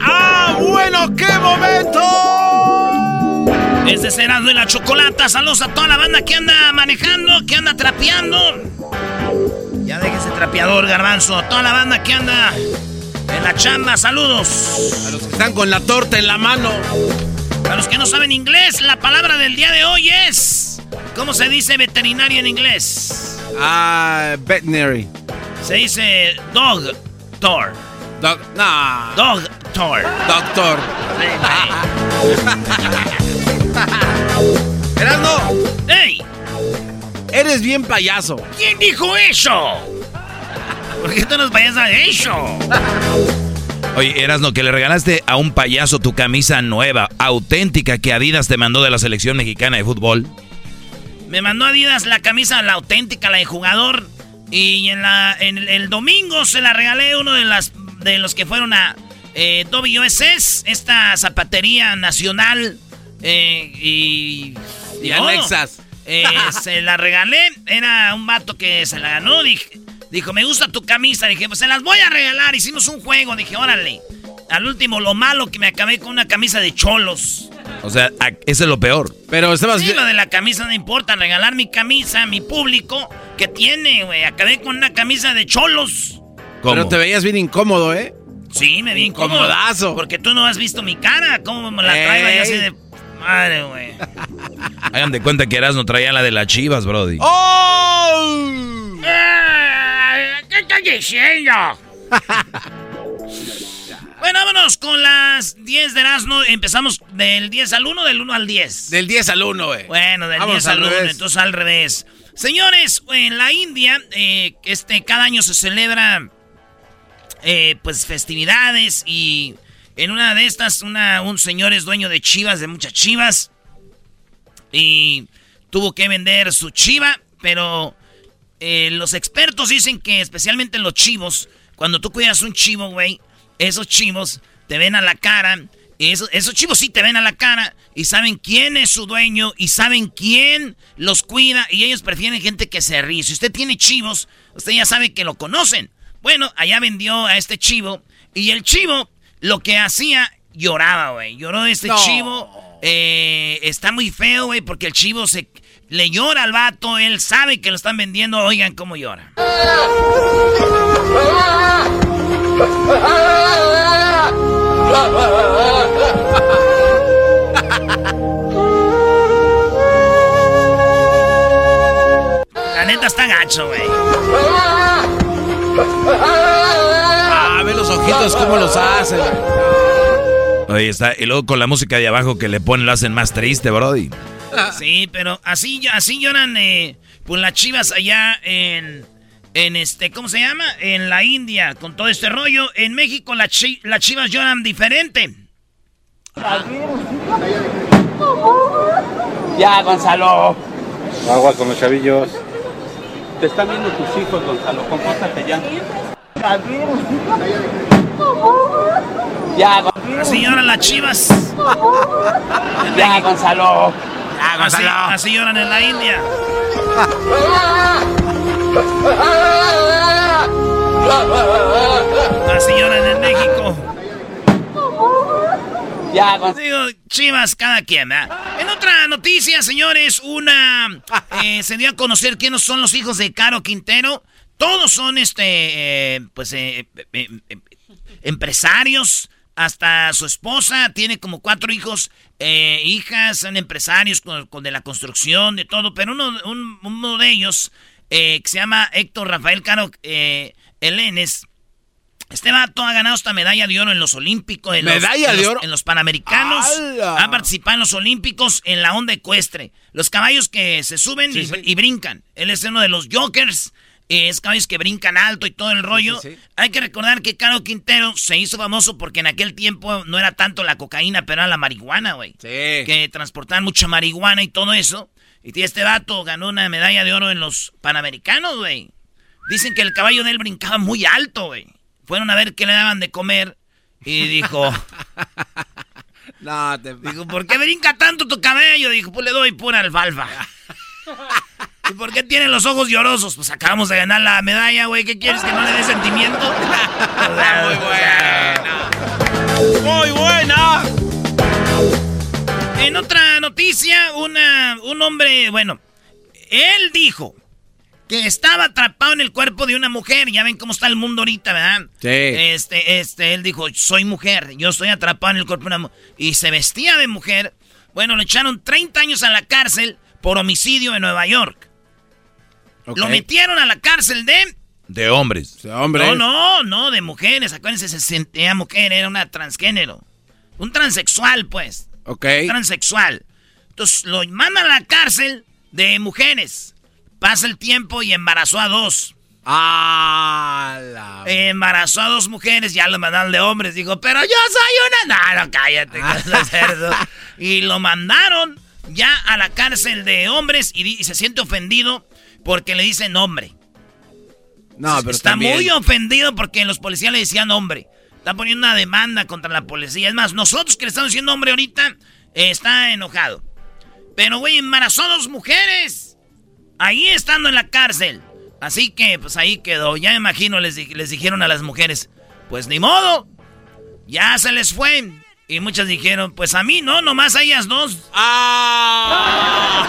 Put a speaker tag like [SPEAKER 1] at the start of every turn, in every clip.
[SPEAKER 1] ¡Ah, bueno, qué momento! Este será de la chocolata. Saludos a toda la banda que anda manejando, que anda trapeando. Ya déjese trapeador, garbanzo. Toda la banda que anda en la chamba, saludos.
[SPEAKER 2] A los que están con la torta en la mano.
[SPEAKER 1] A los que no saben inglés, la palabra del día de hoy es. ¿Cómo se dice veterinario en inglés?
[SPEAKER 2] Ah, veterinary.
[SPEAKER 1] Se dice dog tour.
[SPEAKER 2] Doc, nah.
[SPEAKER 1] Dog tour.
[SPEAKER 2] Doctor. Erasno,
[SPEAKER 1] ¡Ey!
[SPEAKER 2] eres bien payaso.
[SPEAKER 1] ¿Quién dijo eso? ¿Por qué tú nos vayas a eso?
[SPEAKER 3] Oye, Erasno, que le regalaste a un payaso tu camisa nueva, auténtica, que Adidas te mandó de la selección mexicana de fútbol.
[SPEAKER 1] Me mandó Adidas la camisa, la auténtica, la de jugador. Y en, la, en el, el domingo se la regalé a uno de, las, de los que fueron a eh, WSS, esta zapatería nacional. eh, y.
[SPEAKER 2] Y
[SPEAKER 1] modo.
[SPEAKER 2] anexas.
[SPEAKER 1] Eh, se la regalé. Era un vato que se la ganó. Dije, dijo, me gusta tu camisa. Dije, pues se las voy a regalar. Hicimos un juego. Dije, órale. Al último, lo malo que me acabé con una camisa de cholos.
[SPEAKER 3] O sea, a- eso es lo peor.
[SPEAKER 2] Pero estabas
[SPEAKER 1] Sí, lo de la camisa no importa. Regalar mi camisa, mi público, que tiene, güey. Acabé con una camisa de cholos.
[SPEAKER 3] ¿Cómo?
[SPEAKER 2] Pero te veías bien incómodo, ¿eh?
[SPEAKER 1] Sí, me vi incómodo.
[SPEAKER 2] Incomodazo.
[SPEAKER 1] Porque tú no has visto mi cara. ¿Cómo me la traigo ahí
[SPEAKER 2] Ey.
[SPEAKER 1] así de... Madre, güey.
[SPEAKER 3] Hagan de cuenta que Erasno traía la de las chivas, Brody.
[SPEAKER 2] ¡Oh!
[SPEAKER 1] ¿Qué estás diciendo? bueno, vámonos con las 10 de Erasmo. Empezamos del 10 al 1, del 1 al 10.
[SPEAKER 2] Del 10 al 1, güey.
[SPEAKER 1] Bueno, del
[SPEAKER 2] Vamos
[SPEAKER 1] 10 al
[SPEAKER 2] al
[SPEAKER 1] 1,
[SPEAKER 2] revés.
[SPEAKER 1] entonces al revés. Señores, en la India, eh, este, cada año se celebra eh, pues festividades y en una de estas una, un señor es dueño de chivas, de muchas chivas y tuvo que vender su chiva, pero eh, los expertos dicen que especialmente los chivos, cuando tú cuidas un chivo, güey, esos chivos te ven a la cara, esos, esos chivos sí te ven a la cara y saben quién es su dueño y saben quién los cuida y ellos prefieren gente que se ríe. Si usted tiene chivos, usted ya sabe que lo conocen. Bueno, allá vendió a este chivo y el chivo lo que hacía lloraba, güey. Lloró este
[SPEAKER 2] No.
[SPEAKER 1] chivo. Eh, está muy feo, güey, porque el chivo se le llora al vato, él sabe que lo están vendiendo, oigan cómo llora. La neta está gacho, güey.
[SPEAKER 2] Ah, ve los ojitos cómo los hace, güey.
[SPEAKER 3] Oye, está, y luego con la música de abajo que le ponen lo hacen más triste, Brody.
[SPEAKER 1] Sí, pero así, así lloran eh, pues las chivas allá en, en este, ¿cómo se llama? En la India, con todo este rollo. En México las chivas lloran diferente.
[SPEAKER 4] Ya, Gonzalo.
[SPEAKER 5] Agua con los chavillos.
[SPEAKER 4] Te están viendo tus hijos, Gonzalo. Compórtate ya.
[SPEAKER 1] Ya, Así lloran las chivas.
[SPEAKER 4] Ya, Gonzalo.
[SPEAKER 1] Ya, Gonzalo. Así, así lloran en la India. Así lloran en México. Ya, Digo, chivas cada quien. En otra noticia, señores, una... Eh, se dio a conocer quiénes son los hijos de Caro Quintero. Todos son, este, eh, pues, eh, empresarios. Hasta su esposa tiene como cuatro hijos, hijas, son empresarios con, de la construcción, de todo. Pero uno, uno de ellos, que se llama Héctor Rafael Caro Elenes, este vato ha ganado esta medalla de oro en los Olímpicos. En
[SPEAKER 2] ¿Medalla
[SPEAKER 1] los,
[SPEAKER 2] de oro?
[SPEAKER 1] En los Panamericanos. Ha participado en los Olímpicos en la onda ecuestre. Los caballos que se suben y, brincan. Él es uno de los Jokers. Es caballos que brincan alto y todo el rollo. Hay que recordar que Caro Quintero se hizo famoso porque en aquel tiempo no era tanto la cocaína, pero era la marihuana, güey. Que transportaban mucha marihuana y todo eso. Y este vato ganó una medalla de oro en los Panamericanos, güey. Dicen que el caballo de él brincaba muy alto, güey. Fueron a ver qué le daban de comer y dijo...
[SPEAKER 2] no, te...
[SPEAKER 1] Dijo, ¿por qué brinca tanto tu cabello? Dijo, pues le doy pura alfalfa. ¿Y por qué tiene los ojos llorosos? Pues acabamos de ganar la medalla, güey. ¿Qué quieres? ¿Que no le dé sentimiento?
[SPEAKER 2] muy buena. Muy buena.
[SPEAKER 1] En otra noticia, una, un hombre, bueno, él dijo que estaba atrapado en el cuerpo de una mujer. Ya ven cómo está el mundo ahorita, ¿verdad?
[SPEAKER 2] Sí.
[SPEAKER 1] Este, este, él dijo, soy mujer, yo estoy atrapado en el cuerpo de una mujer. Y se vestía de mujer. Bueno, le echaron 30 años a la cárcel por homicidio en Nueva York. Lo metieron a la cárcel de...
[SPEAKER 3] De hombres.
[SPEAKER 2] De hombres.
[SPEAKER 1] No, no, no, de mujeres. Acuérdense, se sentía mujer, era una transgénero. Un transexual, pues.
[SPEAKER 2] Ok.
[SPEAKER 1] Transexual. Entonces lo mandan a la cárcel de mujeres. Pasa el tiempo y embarazó a dos.
[SPEAKER 2] Ah, la...
[SPEAKER 1] Embarazó a dos mujeres, ya lo mandaron de hombres. Dijo, pero yo soy una. No, no, cállate. Y lo mandaron ya a la cárcel de hombres y, se siente ofendido porque le dicen hombre.
[SPEAKER 2] No, pero
[SPEAKER 1] Está muy ofendido porque los policías le decían hombre. Está poniendo una demanda contra la policía. Es más, nosotros que le estamos diciendo hombre ahorita, está enojado. Pero, güey, embarazó a dos mujeres. Ahí estando en la cárcel. Así que, pues ahí quedó. Ya me imagino, les, les dijeron a las mujeres, pues ni modo. Ya se les fue. Y muchas dijeron, pues a mí no, nomás a ellas dos.
[SPEAKER 2] ¡Ah!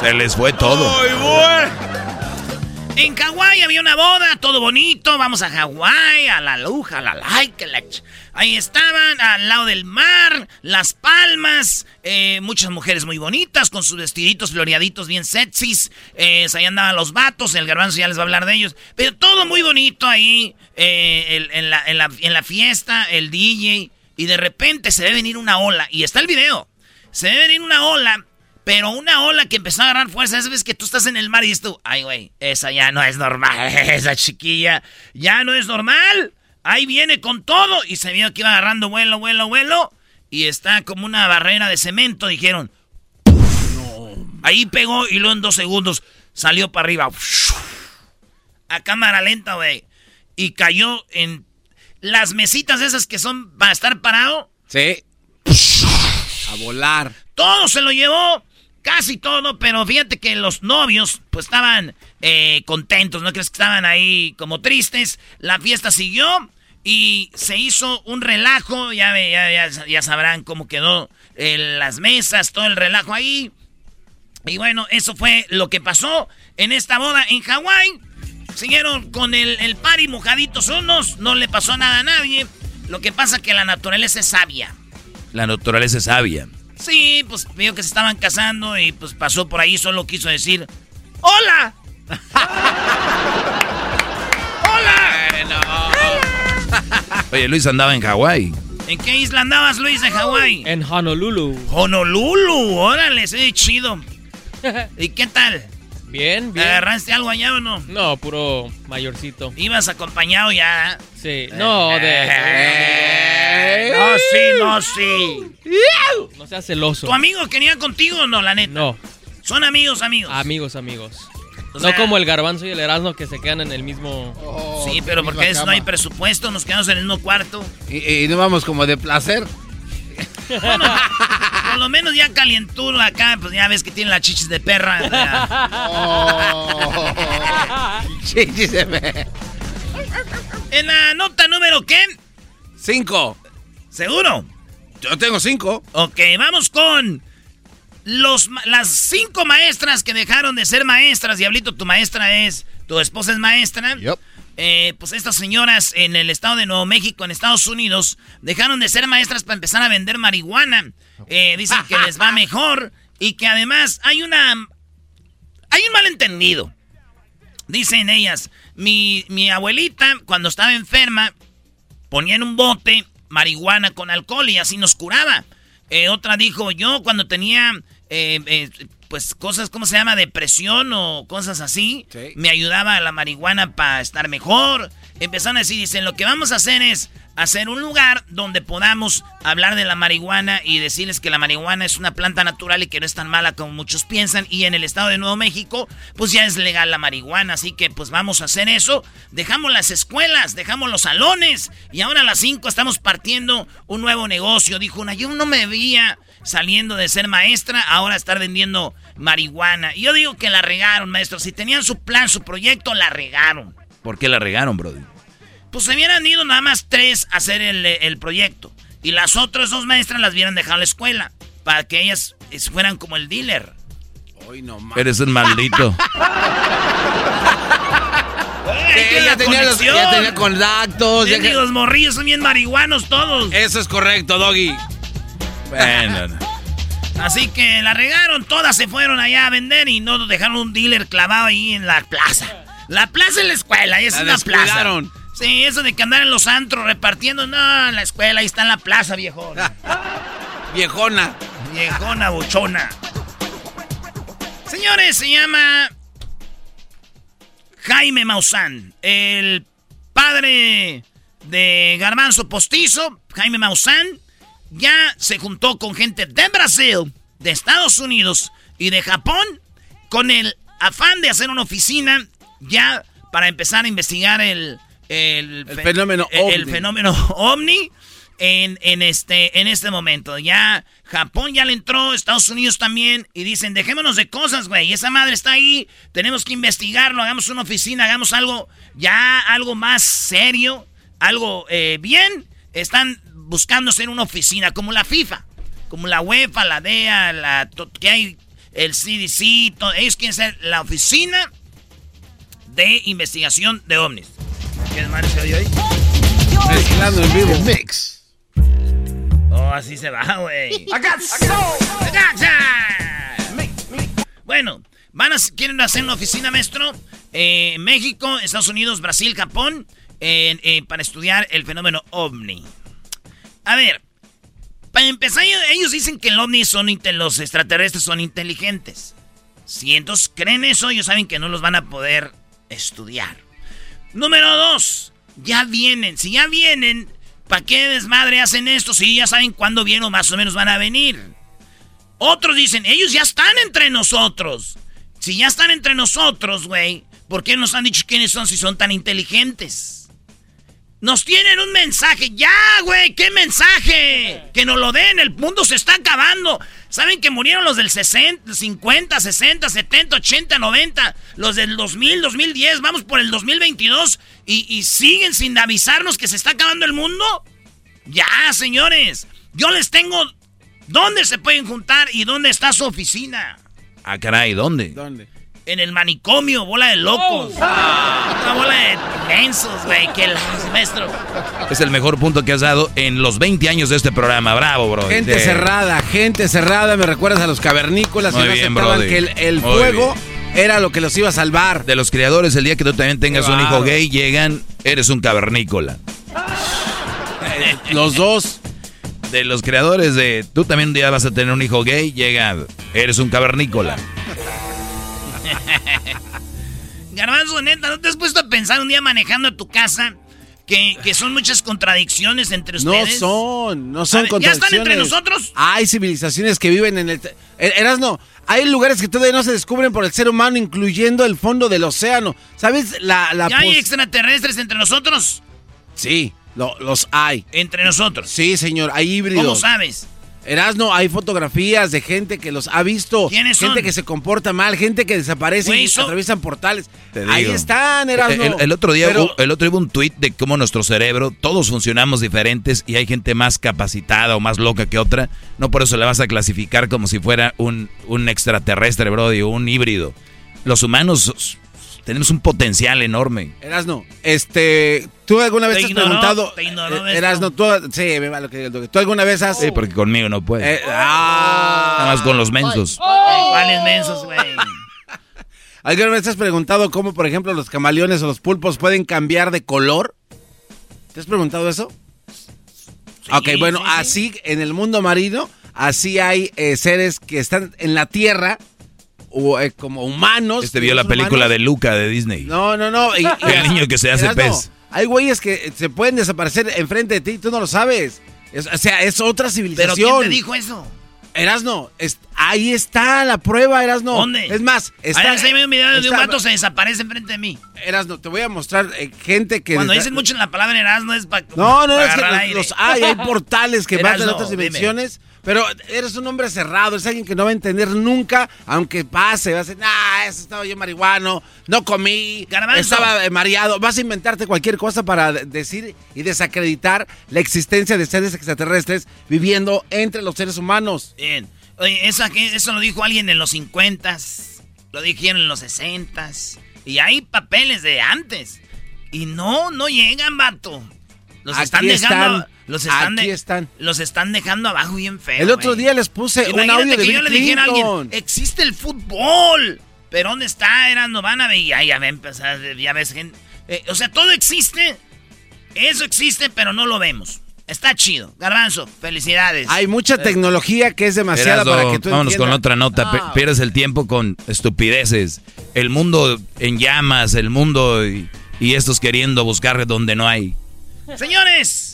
[SPEAKER 3] se les fue todo.
[SPEAKER 2] Muy bueno.
[SPEAKER 1] En Hawái había una boda, todo bonito. Vamos a Hawái, a la luja, a la like. Ahí estaban, al lado del mar, las palmas, eh, muchas mujeres muy bonitas con sus vestiditos floreaditos bien sexys. Eh, ahí andaban los vatos, el garbanzo ya les va a hablar de ellos. Pero todo muy bonito ahí, eh, en, la, en, la, en la fiesta, el DJ. Y de repente se ve venir una ola. Y está el video. Se ve venir una ola pero una ola que empezó a agarrar fuerza, esa vez que tú estás en el mar y dices tú, ay, güey, esa ya no es normal, esa chiquilla ya no es normal. Ahí viene con todo y se vio que iba agarrando vuelo, vuelo, vuelo. Y está como una barrera de cemento, dijeron. Ahí pegó y luego en dos segundos salió para arriba. A cámara lenta, güey. Y cayó en las mesitas esas que son para estar parado.
[SPEAKER 2] Sí. A volar.
[SPEAKER 1] Todo se lo llevó. Casi todo, pero fíjate que los novios pues estaban eh, contentos, ¿no crees que estaban ahí como tristes? La fiesta siguió y se hizo un relajo, ya, ya, ya, sabrán cómo quedó eh, las mesas, todo el relajo ahí. Y bueno, eso fue lo que pasó en esta boda en Hawái. Siguieron con el, el party mojaditos unos, no le pasó nada a nadie. Lo que pasa que la naturaleza es sabia.
[SPEAKER 3] La naturaleza es sabia.
[SPEAKER 1] Sí, pues vio que se estaban casando y pues pasó por ahí, solo quiso decir, ¡Hola! ¡Hola!
[SPEAKER 3] Oye, Luis andaba en Hawái.
[SPEAKER 1] ¿En qué isla andabas, Luis, de Hawái?
[SPEAKER 6] En Honolulu.
[SPEAKER 1] Honolulu, órale, sí, chido. ¿Y qué tal?
[SPEAKER 6] Bien, bien.
[SPEAKER 1] ¿Agarraste algo allá o no?
[SPEAKER 6] No, puro mayorcito.
[SPEAKER 1] Ibas acompañado ya.
[SPEAKER 6] Sí, no, de...
[SPEAKER 1] Eh, no, sí, no, sí.
[SPEAKER 6] No seas celoso.
[SPEAKER 1] ¿Tu amigo quería contigo o no, la neta?
[SPEAKER 6] No.
[SPEAKER 1] ¿Son amigos, amigos?
[SPEAKER 6] Amigos, amigos.
[SPEAKER 1] O
[SPEAKER 6] no como el garbanzo y el erasmo que se quedan en el mismo...
[SPEAKER 1] sí, pero porque eso no hay presupuesto, nos quedamos en el mismo cuarto.
[SPEAKER 2] Y, y no vamos como de placer.
[SPEAKER 1] Por lo menos ya calienturo acá, pues ya ves que tiene las chichis de perra.
[SPEAKER 2] Chichis de perra.
[SPEAKER 1] En la nota número ¿qué?
[SPEAKER 2] Cinco.
[SPEAKER 1] ¿Seguro?
[SPEAKER 2] Yo tengo cinco.
[SPEAKER 1] Ok, vamos con los, las cinco maestras que dejaron de ser maestras. Diablito, tu maestra es, tu esposa es maestra. Eh, pues estas señoras en el estado de Nuevo México, en Estados Unidos, dejaron de ser maestras para empezar a vender marihuana. Eh, dicen que les va mejor y que además hay una... Hay un malentendido. Dicen ellas, mi, mi abuelita cuando estaba enferma ponía en un bote marihuana con alcohol y así nos curaba. Eh, otra dijo, yo cuando tenía, eh, eh, pues cosas, ¿cómo se llama? Depresión o cosas así, me ayudaba la marihuana para estar mejor. Empezaron a decir, dicen, lo que vamos a hacer es hacer un lugar donde podamos hablar de la marihuana y decirles que la marihuana es una planta natural y que no es tan mala como muchos piensan. Y en el estado de Nuevo México, pues ya es legal la marihuana, así que pues vamos a hacer eso. Dejamos las escuelas, dejamos los salones y ahora a las 5 estamos partiendo un nuevo negocio. Dijo una, yo no me veía saliendo de ser maestra, ahora estar vendiendo marihuana. Y yo digo que la regaron, maestro. Si tenían su plan, su proyecto, la regaron.
[SPEAKER 3] ¿Por qué la regaron, Brody?
[SPEAKER 1] Pues se hubieran ido nada más tres a hacer el, el proyecto. Y las otras dos maestras las hubieran dejado en la escuela. Para que ellas eh, fueran como el dealer.
[SPEAKER 2] Hoy no más.
[SPEAKER 3] Eres un maldito.
[SPEAKER 1] que
[SPEAKER 2] ya,
[SPEAKER 1] la
[SPEAKER 2] tenía los, ya tenía contactos. ya que-
[SPEAKER 1] los morrillos son bien marihuanos todos.
[SPEAKER 2] Eso es correcto, Doggy.
[SPEAKER 3] bueno, no.
[SPEAKER 1] Así que la regaron, todas se fueron allá a vender y no dejaron un dealer clavado ahí en la plaza. La plaza es la escuela, y es
[SPEAKER 2] La
[SPEAKER 1] una plaza. Sí, eso de que andar en los antros repartiendo, no, en la escuela, ahí está en la plaza, viejón.
[SPEAKER 2] Viejona.
[SPEAKER 1] Viejona buchona. Señores, se llama Jaime Maussan, el padre de Garbanzo Postizo, Jaime Maussan, ya se juntó con gente de Brasil, de Estados Unidos y de Japón con el afán de hacer una oficina ya para empezar a investigar el, el,
[SPEAKER 2] El
[SPEAKER 1] fe-
[SPEAKER 2] fenómeno
[SPEAKER 1] el- el
[SPEAKER 2] ovni.
[SPEAKER 1] fenómeno ovni en, en este, en este momento. Ya Japón ya le entró, Estados Unidos también, y dicen, dejémonos de cosas, güey. Esa madre está ahí, tenemos que investigarlo, hagamos una oficina, hagamos algo, ya algo más serio, algo eh, bien. Están buscando hacer una oficina, como la FIFA, como la UEFA, la DEA, la, que hay el CDC, todo. ellos quieren ser la oficina de investigación de ovnis. ¿Qué madre se oyó ahí?
[SPEAKER 2] Mezclando en vivo.
[SPEAKER 5] Mix.
[SPEAKER 1] Oh, así se va, güey. Bueno, van a, quieren hacer una oficina, maestro, eh, en México, Estados Unidos, Brasil, Japón, eh, para estudiar el fenómeno ovni. A ver, para empezar, ellos- dicen que el ovni son, los extraterrestres son inteligentes. Si entonces creen eso, ellos saben que no los van a poder estudiar. Número dos, ya vienen. Si ya vienen, ¿para qué desmadre hacen esto? Si ya saben cuándo vienen o más o menos van a venir. Otros dicen, ellos ya están entre nosotros. Si ya están entre nosotros, güey, ¿por qué nos han dicho quiénes son si son tan inteligentes? Nos tienen un mensaje. Ya, güey, ¿qué mensaje? Que nos lo den, el mundo se está acabando. ¿Saben que murieron los del 60, 50, 60, 70, 80, 90? Los del 2000, 2010, vamos por el 2022 y, y siguen sin avisarnos que se está acabando el mundo. Ya, señores, yo les tengo dónde se pueden juntar y dónde está su oficina.
[SPEAKER 3] Ah, caray, ¿dónde?
[SPEAKER 2] ¿Dónde?
[SPEAKER 1] En el manicomio, bola de locos. Una bola de mensos, güey, que las, maestro.
[SPEAKER 3] Es el mejor punto que has dado en los 20 años de este programa. Bravo, bro.
[SPEAKER 2] Gente
[SPEAKER 3] De-
[SPEAKER 2] cerrada, gente cerrada. Me recuerdas a los cavernícolas
[SPEAKER 3] Muy
[SPEAKER 2] y no
[SPEAKER 3] bien,
[SPEAKER 2] aceptaban
[SPEAKER 3] brody.
[SPEAKER 2] que el, el fuego era lo que los iba a salvar.
[SPEAKER 3] De los criadores, el día que tú también tengas
[SPEAKER 2] Qué
[SPEAKER 3] un hijo gay, llegan, eres un cavernícola.
[SPEAKER 2] Los dos.
[SPEAKER 3] de los creadores de tú también un día vas a tener un hijo gay, llega, eres un cavernícola.
[SPEAKER 1] Garbanzo, neta, ¿no te has puesto a pensar un día manejando a tu casa que, que son muchas contradicciones entre
[SPEAKER 2] No
[SPEAKER 1] ustedes?
[SPEAKER 2] son, no son
[SPEAKER 1] ver, ¿ya están entre
[SPEAKER 2] contradicciones.
[SPEAKER 1] nosotros?
[SPEAKER 2] Hay civilizaciones que viven en el... te- Er- Erasno, hay lugares que todavía no se descubren por el ser humano, incluyendo el fondo del océano. ¿Sabes? La, la
[SPEAKER 1] ¿Ya hay extraterrestres entre nosotros?
[SPEAKER 2] Sí, lo- los hay.
[SPEAKER 1] Entre nosotros.
[SPEAKER 2] Sí, señor, hay híbridos.
[SPEAKER 1] ¿Cómo sabes?
[SPEAKER 2] Erasno, hay fotografías de gente que los ha visto.
[SPEAKER 1] ¿Quiénes
[SPEAKER 2] Gente
[SPEAKER 1] son?
[SPEAKER 2] que se comporta mal, gente que desaparece y
[SPEAKER 1] son-
[SPEAKER 2] atraviesan portales.
[SPEAKER 3] Te
[SPEAKER 2] Ahí
[SPEAKER 3] digo.
[SPEAKER 2] están, Erasno.
[SPEAKER 3] El, el otro día
[SPEAKER 2] Pero-
[SPEAKER 3] hubo, el otro día hubo un tweet de cómo nuestro cerebro, todos funcionamos diferentes y hay gente más capacitada o más loca que otra. No por eso le vas a clasificar como si fuera un, un extraterrestre, Brody, o un híbrido. Los humanos tenemos un potencial enorme.
[SPEAKER 2] Erasno, este, ¿tú alguna vez
[SPEAKER 1] Te
[SPEAKER 2] has
[SPEAKER 1] ignoró,
[SPEAKER 2] preguntado?
[SPEAKER 1] te ignoró
[SPEAKER 2] Eh,
[SPEAKER 1] esto.
[SPEAKER 2] Erasno, tú, sí, me va lo que ¿Tú alguna vez has?
[SPEAKER 3] Sí, porque conmigo no puede.
[SPEAKER 2] Eh, ah.
[SPEAKER 3] Nada más con los mensos.
[SPEAKER 1] ¿Cuáles mensos, güey?
[SPEAKER 2] ¿Alguna vez has preguntado cómo, por ejemplo, los camaleones o los pulpos pueden cambiar de color? ¿Te has preguntado eso? ok, bueno,
[SPEAKER 1] sí, sí.
[SPEAKER 2] así en el mundo marino, así hay eh, seres que están en la tierra eh, como humanos.
[SPEAKER 3] Este vio la película de. Luca de Disney.
[SPEAKER 2] No, no, no. y- y-
[SPEAKER 3] El niño que se hace
[SPEAKER 2] Erasno,
[SPEAKER 3] pez.
[SPEAKER 2] Hay güeyes que se pueden desaparecer enfrente de ti y tú no lo sabes. Es- o sea, es otra
[SPEAKER 1] ¿Pero
[SPEAKER 2] civilización.
[SPEAKER 1] quién te dijo eso?
[SPEAKER 2] Erasno, es- ahí está la prueba, Erasno.
[SPEAKER 1] ¿Dónde?
[SPEAKER 2] Es más, está,
[SPEAKER 1] Ahí un video de un vato se desaparece enfrente de mí.
[SPEAKER 2] Erasno, te voy a mostrar eh, gente que...
[SPEAKER 1] Cuando dicen mucho en la palabra Erasmo es para
[SPEAKER 2] No, no, es que los, hay, hay portales que van a
[SPEAKER 1] Erasno,
[SPEAKER 2] otras
[SPEAKER 1] dime.
[SPEAKER 2] Pero eres un hombre cerrado, es alguien que no va a entender nunca, aunque pase. Vas a decir, nah, eso estaba yo marihuano, no comí,
[SPEAKER 1] Garbanzo.
[SPEAKER 2] estaba eh, mareado. Vas a inventarte cualquier cosa para de- decir y desacreditar la existencia de seres extraterrestres viviendo entre los seres humanos.
[SPEAKER 1] Bien. Oye, esa que- eso lo dijo alguien en los 50 lo dijeron en los 60 y hay papeles de antes. Y no, no llegan, vato. Los
[SPEAKER 2] Aquí
[SPEAKER 1] están dejando.
[SPEAKER 2] están,
[SPEAKER 1] los están,
[SPEAKER 2] aquí
[SPEAKER 1] de-
[SPEAKER 2] están.
[SPEAKER 1] Los están dejando abajo bien feo.
[SPEAKER 2] El otro día les puse un audio de
[SPEAKER 1] que
[SPEAKER 2] Bill
[SPEAKER 1] yo le dijera a alguien, existe el fútbol. Pero ¿dónde está? Era, no van a ver. Ya, ya ven, pues, ya ves gente. eh, o sea, todo existe. Eso existe, pero no lo vemos. Está chido. Garbanzo, felicidades.
[SPEAKER 2] Hay mucha tecnología que es demasiada para que tú
[SPEAKER 3] vámonos con otra nota.
[SPEAKER 2] No.
[SPEAKER 3] Pierdes el tiempo con estupideces. El mundo en llamas, el mundo y, y estos queriendo buscar donde no hay.
[SPEAKER 1] Señores,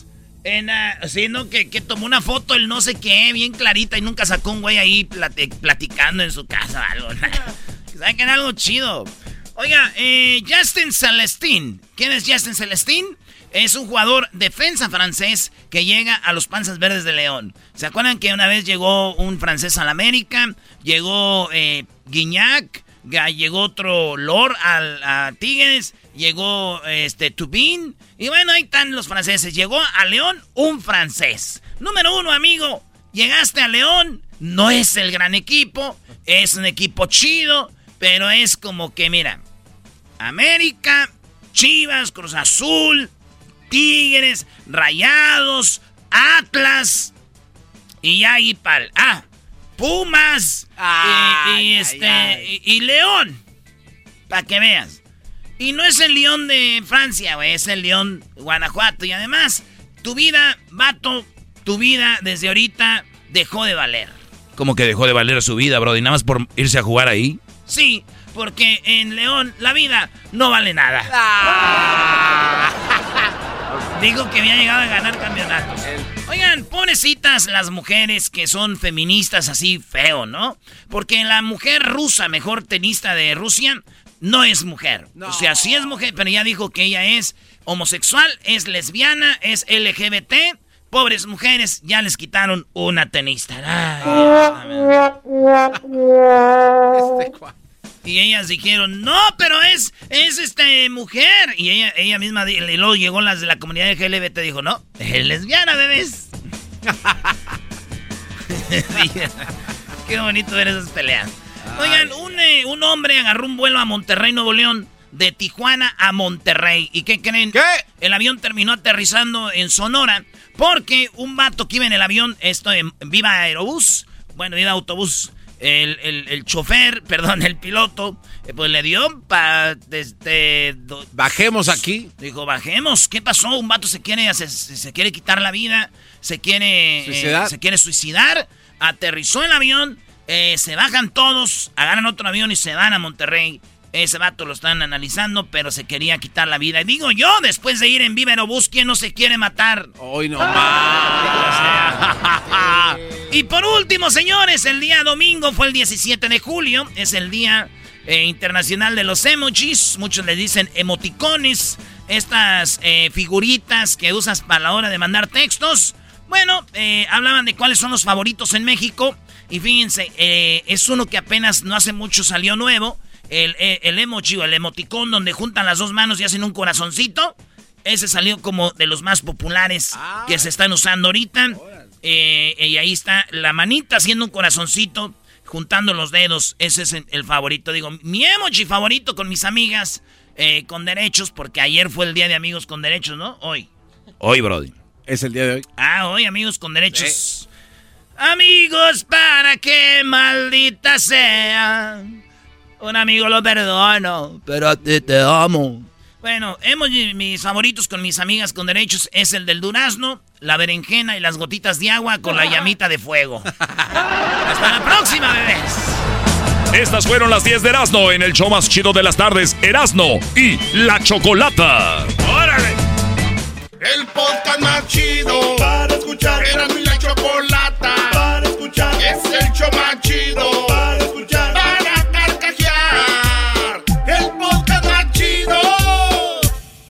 [SPEAKER 1] en, sí, ¿no? que, que tomó una foto el no sé qué, bien clarita, y nunca sacó un güey ahí plati- platicando en su casa o algo. Que Saquen algo chido. Oiga, eh, Justin Celestin. ¿Quién es Justin Celestin? Es un jugador defensa francés que llega a los Panzas Verdes de León. ¿Se acuerdan que una vez llegó un francés al América? Llegó eh, Guignac, llegó otro Lord a Tigres, llegó este Tubín. Y bueno, ahí están los franceses. Llegó a León un francés. Número uno, amigo. Llegaste a León, no es el gran equipo, es un equipo chido, pero es como que, mira, América, Chivas, Cruz Azul, Tigres, Rayados, Atlas y ya ahí para ah, Pumas y- y, este
[SPEAKER 2] ay,
[SPEAKER 1] Y, y León, para que veas. Y no es el León de Francia, güey, es el León Guanajuato y además tu vida, vato, tu vida desde ahorita dejó de valer.
[SPEAKER 3] Como que dejó de valer su vida, Brody, nada más por irse a jugar ahí.
[SPEAKER 1] Sí, porque en León la vida no vale nada. Digo que había llegado a ganar campeonatos. Oigan, pobrecitas las mujeres que son feministas así feo, ¿no? Porque la mujer rusa, mejor tenista de Rusia, no es mujer. O sea, sí es mujer, pero ya dijo que ella es homosexual, es lesbiana, es LGBT. Pobres mujeres, ya les quitaron una tenista. Ay,
[SPEAKER 2] Este
[SPEAKER 1] y ellas dijeron, no, pero es, es este mujer. Y ella, ella misma, y luego llegó las de la comunidad LGBT, dijo, no, es lesbiana, bebés. Qué bonito ver esas peleas. Oigan, un, eh, un hombre agarró un vuelo a Monterrey, Nuevo León, de Tijuana a Monterrey. ¿Y qué creen?
[SPEAKER 2] ¿Qué?
[SPEAKER 1] El avión terminó aterrizando en Sonora porque un vato que iba en el avión, esto en Viva Aerobús, bueno, Viva Autobús, el, el, el chofer, perdón, el piloto, eh, pues le dio para desde...
[SPEAKER 2] Bajemos aquí.
[SPEAKER 1] Dijo, bajemos. ¿Qué pasó? Un vato se quiere, se, se quiere quitar la vida, se quiere, eh,
[SPEAKER 2] ¿Suicidar?
[SPEAKER 1] se quiere suicidar. Aterrizó el avión, eh, se bajan todos, agarran otro avión y se van a Monterrey. Ese vato lo están analizando, pero se quería quitar la vida. Y digo yo, después de ir en Viva Aerobús, ¿quién no se quiere matar?
[SPEAKER 2] Hoy no
[SPEAKER 1] más. y por último, señores, el día domingo fue el 17 de julio. Es el día eh, internacional de los emojis. Muchos le dicen emoticones. Estas eh, figuritas que usas para la hora de mandar textos. Bueno, eh, hablaban de cuáles son los favoritos en México. Y fíjense, es uno que apenas no hace mucho salió nuevo. El, eh, el emoji o el emoticón donde juntan las dos manos y hacen un corazoncito. Ese salió como de los más populares que se están usando ahorita. Eh, y ahí está la manita haciendo un corazoncito, juntando los dedos. Ese es el favorito. Digo, mi emoji favorito con mis amigas eh, con derechos, porque ayer fue el día de amigos con derechos, ¿no? Hoy.
[SPEAKER 3] Hoy, Brody.
[SPEAKER 2] Es el día de hoy.
[SPEAKER 1] Ah, hoy amigos con derechos. Amigos para que maldita sea. Un amigo lo perdono, pero a ti te amo. Bueno, hemos, mis favoritos con mis amigas con derechos es el del durazno, la berenjena y las gotitas de agua con la llamita de fuego. Hasta la próxima, bebés.
[SPEAKER 7] Estas fueron las 10 de Erasmo en el show más chido de las tardes, Erasmo y la Chocolata.
[SPEAKER 8] ¡Órale! El podcast más chido para escuchar. Era mi la chocolata para escuchar. Es el show más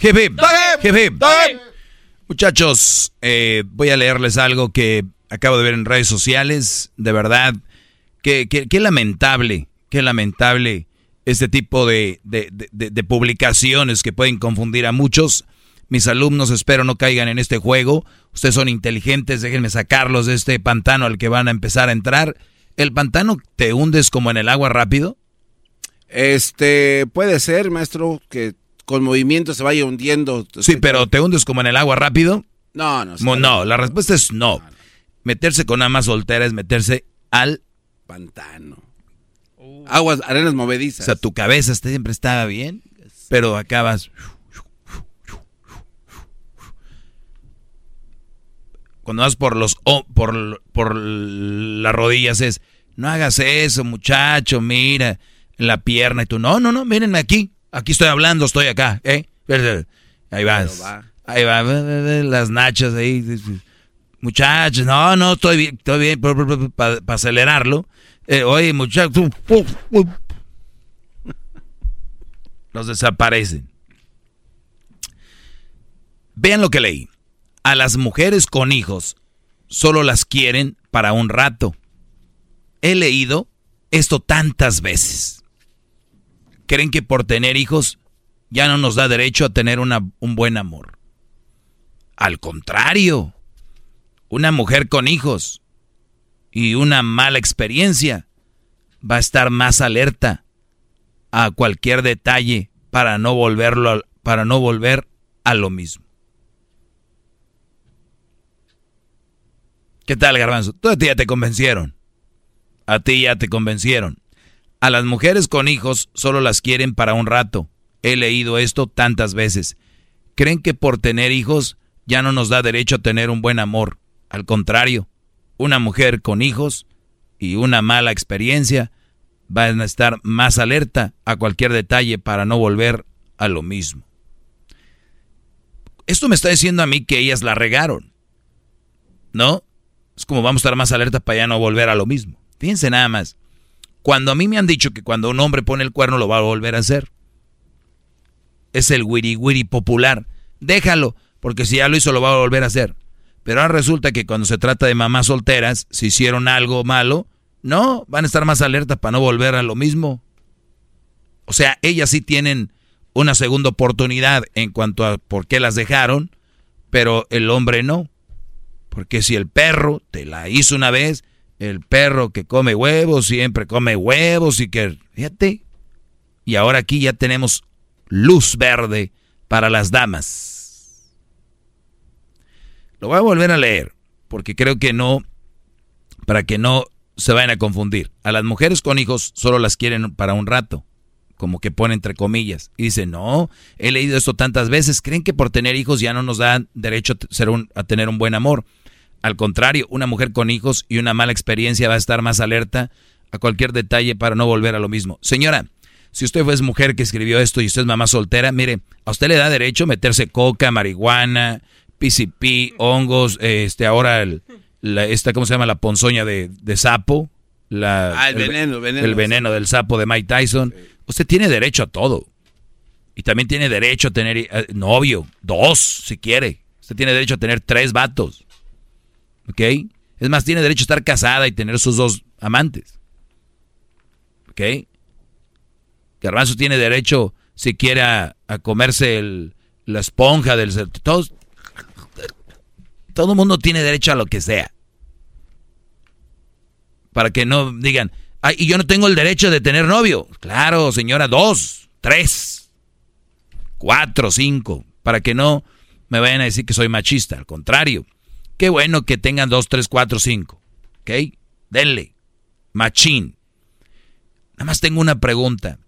[SPEAKER 3] hip. Hip, hip. Hip. Muchachos, eh, voy a leerles algo que acabo de ver en redes sociales. De verdad, qué, qué- qué lamentable, qué lamentable este tipo de, de- de- de publicaciones que pueden confundir a muchos. Mis alumnos espero no caigan en este juego. Ustedes son inteligentes, déjenme sacarlos de este pantano al que van a empezar a entrar. ¿El pantano te hundes como en el agua rápido?
[SPEAKER 2] Este, puede ser, maestro, que con movimiento se vaya hundiendo.
[SPEAKER 3] Sí, pero ¿te hundes como en el agua rápido?
[SPEAKER 2] No, no.
[SPEAKER 3] Mo- No, la respuesta es no. Meterse con ama soltera es meterse al
[SPEAKER 2] Pantano. Aguas, arenas
[SPEAKER 3] O
[SPEAKER 2] movedizas.
[SPEAKER 3] sea, tu cabeza siempre estaba bien, pero acabas. Cuando vas por los o- por, por las rodillas es, no hagas eso, muchacho, mira, la pierna y tú, no, no, no, mírenme aquí, aquí estoy hablando, estoy acá, ¿eh? Ahí vas.
[SPEAKER 2] Va.
[SPEAKER 3] Ahí va, las nachas ahí. Muchachos, no, no, estoy bien, estoy bien, para acelerarlo. Eh, oye, muchachos, los desaparecen. Vean lo que leí. A las mujeres con hijos solo las quieren para un rato. He leído esto tantas veces. Creen que por tener hijos ya no nos da derecho a tener una, un buen amor. Al contrario, una mujer con hijos y una mala experiencia va a estar más alerta a cualquier detalle para no volverlo para no volver a lo mismo. ¿Qué tal, Garbanzo? Tú a ti ya te convencieron. A ti ya te convencieron. A las mujeres con hijos solo las quieren para un rato. He leído esto tantas veces. Creen que por tener hijos ya no nos da derecho a tener un buen amor. Al contrario, una mujer con hijos y una mala experiencia van a estar más alerta a cualquier detalle para no volver a lo mismo. Esto me está diciendo a mí que ellas la regaron. ¿No? Es como vamos a estar más alerta para ya no volver a lo mismo. Fíjense nada más. Cuando a mí me han dicho que cuando un hombre pone el cuerno lo va a volver a hacer. Es el wiri wiri popular. Déjalo, porque si ya lo hizo lo va a volver a hacer. Pero ahora resulta que cuando se trata de mamás solteras, si hicieron algo malo, no, van a estar más alertas para no volver a lo mismo. O sea, ellas sí tienen una segunda oportunidad en cuanto a por qué las dejaron, pero el hombre no. Porque si el perro te la hizo una vez, el perro que come huevos siempre come huevos y que, fíjate. Y ahora aquí ya tenemos luz verde para las damas. Lo voy a volver a leer, porque creo que no, para que no se vayan a confundir. A las mujeres con hijos solo las quieren para un rato, como que pone entre comillas. Y dice, no, he leído esto tantas veces, creen que por tener hijos ya no nos dan derecho a, ser un, a tener un buen amor. Al contrario, una mujer con hijos y una mala experiencia va a estar más alerta a cualquier detalle para no volver a lo mismo. Señora, si usted fue mujer que escribió esto y usted es mamá soltera, mire, a usted le da derecho meterse coca, marihuana, PCP, hongos, este, ahora el, la, esta, ¿cómo se llama? La ponzoña de, de sapo. La,
[SPEAKER 2] ah, el, veneno, veneno.
[SPEAKER 3] El veneno del sapo de Mike Tyson. Usted tiene derecho a todo. Y también tiene derecho a tener eh, novio, dos, si quiere. Usted tiene derecho a tener tres vatos. ¿Ok? Es más, tiene derecho a estar casada y tener sus dos amantes. ¿Ok? Garbanzo tiene derecho, si quiere, a, comerse la esponja del... Todos, todo el mundo tiene derecho a lo que sea. Para que no digan, ay, y yo no tengo el derecho de tener novio. Claro, señora, dos, tres, cuatro, cinco. Para que no me vayan a decir que soy machista. Al contrario, qué bueno que tengan dos, tres, cuatro, cinco. ¿Ok? Denle. Machín. Nada más tengo una pregunta.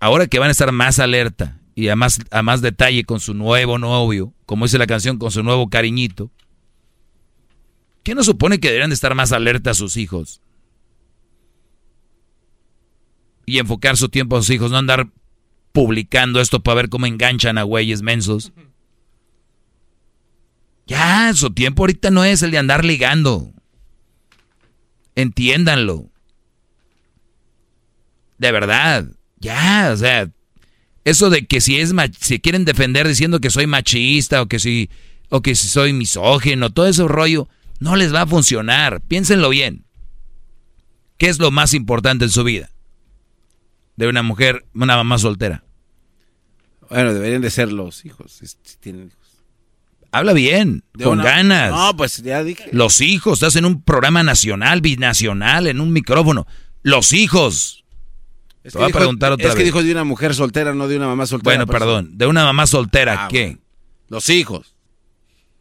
[SPEAKER 3] Ahora que van a estar más alerta y a más, a más detalle con su nuevo novio, como dice la canción, con su nuevo cariñito, ¿qué nos supone que deberían de estar más alerta a sus hijos? Y enfocar su tiempo a sus hijos, no andar publicando esto para ver cómo enganchan a güeyes mensos. Ya, su tiempo ahorita no es el de andar ligando. Entiéndanlo. De verdad. Ya, o sea, eso de que si es si quieren defender diciendo que soy machista o que si o que si soy misógino, todo ese rollo no les va a funcionar. Piénsenlo bien. ¿Qué es lo más importante en su vida? De una mujer, una mamá soltera.
[SPEAKER 2] Bueno, deberían de ser los hijos, si, tienen hijos.
[SPEAKER 3] Habla bien,
[SPEAKER 2] De
[SPEAKER 3] con
[SPEAKER 2] una-
[SPEAKER 3] ganas.
[SPEAKER 2] No, pues ya dije.
[SPEAKER 3] Los hijos, estás en un programa nacional, binacional, en un micrófono. Los hijos.
[SPEAKER 2] Es
[SPEAKER 3] Te a preguntar otra
[SPEAKER 2] es que
[SPEAKER 3] vez.
[SPEAKER 2] dijo de una mujer soltera, no de una mamá soltera.
[SPEAKER 3] Bueno, perdón, de una mamá soltera,
[SPEAKER 2] Ah,
[SPEAKER 3] ¿qué?
[SPEAKER 2] bueno. Los hijos.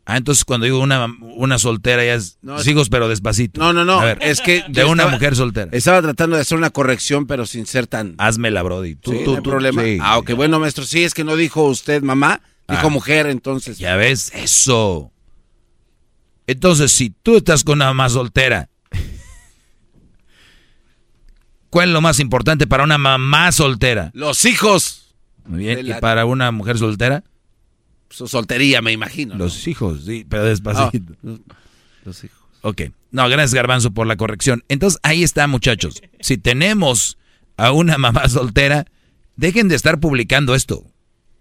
[SPEAKER 3] Ah, entonces cuando digo una, una soltera ya es
[SPEAKER 2] No,
[SPEAKER 3] los hijos, pero despacito.
[SPEAKER 2] No, no, no.
[SPEAKER 3] Ver,
[SPEAKER 2] es que
[SPEAKER 3] de una
[SPEAKER 2] estaba-
[SPEAKER 3] mujer soltera.
[SPEAKER 2] Estaba tratando de hacer una corrección, pero sin ser tan.
[SPEAKER 3] Házmela, Brody. Tú,
[SPEAKER 2] Sí,
[SPEAKER 3] tú,
[SPEAKER 2] no hay
[SPEAKER 3] tú,
[SPEAKER 2] problema.
[SPEAKER 3] sí.
[SPEAKER 2] Ah, ok, bueno, maestro. Sí, es que no dijo usted mamá, dijo
[SPEAKER 3] Ah.
[SPEAKER 2] mujer, entonces.
[SPEAKER 3] Ya ves, eso. Entonces, si tú estás con una mamá soltera, ¿cuál es lo más importante para una mamá soltera?
[SPEAKER 2] Los hijos.
[SPEAKER 3] Muy bien, ¿y para una mujer soltera?
[SPEAKER 2] su soltería, me imagino. ¿no?
[SPEAKER 3] Los hijos, sí, pero despacito.
[SPEAKER 2] Ah, los hijos.
[SPEAKER 3] Ok. No, gracias Garbanzo por la corrección. Entonces, ahí está, muchachos. Si tenemos a una mamá soltera, dejen de estar publicando esto.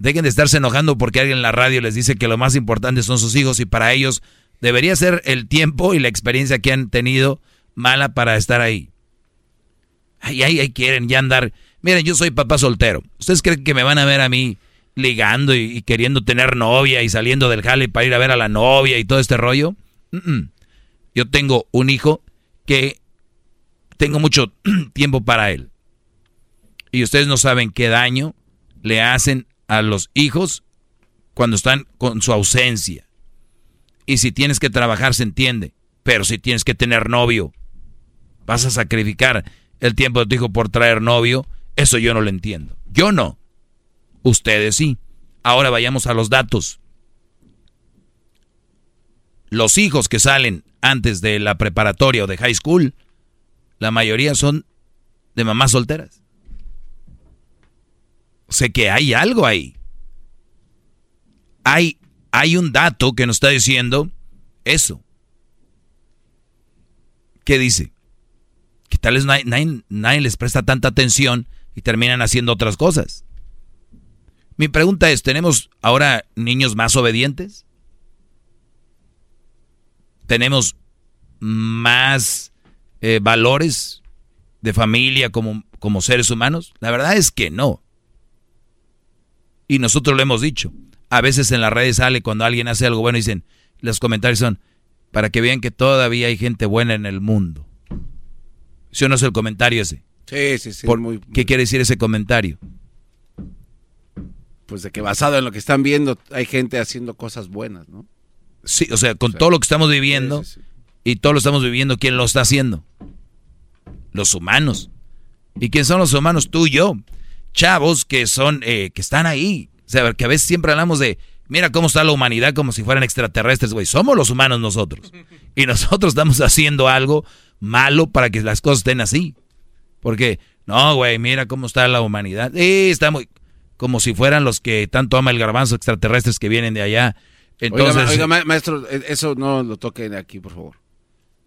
[SPEAKER 3] Dejen de estarse enojando porque alguien en la radio les dice que lo más importante son sus hijos y para ellos debería ser el tiempo y la experiencia que han tenido mala para estar ahí. Ahí, ahí, ahí quieren ya andar. Miren, yo soy papá soltero. ¿Ustedes creen que me van a ver a mí ligando y, queriendo tener novia y saliendo del jale para ir a ver a la novia y todo este rollo? Yo tengo un hijo que tengo mucho tiempo para él. Y ustedes no saben qué daño le hacen a los hijos cuando están con su ausencia. Y si tienes que trabajar se entiende, pero si tienes que tener novio, vas a sacrificar el tiempo de tu hijo por traer novio, eso yo no lo entiendo. Yo no. Ustedes sí. Ahora vayamos a los datos. Los hijos que salen antes de la preparatoria o de high school, la mayoría son de mamás solteras. Sé que hay algo ahí. Hay, hay un dato que nos está diciendo eso. ¿Qué dice? Que tal vez nadie, nadie- nadie les presta tanta atención y terminan haciendo otras cosas. Mi pregunta es, ¿tenemos ahora niños más obedientes? ¿Tenemos más eh, valores de familia como, como seres humanos? La verdad es que no. Y nosotros lo hemos dicho. A veces en las redes sale cuando alguien hace algo bueno y dicen, los comentarios son, para que vean que todavía hay gente buena en el mundo. ¿Sí o no es el comentario ese?
[SPEAKER 2] Sí, sí, sí.
[SPEAKER 3] Por-
[SPEAKER 2] muy-
[SPEAKER 3] ¿Qué quiere decir ese comentario?
[SPEAKER 2] pues de que basado en lo que están viendo, hay gente haciendo cosas buenas, ¿no?
[SPEAKER 3] Sí, o sea, con todo lo que estamos viviendo y todo lo estamos viviendo, ¿quién lo está haciendo? Los humanos. ¿Y quién son los humanos? Tú y yo. Chavos que son, eh, que están ahí. O sea, que a veces siempre hablamos de, mira cómo está la humanidad como si fueran extraterrestres, güey. Somos los humanos nosotros. Y nosotros estamos haciendo algo malo para que las cosas estén así. Porque, no, güey, mira cómo está la humanidad. Sí, está muy... Como si fueran los que tanto ama el garbanzo extraterrestres que vienen de allá. Entonces,
[SPEAKER 2] oiga, ma- oiga, ma- maestro, eh, eso no lo toquen aquí, por favor.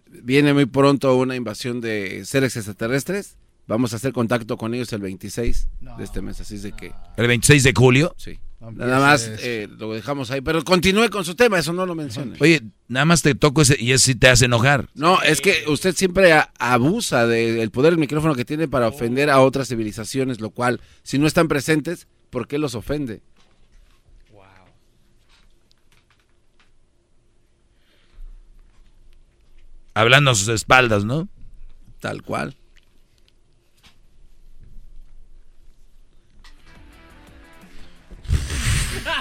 [SPEAKER 2] Viene muy pronto una invasión de seres extraterrestres. Vamos a hacer contacto con ellos el 26 de este mes, así es de que...
[SPEAKER 3] el 26 de julio.
[SPEAKER 2] Sí. Nada más eh, lo dejamos ahí, pero continúe con su tema, eso no lo mencione.
[SPEAKER 3] Oye, nada más te toco ese y ese sí te hace enojar.
[SPEAKER 2] No, es que usted siempre a- abusa del poder del micrófono que tiene para ofender a otras civilizaciones, lo cual, si no están presentes, ¿por qué los ofende?
[SPEAKER 3] Hablando a sus espaldas, ¿no?
[SPEAKER 2] Tal cual.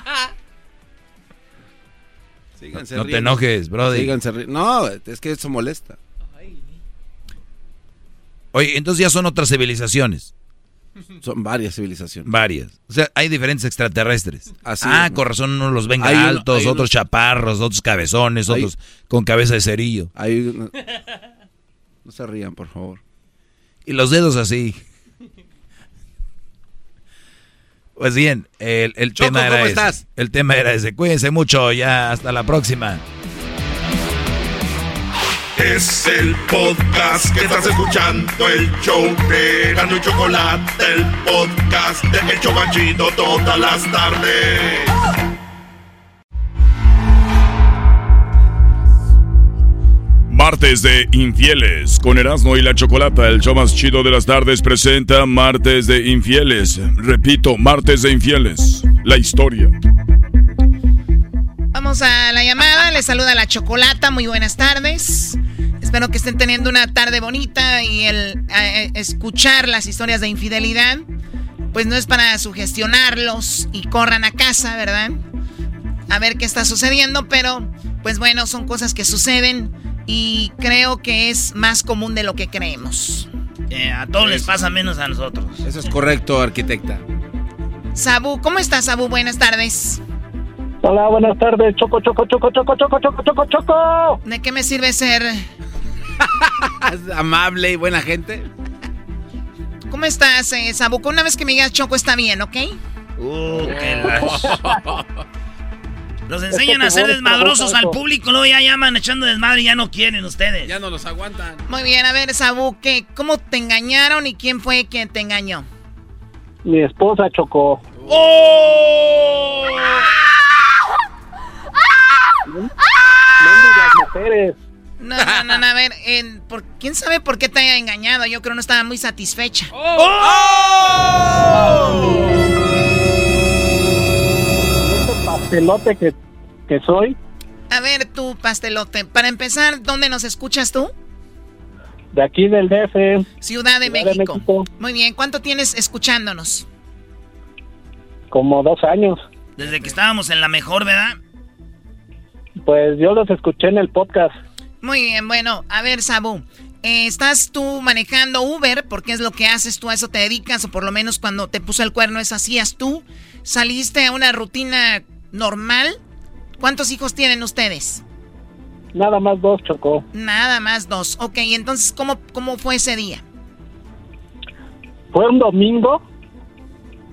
[SPEAKER 2] Síganse
[SPEAKER 3] No te enojes.
[SPEAKER 2] Síganse ri- No, es que eso molesta.
[SPEAKER 3] Oye, entonces ya son otras civilizaciones.
[SPEAKER 2] Son varias civilizaciones.
[SPEAKER 3] Varias. O sea, hay diferentes extraterrestres.
[SPEAKER 2] Así
[SPEAKER 3] ah,
[SPEAKER 2] es,
[SPEAKER 3] con razón unos los ven
[SPEAKER 2] uno-
[SPEAKER 3] altos,
[SPEAKER 2] uno-
[SPEAKER 3] otros chaparros, otros cabezones,
[SPEAKER 2] Hay-
[SPEAKER 3] otros con cabeza de cerillo.
[SPEAKER 2] Hay No se rían, por favor.
[SPEAKER 3] Y los dedos así. Pues bien, el, el
[SPEAKER 2] Choco,
[SPEAKER 3] tema era
[SPEAKER 2] ¿cómo
[SPEAKER 3] ese.
[SPEAKER 2] estás?
[SPEAKER 3] El tema era ese. Cuídense mucho, ya hasta la próxima.
[SPEAKER 8] Es el podcast que estás escuchando, el show de Gano y Chocolate, el podcast de El Chocachito todas las tardes.
[SPEAKER 7] Martes de Infieles. Con Erasmo y la Chocolata, el show más chido de las tardes presenta Martes de Infieles. Repito, Martes de Infieles. La historia.
[SPEAKER 1] Vamos a la llamada, le saluda la Chocolata, muy buenas tardes. Espero que estén teniendo una tarde bonita y el eh, escuchar las historias de infidelidad, pues no es para sugestionarlos y corran a casa, ¿verdad? A ver qué está sucediendo, pero pues bueno, son cosas que suceden y creo que es más común de lo que creemos.
[SPEAKER 9] Eh, a todos les pasa menos a nosotros.
[SPEAKER 2] Eso es correcto, arquitecta.
[SPEAKER 1] Sabu, ¿cómo estás, Sabu? Buenas tardes.
[SPEAKER 10] Hola, buenas tardes. Choco, choco, choco, choco, choco, choco, choco, choco.
[SPEAKER 1] ¿De qué me sirve ser?
[SPEAKER 2] Amable y buena gente.
[SPEAKER 1] ¿Cómo estás, eh, Sabu? Una vez que me digas Choco está bien, ¿ok?
[SPEAKER 9] Uh, qué
[SPEAKER 1] Los enseñan a ser desmadrosos al público, luego ya llaman echando desmadre y ya no quieren ustedes.
[SPEAKER 2] Ya no los aguantan.
[SPEAKER 11] Muy bien, a ver, Sabu, ¿qué, ¿cómo te engañaron y quién fue quien te engañó?
[SPEAKER 10] Mi esposa chocó.
[SPEAKER 1] ¡Oh!
[SPEAKER 10] Mujeres.
[SPEAKER 11] No, no, no, no, a ver, en- por, ¿quién sabe por qué te haya engañado? Yo creo no estaba muy satisfecha.
[SPEAKER 10] Este pastelote que, que soy,
[SPEAKER 11] A ver, tú, pastelote, para empezar, ¿dónde nos escuchas tú?
[SPEAKER 10] de aquí del DF.
[SPEAKER 11] Ciudad de
[SPEAKER 10] Ciudad
[SPEAKER 11] México.
[SPEAKER 10] México,
[SPEAKER 11] Muy bien, ¿cuánto tienes escuchándonos?
[SPEAKER 10] como dos años.
[SPEAKER 1] Desde que estábamos en la mejor, ¿verdad?
[SPEAKER 10] Pues yo los escuché en el podcast.
[SPEAKER 11] Muy bien, bueno, a ver, Sabu, eh, ¿estás tú manejando Uber? Porque es lo que haces, tú a eso te dedicas, o por lo menos cuando te puso el cuerno es hacías tú. ¿Saliste a una rutina normal? ¿Cuántos hijos tienen ustedes?
[SPEAKER 10] Nada más dos chocó.
[SPEAKER 11] Nada más dos. Ok, entonces, ¿cómo, cómo fue ese día?
[SPEAKER 10] Fue un domingo.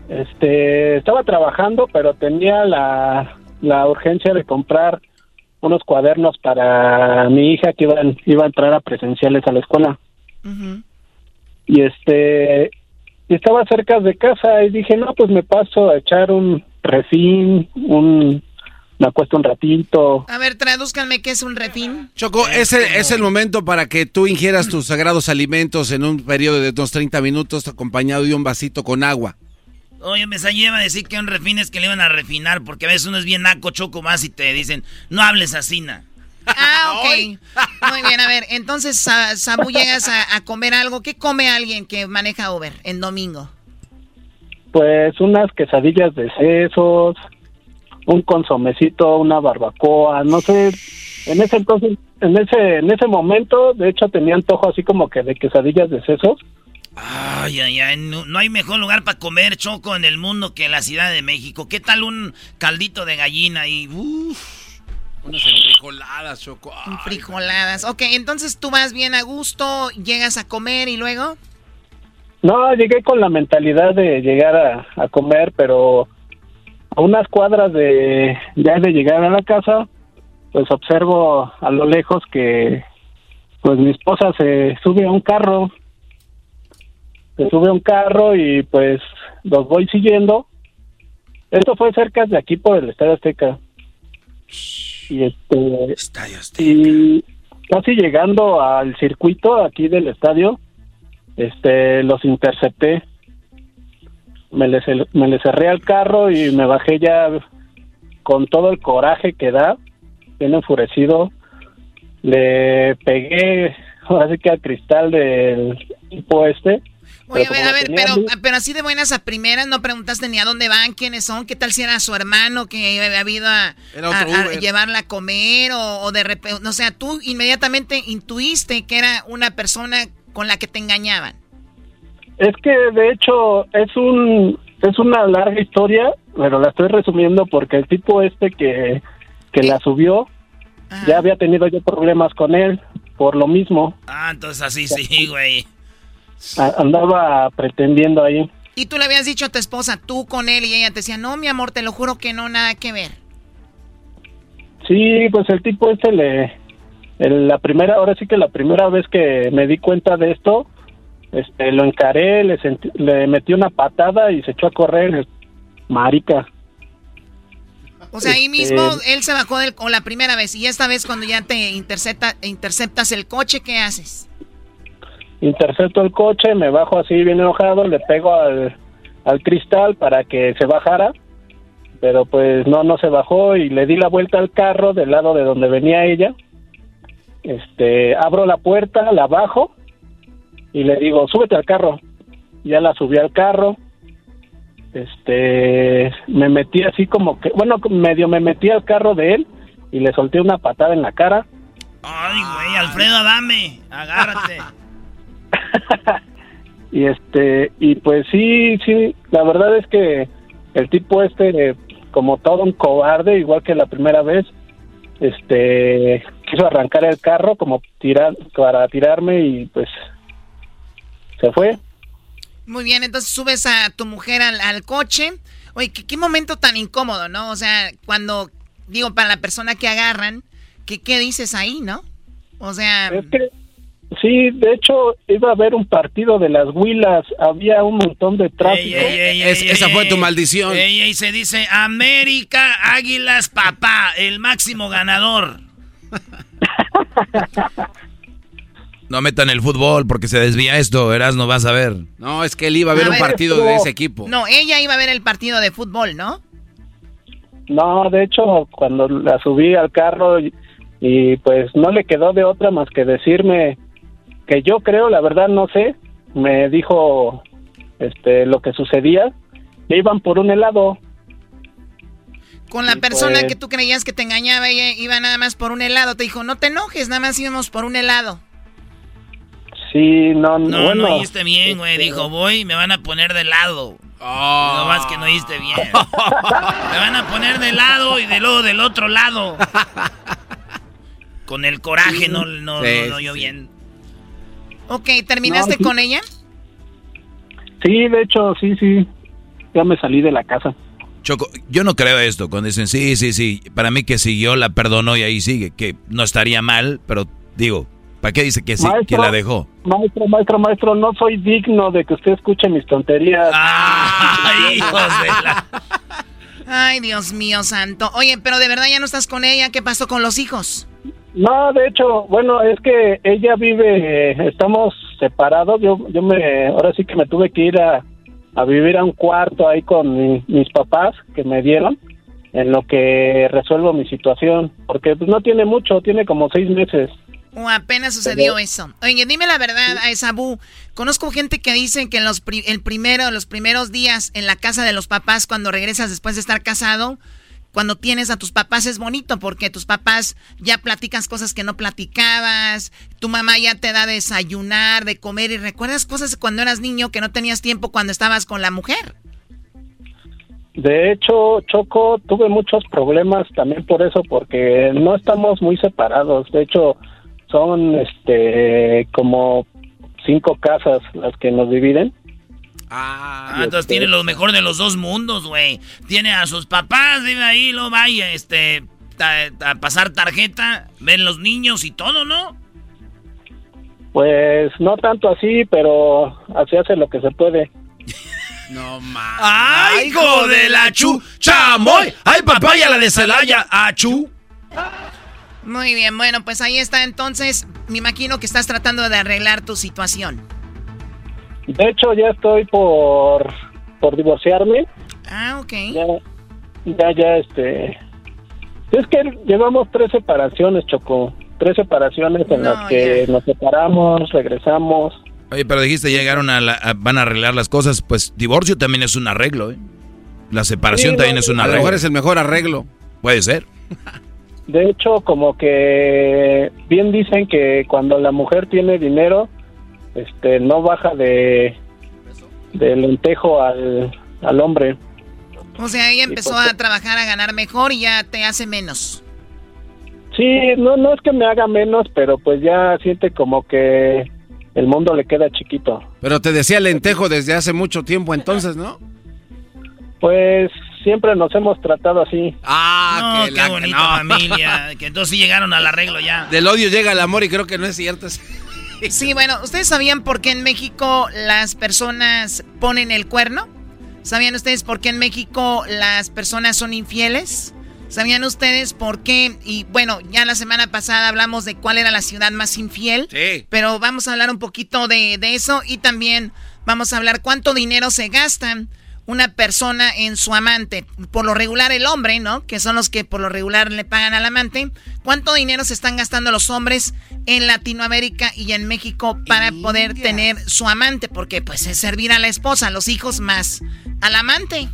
[SPEAKER 10] Este, estaba trabajando, pero tenía la, la urgencia de comprar unos cuadernos para mi hija que iba, iba a entrar a presenciales a la escuela. Y este, estaba cerca de casa y dije, no, pues me paso a echar un refín, un, me acuesto un ratito.
[SPEAKER 11] A ver, tradúzcanme qué es un refín.
[SPEAKER 2] Choco, es el, es el momento para que tú ingieras tus sagrados alimentos en un periodo de unos 30 minutos acompañado de un vasito con agua.
[SPEAKER 1] Oye, me iba a decir que un refín es que le iban a refinar, porque a veces uno es bien naco, choco más y te dicen, no hables así, na.
[SPEAKER 11] Ah, ok. Muy bien, a ver, entonces, Sa- Sabu, llegas a, a comer algo. ¿Qué come alguien que maneja Uber en domingo?
[SPEAKER 10] Pues unas quesadillas de sesos, un consomecito, una barbacoa, no sé, en ese entonces, en ese, en ese momento, de hecho tenía antojo así como que de quesadillas de sesos.
[SPEAKER 1] Ay, ay, ay, no, no hay mejor lugar para comer choco en el mundo que la Ciudad de México. ¿Qué tal un caldito de gallina y uff?
[SPEAKER 2] Unas frijoladas, Choco. Ay,
[SPEAKER 11] Frijoladas. Ok, entonces tú vas bien a gusto, llegas a comer y luego.
[SPEAKER 10] No, llegué con la mentalidad de llegar a, a comer, pero a unas cuadras de ya de llegar a la casa, pues observo a lo lejos que pues mi esposa se sube a un carro, se sube a un carro y pues los voy siguiendo. Esto fue cerca de aquí por el Estadio Azteca. Y este y casi llegando al circuito aquí del estadio, este los intercepté. Me le, ce- me le cerré al carro y me bajé ya con todo el coraje que da bien enfurecido. Le pegué ahora sí que al cristal del tipo este.
[SPEAKER 11] Oye, a
[SPEAKER 10] Pero
[SPEAKER 11] ver, a ver, pero, así de buenas a primeras no preguntaste ni a dónde van, quiénes son, qué tal si era su hermano que había habido a, llevarla a comer o, o de repente, o sea, tú inmediatamente intuiste que era una persona con la que te engañaban.
[SPEAKER 10] Es que de hecho es un es una larga historia, pero la estoy resumiendo porque el tipo este que, que la subió ya había tenido yo problemas con él por lo mismo.
[SPEAKER 1] Ah, entonces así sí, güey.
[SPEAKER 10] Andaba pretendiendo ahí.
[SPEAKER 11] Y tú le habías dicho a tu esposa, tú con él, y ella te decía, no, mi amor, te lo juro que no, nada que ver.
[SPEAKER 10] Sí, pues el tipo este le la primera ahora sí que la primera vez que me di cuenta de esto este lo encaré, le sentí- le metí una patada y se echó a correr, marica.
[SPEAKER 11] O sea, ahí
[SPEAKER 10] Este-
[SPEAKER 11] mismo él se bajó del, o la primera vez, y esta vez cuando ya te intercepta, interceptas el coche, ¿qué haces?
[SPEAKER 10] intercepto el coche, me bajo así bien enojado, le pego al, al cristal para que se bajara, pero pues no, no se bajó y le di la vuelta al carro del lado de donde venía ella. Este, abro la puerta, la bajo y le digo, súbete al carro. Ya la subí al carro. Este, me metí así como que, bueno, medio me metí al carro de él y le solté una patada en la cara.
[SPEAKER 1] Ay, güey, Alfredo Adame, agárrate.
[SPEAKER 10] Y este, y pues sí, sí, la verdad es que el tipo este, como todo un cobarde, igual que la primera vez, este, quiso arrancar el carro como tirar, para tirarme y pues se fue.
[SPEAKER 11] Muy bien, entonces subes a tu mujer al, al coche. Oye, ¿qué, qué momento tan incómodo, ¿no? O sea, cuando digo, para la persona que agarran, que, ¿qué dices ahí, no? O sea...
[SPEAKER 10] Es que, sí, de hecho, iba a haber un partido de las Huilas, había un montón de tráfico.
[SPEAKER 2] esa fue tu maldición.
[SPEAKER 1] Ey, se dice América Águilas Papá, el máximo ganador.
[SPEAKER 3] No metan el fútbol porque se desvía esto, verás, no vas a ver.
[SPEAKER 2] No, es que él iba a ver
[SPEAKER 11] A
[SPEAKER 2] un
[SPEAKER 11] ver,
[SPEAKER 2] partido
[SPEAKER 10] estuvo-
[SPEAKER 2] de ese equipo.
[SPEAKER 11] No, ella iba a ver el partido de fútbol, ¿no?
[SPEAKER 10] No, de hecho, cuando la subí al carro y, y, pues no le quedó de otra más que decirme que yo creo, la verdad no sé, me dijo este lo que sucedía, que iban por un helado.
[SPEAKER 11] Con la persona
[SPEAKER 10] pues.
[SPEAKER 11] que tú creías que te engañaba, ella iba nada más por un helado. Te dijo, no te enojes, nada más íbamos por un helado.
[SPEAKER 10] Sí, no,
[SPEAKER 1] No,
[SPEAKER 10] bueno.
[SPEAKER 1] no oíste bien, güey. Dijo, voy y me van a poner de lado. No más que no oíste bien. me van a poner de lado y de luego del otro lado. Con el coraje no, no,
[SPEAKER 10] Sí,
[SPEAKER 1] no, no oyó
[SPEAKER 10] sí.
[SPEAKER 1] bien.
[SPEAKER 11] Ok, ¿terminaste
[SPEAKER 10] No, sí.
[SPEAKER 11] con ella?
[SPEAKER 10] Sí, de hecho, sí, sí. Ya me salí de la casa.
[SPEAKER 3] Choco, yo no creo esto, cuando dicen sí, sí, sí, para mí que siguió, la perdonó y ahí sigue, que no estaría mal, pero digo, ¿para qué dice que sí, que la dejó?
[SPEAKER 10] Maestro, maestro, maestro, no soy digno de que usted escuche mis tonterías.
[SPEAKER 1] ¡Ay, hijos de la...
[SPEAKER 11] Ay, Dios mío santo. Oye, pero de verdad ya no estás con ella. ¿Qué pasó con los hijos?
[SPEAKER 10] No, de hecho, bueno, es que ella vive, eh, estamos separados. Yo, yo me, ahora sí que me tuve que ir a, a vivir a un cuarto ahí con mi- mis papás que me dieron, en lo que resuelvo mi situación, porque pues no tiene mucho, tiene como seis meses.
[SPEAKER 11] O apenas sucedió
[SPEAKER 10] Pero-
[SPEAKER 11] eso. Oye, dime la verdad, a Esabu. Conozco gente que dice que en los pri- el primero, los primeros días en la casa de los papás, cuando regresas después de estar casado, cuando tienes a tus papás es bonito porque tus papás ya platicas cosas que no platicabas, tu mamá ya te da de desayunar, de comer y recuerdas cosas cuando eras niño que no tenías tiempo cuando estabas con la mujer.
[SPEAKER 10] De hecho, Choco, tuve muchos problemas también por eso, porque no estamos muy separados. De hecho, son este como cinco casas las que nos dividen.
[SPEAKER 1] Ah, entonces tiene lo mejor de los dos mundos, güey. Tiene a sus papás, vive ahí, lo vaya, este, a pasar tarjeta, ven los niños y todo, ¿no?
[SPEAKER 10] Pues no tanto así, pero así hace lo que se puede.
[SPEAKER 2] No más.
[SPEAKER 1] ¡Ay, hijo de la chu! ¡Chamoy! ¡Ay, papaya, la de Celaya! ¡Achu!
[SPEAKER 11] Muy bien, bueno, pues ahí está entonces. Me imagino que estás tratando de arreglar tu situación.
[SPEAKER 10] De hecho, ya estoy por, por divorciarme.
[SPEAKER 11] Ah, ok.
[SPEAKER 10] Ya, ya, ya, este... Es que llevamos tres separaciones, Choco. Tres separaciones en
[SPEAKER 11] No,
[SPEAKER 10] las que nos separamos, regresamos.
[SPEAKER 3] Oye, pero dijiste llegaron a, la, a- van a arreglar las cosas, pues divorcio también es un arreglo, ¿eh? La separación
[SPEAKER 10] Sí,
[SPEAKER 3] también
[SPEAKER 10] no,
[SPEAKER 3] es un
[SPEAKER 2] A lo
[SPEAKER 3] arreglo.
[SPEAKER 2] mejor es el mejor arreglo.
[SPEAKER 3] Puede ser.
[SPEAKER 10] De hecho, como que bien dicen que cuando la mujer tiene dinero, este, no baja de del lentejo al, al hombre.
[SPEAKER 11] O sea, ella empezó a trabajar, a ganar mejor y ya te hace menos.
[SPEAKER 10] Sí, no, no es que me haga menos, pero pues ya siente como que el mundo le queda chiquito.
[SPEAKER 2] Pero te decía lentejo desde hace mucho tiempo entonces, ¿no?
[SPEAKER 10] Pues siempre nos hemos tratado así.
[SPEAKER 2] Ah,
[SPEAKER 1] no,
[SPEAKER 2] que
[SPEAKER 1] qué
[SPEAKER 2] la-
[SPEAKER 1] bonita
[SPEAKER 2] no.
[SPEAKER 1] familia. Que entonces sí llegaron al arreglo ya.
[SPEAKER 2] Del odio llega el amor y creo que no es cierto.
[SPEAKER 11] Sí, bueno, ¿ustedes sabían por qué en México las personas ponen el cuerno? ¿Sabían ustedes por qué en México las personas son infieles? ¿Sabían ustedes por qué? Y bueno, ya la semana pasada hablamos de cuál era la ciudad más infiel.
[SPEAKER 2] Sí.
[SPEAKER 11] Pero vamos a hablar un poquito de, de eso y también vamos a hablar cuánto dinero se gastan una persona en su amante. Por lo regular el hombre, ¿no? Que son los que por lo regular le pagan al amante. ¿Cuánto dinero se están gastando los hombres en Latinoamérica y en México para poder tener su amante? Porque pues es servir a la esposa, a los hijos más al amante.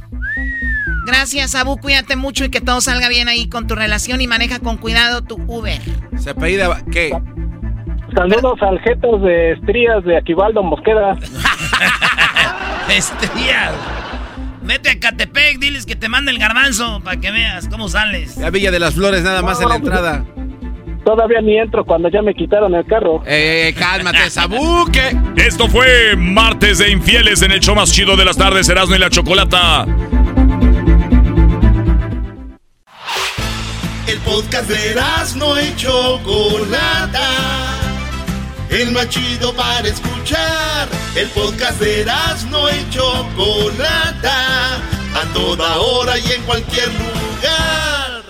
[SPEAKER 11] Gracias, Abu. Cuídate mucho y que todo salga bien ahí con tu relación y maneja con cuidado tu Uber.
[SPEAKER 2] Se apellida, ¿qué?
[SPEAKER 10] Saludos al jetos de estrías de Aquivaldo Mosqueda.
[SPEAKER 1] Estrías. Vete a Catepec, diles que te mande el garbanzo para que veas cómo sales.
[SPEAKER 2] La Villa de las Flores nada más en la entrada.
[SPEAKER 10] Todavía ni entro cuando ya me quitaron el carro.
[SPEAKER 2] Eh, cálmate, Sabuque.
[SPEAKER 7] Esto fue Martes de Infieles en el show más chido de las tardes, Erasmo y la Chocolata.
[SPEAKER 8] El podcast de no y Chocolata. El más chido para escuchar. El podcast de no y Chocolata. A toda hora y en cualquier lugar.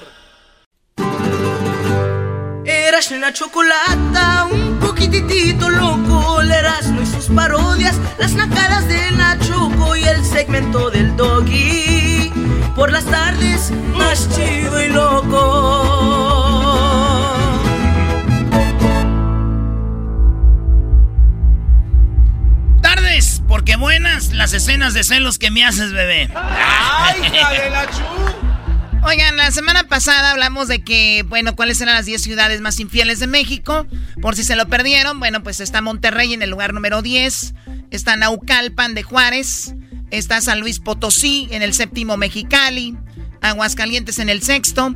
[SPEAKER 12] Eras la chocolata, un poquitito loco. El Erasmo y sus parodias, las nacadas de Nachoco y el segmento del doggy. Por las tardes, más chido y loco.
[SPEAKER 1] Porque buenas las escenas de celos que me haces, bebé.
[SPEAKER 8] ¡Ay, la chu!
[SPEAKER 11] Oigan, la semana pasada hablamos de que, bueno, cuáles eran las 10 ciudades más infieles de México. Por si se lo perdieron, bueno, pues está Monterrey en el lugar número 10. Está Naucalpan de Juárez. Está San Luis Potosí en el séptimo Mexicali. Aguascalientes en el sexto.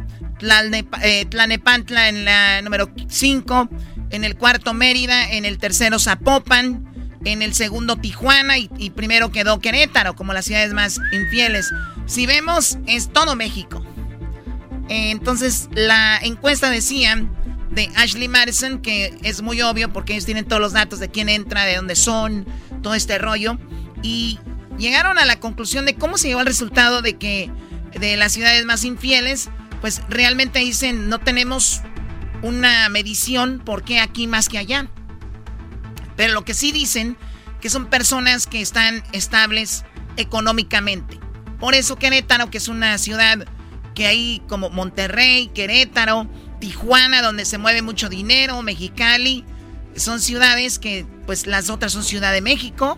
[SPEAKER 11] Eh, Tlanepantla en la número 5. En el cuarto Mérida. En el tercero Zapopan. En el segundo Tijuana. Y, primero quedó Querétaro como las ciudades más infieles. Si vemos, es todo México. Eh, Entonces, la encuesta decía de Ashley Madison, que es muy obvio porque ellos tienen todos los datos de quién entra, de dónde son, todo este rollo. Y llegaron a la conclusión de cómo se llegó al resultado de que de las ciudades más infieles, pues realmente dicen no tenemos una medición por qué aquí más que allá. Pero lo que sí dicen que son personas que están estables económicamente. Por eso Querétaro, que es una ciudad que hay como Monterrey, Querétaro, Tijuana, donde se mueve mucho dinero, Mexicali, son ciudades que, pues las otras son Ciudad de México,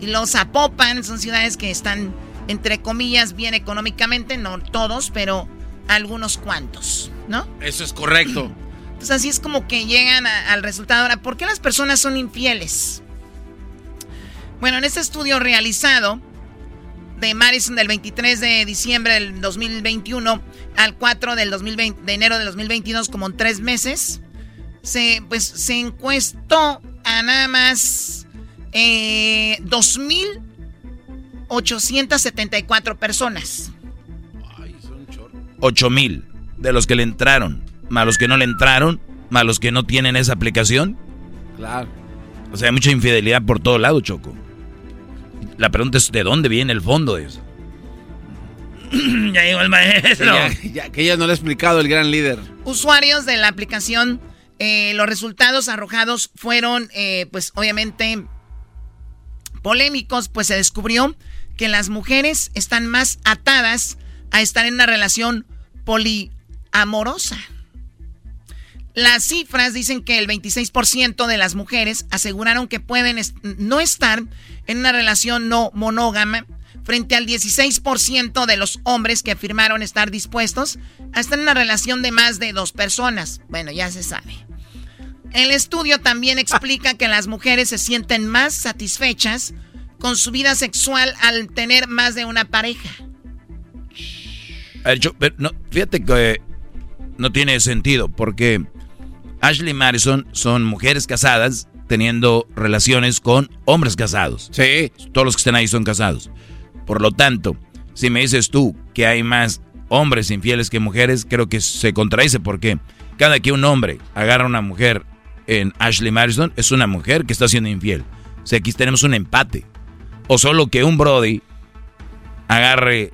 [SPEAKER 11] y los Zapopan son ciudades que están, entre comillas, bien económicamente, no todos, pero algunos cuantos, ¿no?
[SPEAKER 2] Eso es correcto.
[SPEAKER 11] Entonces así es como que llegan al resultado. Ahora, ¿por qué las personas son infieles? Bueno, en este estudio realizado de Madison del 23 de diciembre del 2021 al 4 del 2020, de enero del 2022, como en tres meses, se, pues, se encuestó a nada más eh, 2.874 personas.
[SPEAKER 3] 8 mil de los que le entraron, más los que no le entraron, más los que no tienen esa aplicación.
[SPEAKER 2] Claro.
[SPEAKER 3] O sea, hay mucha infidelidad por todo lado, Choco. La pregunta es, ¿de dónde viene el fondo de eso?
[SPEAKER 1] ya llegó el maestro.
[SPEAKER 2] Ya- que ya no le ha explicado el gran líder.
[SPEAKER 11] usuarios de la aplicación, eh, los resultados arrojados fueron, eh, pues obviamente, polémicos, pues se descubrió que las mujeres están más atadas a estar en una relación poliamorosa. Las cifras dicen que el 26% de las mujeres aseguraron que pueden no estar en una relación no monógama, frente al 16% de los hombres que afirmaron estar dispuestos a estar en una relación de más de dos personas. Bueno, ya se sabe. El estudio también explica que las mujeres se sienten más satisfechas con su vida sexual al tener más de una pareja.
[SPEAKER 3] Fíjate que eh, no tiene sentido, porque Ashley Madison son mujeres casadas teniendo relaciones con hombres casados.
[SPEAKER 2] Sí.
[SPEAKER 3] Todos los que estén ahí son casados. Por lo tanto, si me dices tú que hay más hombres infieles que mujeres, creo que se contradice porque cada que un hombre agarra a una mujer en Ashley Madison, es una mujer que está siendo infiel. O sea, aquí tenemos un empate. O solo que un Brody agarre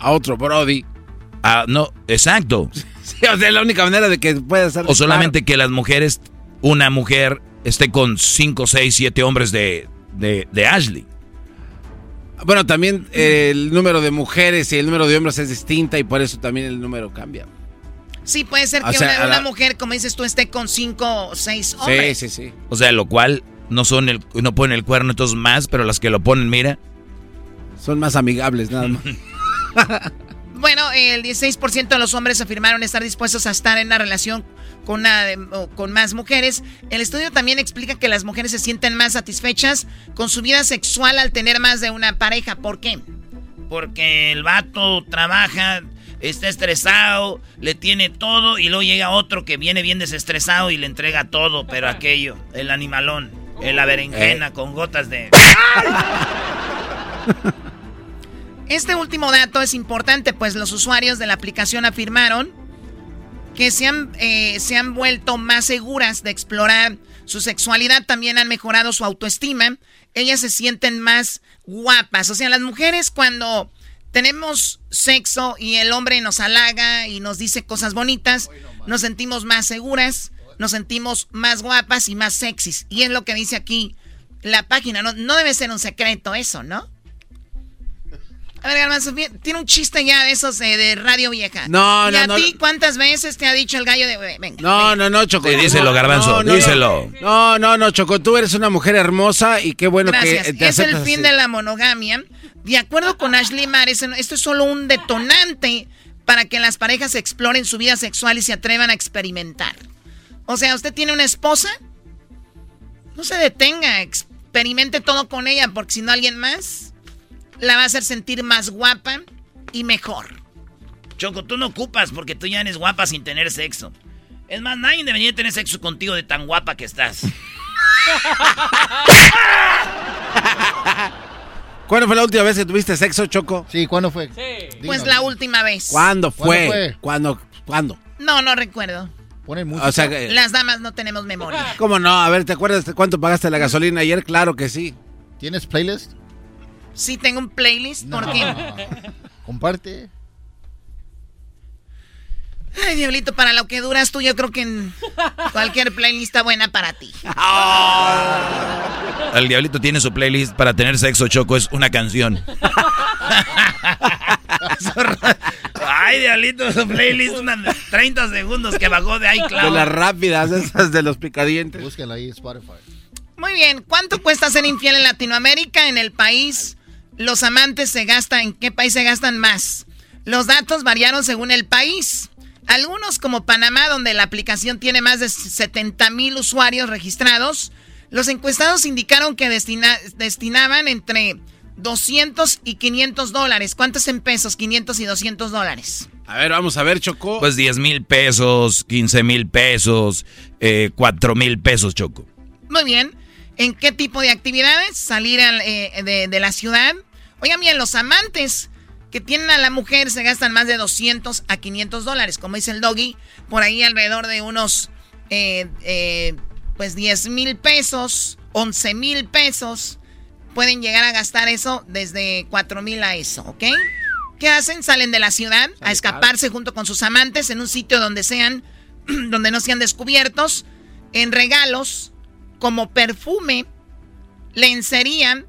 [SPEAKER 2] a otro Brody.
[SPEAKER 3] Ah, no, exacto.
[SPEAKER 2] Sí, o sea, la única manera de que pueda ser.
[SPEAKER 3] O solamente que las mujeres, una mujer esté con 5, 6, 7 hombres de, de, de Ashley.
[SPEAKER 2] Bueno, también eh, el número de mujeres y el número de hombres es distinta y por eso también el número cambia.
[SPEAKER 11] Sí, puede ser
[SPEAKER 3] O
[SPEAKER 11] que
[SPEAKER 3] sea,
[SPEAKER 11] una,
[SPEAKER 3] la-
[SPEAKER 11] mujer, como dices tú, esté con cinco o seis hombres.
[SPEAKER 2] Sí, sí, sí.
[SPEAKER 3] O sea, lo cual no son el, no ponen el cuerno entonces más, pero las que lo ponen, mira.
[SPEAKER 2] Son más amigables, nada más.
[SPEAKER 11] Bueno, el 16% de los hombres afirmaron estar dispuestos a estar en una relación con, una de- o con más mujeres. El estudio también explica que las mujeres se sienten más satisfechas con su vida sexual al tener más de una pareja. ¿Por qué?
[SPEAKER 1] Porque el vato trabaja, está estresado, le tiene todo y luego llega otro que viene bien desestresado y le entrega todo, pero aquello, el animalón, el la berenjena con gotas de...
[SPEAKER 11] Este último dato es importante, pues los usuarios de la aplicación afirmaron que se han, eh, se han vuelto más seguras de explorar su sexualidad, también han mejorado su autoestima, ellas se sienten más guapas. O sea, las mujeres cuando tenemos sexo y el hombre nos halaga y nos dice cosas bonitas, nos sentimos más seguras, nos sentimos más guapas y más sexys. Y es lo que dice aquí la página. No, no debe ser un secreto eso, ¿no? A ver, Garbanzo, tiene un chiste ya de esos eh, de radio vieja.
[SPEAKER 2] No,
[SPEAKER 11] ¿Y
[SPEAKER 2] no,
[SPEAKER 11] a
[SPEAKER 2] no.
[SPEAKER 11] ti cuántas veces te ha dicho el gallo de... Venga.
[SPEAKER 2] No, no, no, Choco.
[SPEAKER 3] Sí, díselo, Garbanzo,
[SPEAKER 2] No, no,
[SPEAKER 3] díselo.
[SPEAKER 2] No, no, no, Choco, tú eres una mujer hermosa y qué bueno
[SPEAKER 11] Gracias.
[SPEAKER 2] que te
[SPEAKER 11] es el fin
[SPEAKER 2] así.
[SPEAKER 11] de la monogamia. De acuerdo con Ashley Mares, esto es solo un detonante para que las parejas exploren su vida sexual y se atrevan a experimentar. O sea, usted tiene una esposa, no se detenga, experimente todo con ella, porque si no alguien más la va a hacer sentir más guapa y mejor.
[SPEAKER 1] Choco, tú no ocupas porque tú ya eres guapa sin tener sexo. Es más, nadie debería tener sexo contigo de tan guapa que estás.
[SPEAKER 2] ¿Cuándo fue la última vez que tuviste sexo, Choco?
[SPEAKER 13] Sí, ¿cuándo fue?
[SPEAKER 11] Pues la última vez.
[SPEAKER 2] ¿Cuándo fue?
[SPEAKER 13] ¿Cuándo fue?
[SPEAKER 2] ¿Cuándo? ¿Cuándo?
[SPEAKER 11] No, no recuerdo.
[SPEAKER 13] Pone
[SPEAKER 2] O sea, que-
[SPEAKER 11] Las damas no tenemos memoria.
[SPEAKER 2] ¿Cómo no? A ver, ¿te acuerdas de cuánto pagaste la gasolina ayer? Claro que sí.
[SPEAKER 13] ¿Tienes playlist?
[SPEAKER 11] Sí tengo un playlist, ¿por qué?
[SPEAKER 13] Comparte.
[SPEAKER 11] Ay, Diablito, para lo que duras tú, yo creo que en cualquier playlist está buena para ti.
[SPEAKER 3] El diablito tiene su playlist para tener sexo, Choco, es una canción.
[SPEAKER 1] Ay, diablito, su playlist, unas 30 segundos que bajó de iCloud.
[SPEAKER 2] De las rápidas, esas de los picadientes.
[SPEAKER 13] Búsquela ahí en Spotify.
[SPEAKER 11] Muy bien, ¿cuánto cuesta ser infiel en Latinoamérica? En el país, los amantes se gastan, ¿en qué país se gastan más? Los datos variaron según el país. Algunos, como Panamá, donde la aplicación tiene más de 70 mil usuarios registrados, los encuestados indicaron que destina- destinaban entre 200 y 500 dólares. ¿Cuántos en pesos? 500 y 200 dólares.
[SPEAKER 2] A ver, vamos a ver, Choco.
[SPEAKER 3] Pues 10 mil pesos, 15 mil pesos, eh, 4 mil pesos, Choco.
[SPEAKER 11] Muy bien. ¿En qué tipo de actividades? Salir al, eh, de, de la ciudad. Oigan bien, los amantes que tienen a la mujer se gastan más de 200 a 500 dólares. Como dice el doggy, por ahí alrededor de unos, eh, eh, pues 10 mil pesos, 11 mil pesos. Pueden llegar a gastar eso desde 4 mil a eso, ¿ok? ¿Qué hacen? Salen de la ciudad a escaparse junto con sus amantes en un sitio donde sean, donde no sean descubiertos, en regalos como perfume, lencería,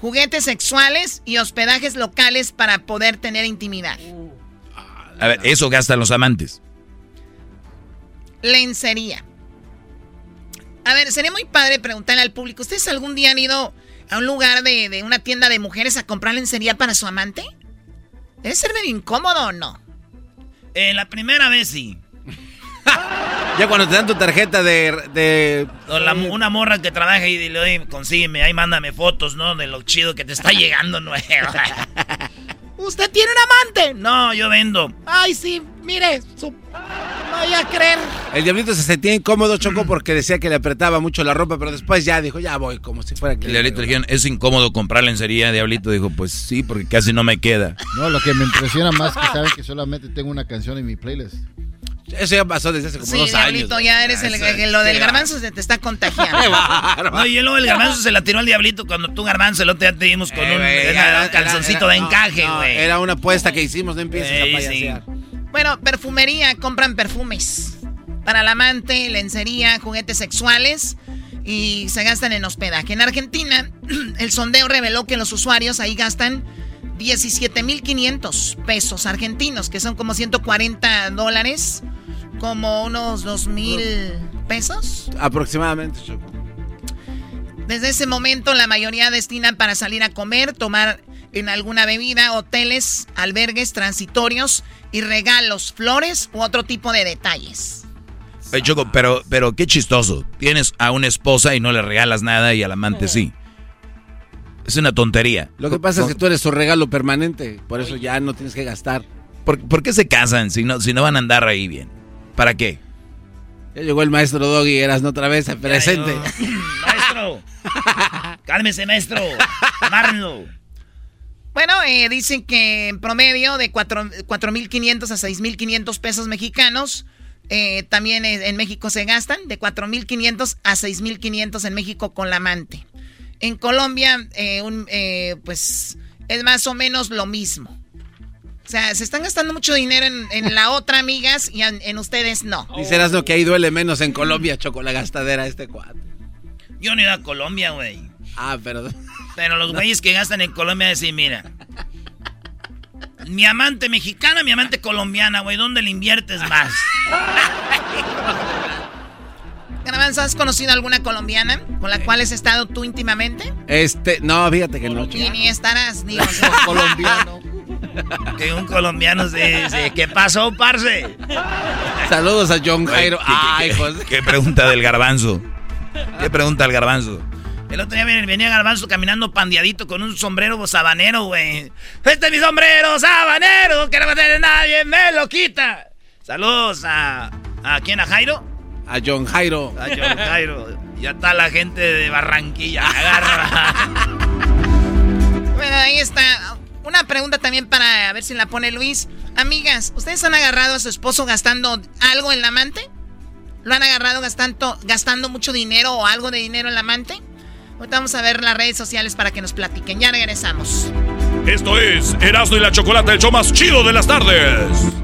[SPEAKER 11] juguetes sexuales y hospedajes locales para poder tener intimidad.
[SPEAKER 3] A ver, eso gastan los amantes.
[SPEAKER 11] Lencería. A ver, sería muy padre preguntarle al público, ¿ustedes algún día han ido a un lugar de, de una tienda de mujeres a comprar lencería para su amante? ¿Debe ser medio incómodo o no?
[SPEAKER 1] Eh, la primera vez sí.
[SPEAKER 2] Ya cuando te dan tu tarjeta de... de
[SPEAKER 1] O la- una morra que trabaja y dile, oye, consígueme, ahí mándame fotos, ¿no? De lo chido que te está llegando nuevo. ¿Usted tiene un amante? No, yo vendo. Ay, sí, mire, su... no voy a creer.
[SPEAKER 2] El diablito se sentía incómodo, Choco, porque decía que le apretaba mucho la ropa, pero después ya dijo, ya voy, como si fuera que...
[SPEAKER 3] El diablito le dijeron, es incómodo comprar lencería. Diablito dijo, pues sí, porque casi no me queda.
[SPEAKER 13] No, lo que me impresiona más que saben que solamente tengo una canción en mi playlist.
[SPEAKER 2] Eso ya pasó desde hace como
[SPEAKER 11] Sí,
[SPEAKER 2] dos
[SPEAKER 11] Diablito,
[SPEAKER 2] años.
[SPEAKER 11] ya eres el,
[SPEAKER 2] Eso,
[SPEAKER 11] el- lo del garbanzo se te está contagiando.
[SPEAKER 1] No, y luego el garbanzo se la tiró al diablito cuando tú, garbanzo, el otro día te dimos con
[SPEAKER 2] Eh,
[SPEAKER 1] un,
[SPEAKER 2] era-
[SPEAKER 1] calzoncito
[SPEAKER 2] era-
[SPEAKER 1] de encaje,
[SPEAKER 2] no,
[SPEAKER 1] güey.
[SPEAKER 2] era una apuesta que hicimos, no empieces a payasear.
[SPEAKER 11] Bueno, perfumería, compran perfumes. Para el amante, lencería, juguetes sexuales y se gastan en hospedaje. En Argentina, el sondeo reveló que los usuarios ahí gastan 17.500 pesos argentinos, que son como 140 dólares, como unos 2.000 pesos.
[SPEAKER 2] Aproximadamente, Choco.
[SPEAKER 11] Desde ese momento la mayoría destinan para salir a comer, tomar en alguna bebida, hoteles, albergues transitorios y regalos, flores u otro tipo de detalles.
[SPEAKER 3] Oye, Choco, pero, pero qué chistoso. Tienes a una esposa y no le regalas nada y al amante sí. Es una tontería.
[SPEAKER 2] Lo que pasa es que tú eres su regalo permanente, por eso ya no tienes que gastar.
[SPEAKER 3] ¿Por, por qué se casan si no, si no van a andar ahí bien? ¿Para qué?
[SPEAKER 2] Ya llegó el maestro Doggy, eras no otra vez presente.
[SPEAKER 1] Maestro, cálmese, maestro. Amárrenlo.
[SPEAKER 11] Bueno, eh, dicen que en promedio de cuatro- 4.500 a 6.500 pesos mexicanos, Eh, también en México se gastan de 4.500 a 6.500 en México con la amante. En Colombia, eh, un, eh, pues es más o menos lo mismo. O sea, se están gastando mucho dinero en, la otra, amigas, y en, ustedes no.
[SPEAKER 2] Dicerás lo que ahí duele menos en Colombia, Choco, la gastadera este cuadro.
[SPEAKER 1] Yo no he ido a Colombia, güey.
[SPEAKER 2] Ah, perdón.
[SPEAKER 1] Pero los güeyes que gastan en Colombia dicen, mira, mi amante mexicana, mi amante colombiana, güey, ¿dónde le inviertes más?
[SPEAKER 11] Garbanzo, ¿has conocido alguna colombiana con la cual has estado tú íntimamente?
[SPEAKER 2] Este, no, fíjate que no.
[SPEAKER 11] Y ni estarás, ni
[SPEAKER 1] colombiano. Que un colombiano se dice, ¿qué pasó, parce?
[SPEAKER 2] Saludos a John Jairo.
[SPEAKER 3] Ay, ¿Qué pregunta del garbanzo? ¿Qué pregunta el garbanzo?
[SPEAKER 1] El otro día venía Garbanzo caminando pandeadito con un sombrero sabanero, güey. Este es mi sombrero sabanero, que no me tiene nadie, me lo quita. Saludos a... ¿A quién? ¿A Jairo?
[SPEAKER 2] A John Jairo.
[SPEAKER 1] A John Jairo. Ya está la gente de Barranquilla. Agarra.
[SPEAKER 11] bueno, ahí está. Una pregunta también para ver si la pone Luis. Amigas, ¿ustedes han agarrado a su esposo gastando algo en la amante? ¿Lo han agarrado gastando, gastando mucho dinero o algo de dinero en la amante? Ahorita vamos a ver las redes sociales para que nos platiquen. Ya regresamos.
[SPEAKER 7] Esto es Erasmo y la Chocolate, el show más chido de las tardes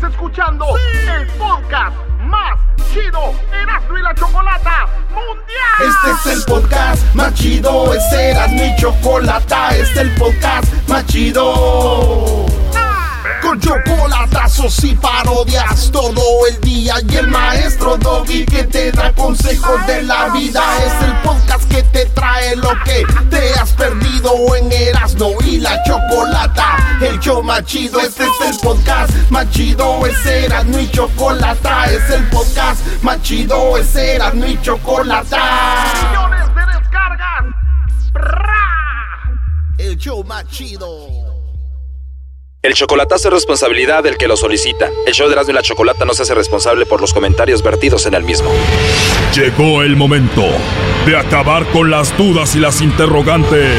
[SPEAKER 8] Estás escuchando el podcast más chido Erasmo y la Chocolata Mundial.
[SPEAKER 14] Este es el podcast más chido, este Erasmo y Chocolata, este es el podcast más chido con chocolatazos y parodias todo el día. Y el maestro Doggy El show más chido, este es el podcast más chido. Es Erasmo y Chocolata. Es el podcast más chido, es Erasmo y Chocolata.
[SPEAKER 8] Millones de descargas.
[SPEAKER 14] El show más chido.
[SPEAKER 15] El chocolatazo es responsabilidad del que lo solicita. El show de Erasmo y la Chocolata no se hace responsable por los comentarios vertidos en el mismo.
[SPEAKER 7] Llegó el momento de acabar con las dudas y las interrogantes.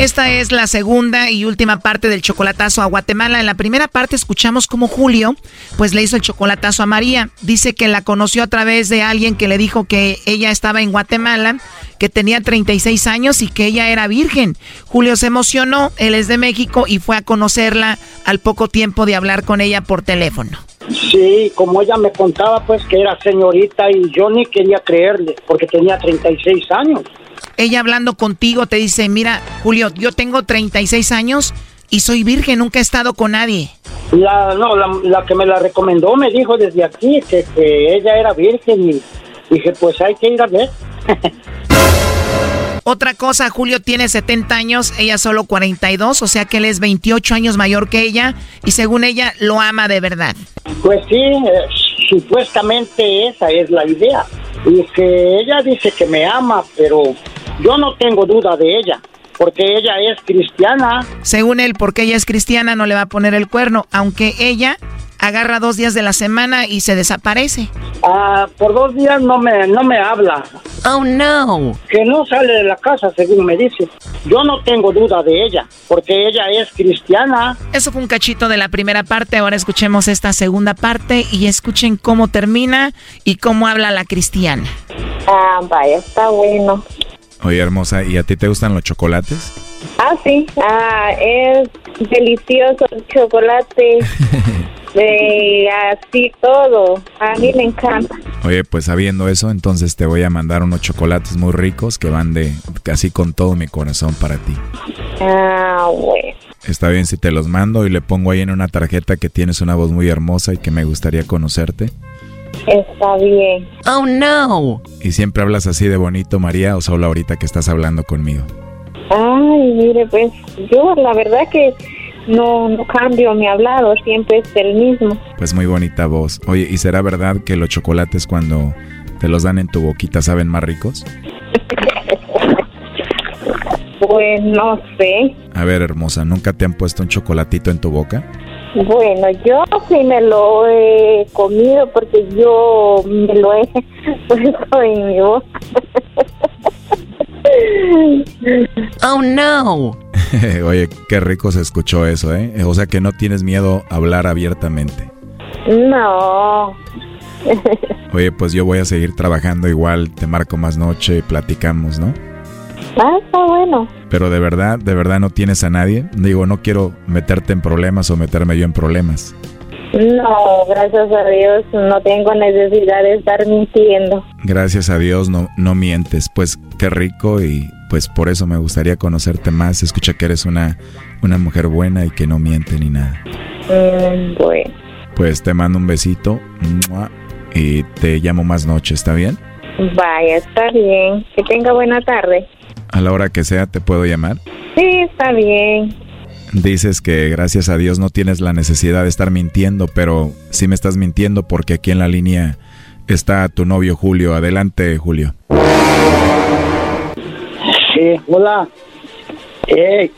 [SPEAKER 11] Esta es la segunda y última parte del chocolatazo a Guatemala. En la primera parte escuchamos cómo Julio pues le hizo el chocolatazo a María. Dice que la conoció a través de alguien que le dijo que ella estaba en Guatemala, que tenía 36 años y que ella era virgen. Julio se emocionó, él es de México y fue a conocerla al poco tiempo de hablar con ella por teléfono.
[SPEAKER 16] Sí, como ella me contaba pues que era señorita y yo ni quería creerle porque tenía 36 años
[SPEAKER 11] ella hablando contigo te dice, mira, Julio, yo tengo 36 años y soy virgen, nunca he estado con nadie.
[SPEAKER 16] La, no, la, que me la recomendó me dijo desde aquí que, ella era virgen y dije, pues hay que ir a ver.
[SPEAKER 11] Otra cosa, Julio tiene 70 años, ella solo 42, o sea que él es 28 años mayor que ella y según ella lo ama de verdad.
[SPEAKER 16] Pues sí, eh, supuestamente esa es la idea. Y que ella dice que me ama, pero yo no tengo duda de ella. porque ella es cristiana.
[SPEAKER 11] Según él, porque ella es cristiana, no le va a poner el cuerno, aunque ella agarra dos días de la semana y se desaparece.
[SPEAKER 16] Ah, por dos días no me, no me habla.
[SPEAKER 11] Oh, no.
[SPEAKER 16] Que no sale de la casa, según me dice. Yo no tengo duda de ella, porque ella es cristiana.
[SPEAKER 11] Eso fue un cachito de la primera parte, ahora escuchemos esta segunda parte y escuchen cómo termina y cómo habla la cristiana.
[SPEAKER 17] Ah, vaya, está bueno.
[SPEAKER 18] Oye, hermosa, ¿y a ti te gustan los chocolates?
[SPEAKER 17] Ah, sí. Ah, es delicioso el chocolate. de así todo. A mí me encanta.
[SPEAKER 18] Oye, pues sabiendo eso, entonces te voy a mandar unos chocolates muy ricos que van de casi con todo mi corazón para ti.
[SPEAKER 17] Ah, bueno.
[SPEAKER 18] Está bien si te los mando y le pongo ahí en una tarjeta que tienes una voz muy hermosa y que me gustaría conocerte.
[SPEAKER 17] Está bien.
[SPEAKER 11] Oh, no.
[SPEAKER 18] ¿Y siempre hablas así de bonito, María, o solo ahorita que estás hablando conmigo?
[SPEAKER 17] Ay, mire, pues yo la verdad que no, no cambio mi hablado, siempre es el mismo.
[SPEAKER 18] Pues muy bonita voz. Oye, ¿y será verdad que los chocolates cuando te los dan en tu boquita saben más ricos?
[SPEAKER 17] pues no sé.
[SPEAKER 18] A ver, hermosa, ¿nunca te han puesto un chocolatito en tu boca?
[SPEAKER 17] Bueno, yo sí me lo he comido porque yo me lo he puesto en mi boca.
[SPEAKER 11] Oh no.
[SPEAKER 18] Oye, qué rico se escuchó eso, ¿eh? O sea que no tienes miedo a hablar abiertamente.
[SPEAKER 17] No.
[SPEAKER 18] Oye, pues yo voy a seguir trabajando igual, te marco más noche, platicamos, ¿no?
[SPEAKER 17] Ah, está bueno.
[SPEAKER 18] Pero de verdad, de verdad no tienes a nadie. Digo, no quiero meterte en problemas o meterme yo en problemas.
[SPEAKER 17] No, gracias a Dios no tengo necesidad de estar mintiendo.
[SPEAKER 18] Gracias a Dios no, no mientes, pues qué rico y pues por eso me gustaría conocerte más. Escucha que eres una, una mujer buena y que no miente ni nada.
[SPEAKER 17] Mm, bueno.
[SPEAKER 18] Pues te mando un besito y te llamo más noche, ¿está bien?
[SPEAKER 17] Vaya, está bien. Que tenga buena tarde.
[SPEAKER 18] A la hora que sea, ¿te puedo llamar?
[SPEAKER 17] Sí, está bien.
[SPEAKER 18] Dices que gracias a Dios no tienes la necesidad de estar mintiendo, pero sí me estás mintiendo porque aquí en la línea está tu novio Julio. Adelante, Julio.
[SPEAKER 16] Sí, hola. Hey.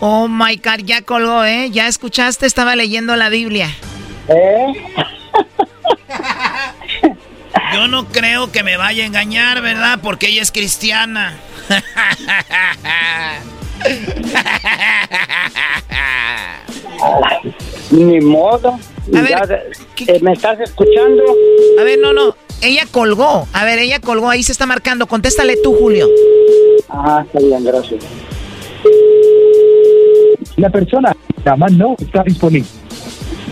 [SPEAKER 11] Oh my God, ya colgó, ¿eh? Ya escuchaste, estaba leyendo la Biblia.
[SPEAKER 16] ¿Eh?
[SPEAKER 1] Yo no creo que me vaya a engañar, ¿verdad? Porque ella es cristiana.
[SPEAKER 16] Ni modo. A ver, eh, ¿Me estás escuchando?
[SPEAKER 11] A ver, no, no. Ella colgó. A ver, ella colgó. Ahí se está marcando. Contéstale tú, Julio.
[SPEAKER 16] Ah, está bien, gracias.
[SPEAKER 19] La persona llama no está disponible.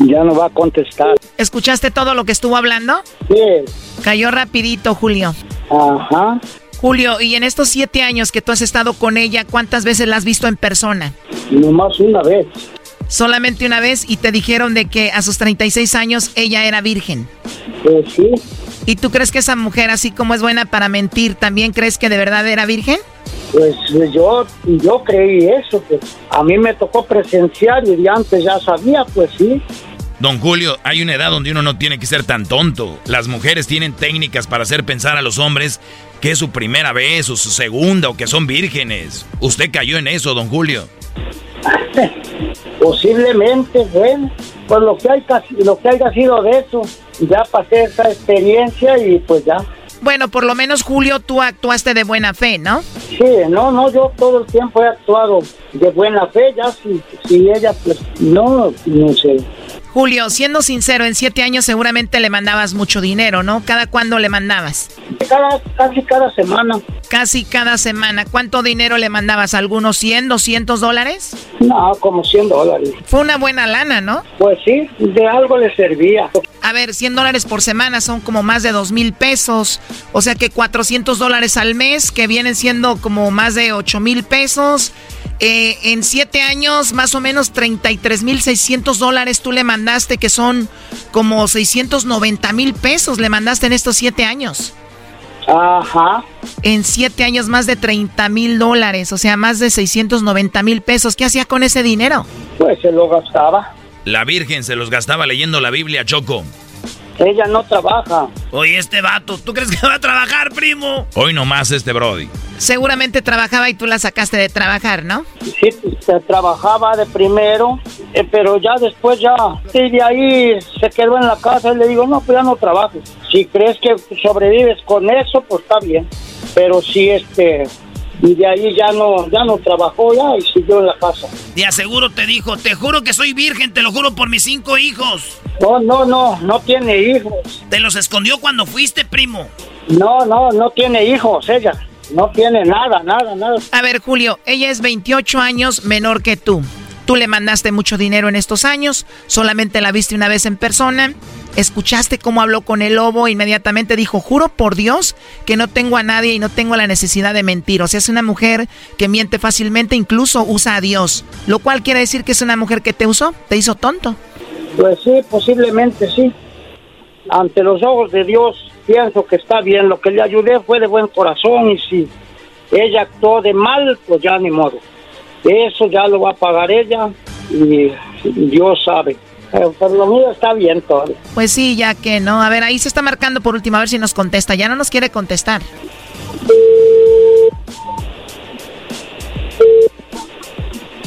[SPEAKER 16] Ya no va a contestar.
[SPEAKER 11] ¿Escuchaste todo lo que estuvo hablando?
[SPEAKER 16] Sí.
[SPEAKER 11] Cayó rapidito, Julio.
[SPEAKER 16] Ajá.
[SPEAKER 11] Julio, y en estos siete años que tú has estado con ella, ¿cuántas veces la has visto en persona?
[SPEAKER 16] Nomás una vez.
[SPEAKER 11] Solamente una vez y te dijeron de que a sus 36 años ella era virgen.
[SPEAKER 16] Pues sí.
[SPEAKER 11] ¿Y tú crees que esa mujer, así como es buena para mentir, también crees que de verdad era virgen?
[SPEAKER 16] Pues yo, yo creí eso, pues a mí me tocó presenciar y de antes ya sabía, pues sí.
[SPEAKER 18] Don Julio, hay una edad donde uno no tiene que ser tan tonto. Las mujeres tienen técnicas para hacer pensar a los hombres que es su primera vez o su segunda o que son vírgenes. Usted cayó en eso, don Julio.
[SPEAKER 16] Posiblemente, bueno, pues lo que, hay, lo que haya sido de eso, ya pasé esa experiencia y pues ya.
[SPEAKER 11] Bueno, por lo menos Julio, tú actuaste de buena fe, ¿no?
[SPEAKER 16] Sí, no, no, yo todo el tiempo he actuado de buena fe, ya si, si ella, pues no, no sé.
[SPEAKER 11] Julio, siendo sincero, en siete años seguramente le mandabas mucho dinero, ¿no? ¿Cada cuándo le mandabas?
[SPEAKER 16] Cada, casi cada semana.
[SPEAKER 11] Casi cada semana. ¿Cuánto dinero le mandabas? ¿Algunos 100, 200 dólares?
[SPEAKER 16] No, como 100 dólares.
[SPEAKER 11] Fue una buena lana, ¿no?
[SPEAKER 16] Pues sí, de algo le servía.
[SPEAKER 11] A ver, 100 dólares por semana son como más de 2 mil pesos. O sea que 400 dólares al mes, que vienen siendo como más de 8 mil pesos. Eh, en siete años, más o menos 33 mil 600 dólares tú le mandaste, que son como 690 mil pesos le mandaste en estos siete años.
[SPEAKER 16] Ajá.
[SPEAKER 11] En siete años, más de 30 mil dólares, o sea, más de 690 mil pesos. ¿Qué hacía con ese dinero?
[SPEAKER 16] Pues se lo gastaba.
[SPEAKER 18] La Virgen se los gastaba leyendo la Biblia, Choco.
[SPEAKER 16] Ella no trabaja.
[SPEAKER 1] Oye, este vato, ¿tú crees que va a trabajar, primo?
[SPEAKER 18] Hoy nomás este Brody.
[SPEAKER 11] Seguramente trabajaba y tú la sacaste de trabajar, ¿no?
[SPEAKER 16] Sí, pues, trabajaba de primero, eh, pero ya después ya, y de ahí se quedó en la casa y le digo, no, pues ya no trabajes. Si crees que sobrevives con eso, pues está bien. Pero si este, y de ahí ya no, ya no trabajó ya y siguió en la casa.
[SPEAKER 1] De aseguro te dijo, te juro que soy virgen, te lo juro por mis cinco hijos.
[SPEAKER 16] No, no, no, no tiene hijos.
[SPEAKER 1] ¿Te los escondió cuando fuiste, primo?
[SPEAKER 16] No, no, no tiene hijos ella. No tiene nada, nada, nada.
[SPEAKER 11] A ver, Julio, ella es 28 años menor que tú. Tú le mandaste mucho dinero en estos años, solamente la viste una vez en persona. Escuchaste cómo habló con el lobo, inmediatamente dijo, juro por Dios que no tengo a nadie y no tengo la necesidad de mentir. O sea, es una mujer que miente fácilmente, incluso usa a Dios. Lo cual quiere decir que es una mujer que te usó, te hizo tonto.
[SPEAKER 16] Pues sí, posiblemente sí. Ante los ojos de Dios pienso que está bien. Lo que le ayudé fue de buen corazón y si ella actuó de mal, pues ya ni modo. Eso ya lo va a pagar ella y Dios sabe. Pero por lo mío está bien todo.
[SPEAKER 11] Pues sí, ya que no. A ver, ahí se está marcando por última, a ver si nos contesta. Ya no nos quiere contestar.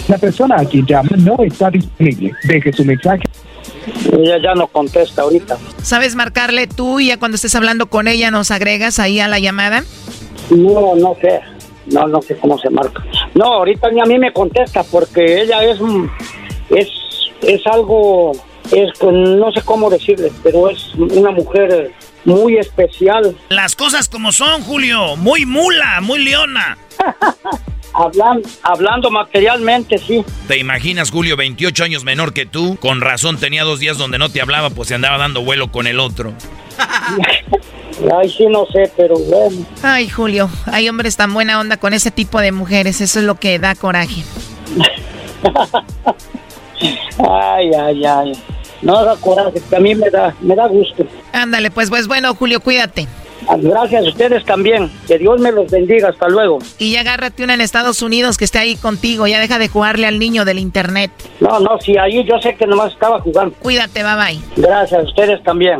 [SPEAKER 19] La persona a quien llama no está disponible. Deje su mensaje.
[SPEAKER 16] Ella ya no contesta ahorita.
[SPEAKER 11] ¿Sabes marcarle tú y ya cuando estés hablando con ella nos agregas ahí a la llamada?
[SPEAKER 16] No, no sé. No, no sé cómo se marca. No, ahorita ni a mí me contesta porque ella es es es algo es no sé cómo decirle, pero es una mujer muy especial.
[SPEAKER 1] Las cosas como son, Julio, muy mula, muy leona.
[SPEAKER 16] Hablando, hablando materialmente, sí.
[SPEAKER 3] ¿Te imaginas, Julio, 28 años menor que tú? Con razón tenía dos días donde no te hablaba, pues se andaba dando vuelo con el otro.
[SPEAKER 16] Ay, sí, no sé, pero bueno.
[SPEAKER 11] Ay, Julio, hay hombres tan buena onda con ese tipo de mujeres, eso es lo que da coraje.
[SPEAKER 16] ay, ay, ay. No haga coraje, que a mí me da, me da gusto.
[SPEAKER 11] Ándale, pues, pues bueno, Julio, cuídate.
[SPEAKER 16] Gracias a ustedes también. Que Dios me los bendiga. Hasta luego.
[SPEAKER 11] Y ya agárrate una en Estados Unidos que esté ahí contigo. Ya deja de jugarle al niño del internet.
[SPEAKER 16] No, no, sí, ahí yo sé que nomás estaba jugando.
[SPEAKER 11] Cuídate, bye bye.
[SPEAKER 16] Gracias a ustedes también.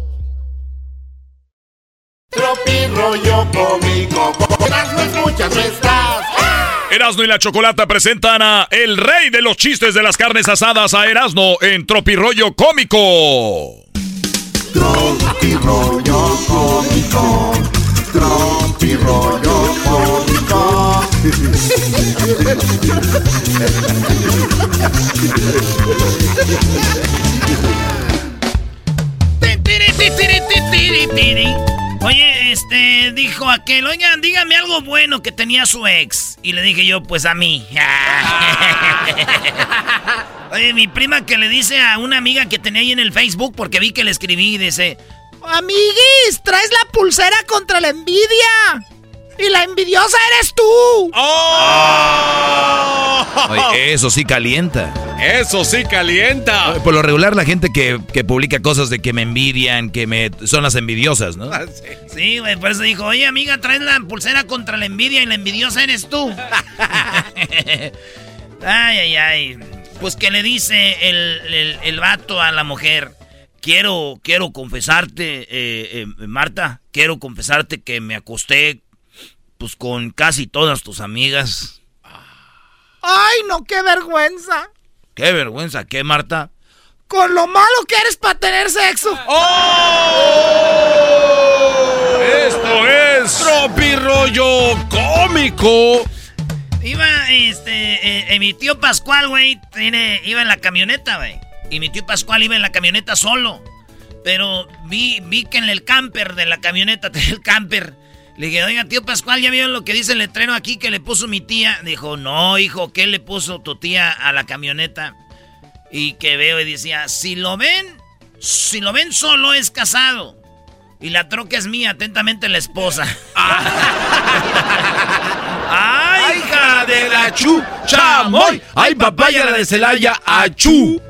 [SPEAKER 14] Tropi rollo cómico, no escuchas no estás.
[SPEAKER 7] Erasno y la Chocolata presentan a el rey de los chistes de las carnes asadas a Erasno en Tropirollo Cómico.
[SPEAKER 14] Tropi rollo cómico, tropi rollo cómico.
[SPEAKER 1] Oye, este, dijo aquel, oigan, dígame algo bueno que tenía su ex. Y le dije yo, pues a mí. Oye, mi prima que le dice a una amiga que tenía ahí en el Facebook, porque vi que le escribí, dice,
[SPEAKER 11] Amiguis, traes la pulsera contra la envidia. Y la envidiosa eres tú.
[SPEAKER 3] Oye, eso sí calienta.
[SPEAKER 2] Eso sí calienta.
[SPEAKER 3] Por lo regular, la gente que, que publica cosas de que me envidian, que me son las envidiosas, ¿no?
[SPEAKER 1] sí, güey, por eso dijo, oye, amiga, traes la pulsera contra la envidia y la envidiosa eres tú. ay, ay, ay. Pues que le dice el, el, el vato a la mujer, quiero, quiero confesarte, eh, eh, Marta, quiero confesarte que me acosté pues con casi todas tus amigas.
[SPEAKER 11] Ay, no, qué vergüenza.
[SPEAKER 1] Qué vergüenza, ¿qué, Marta?
[SPEAKER 11] con lo malo que eres para tener sexo.
[SPEAKER 2] ¡Oh! Esto es Tropi Rollo Cómico.
[SPEAKER 1] Iba, este, eh, mi tío Pascual, güey, iba en la camioneta, güey. Y mi tío Pascual iba en la camioneta solo. Pero vi, vi que en el camper de la camioneta, el camper, le dije, oiga, tío Pascual, ¿ya vieron lo que dice el letrero aquí que le puso mi tía? Dijo, no, hijo, ¿qué le puso tu tía a la camioneta? Y que veo y decía, si lo ven, si lo ven solo es casado. Y la troca es mía, atentamente la esposa.
[SPEAKER 2] ¡Ay, hija de la chu! ¡Chamoy! ¡Ay, papaya la de Celaya! ¡Achú!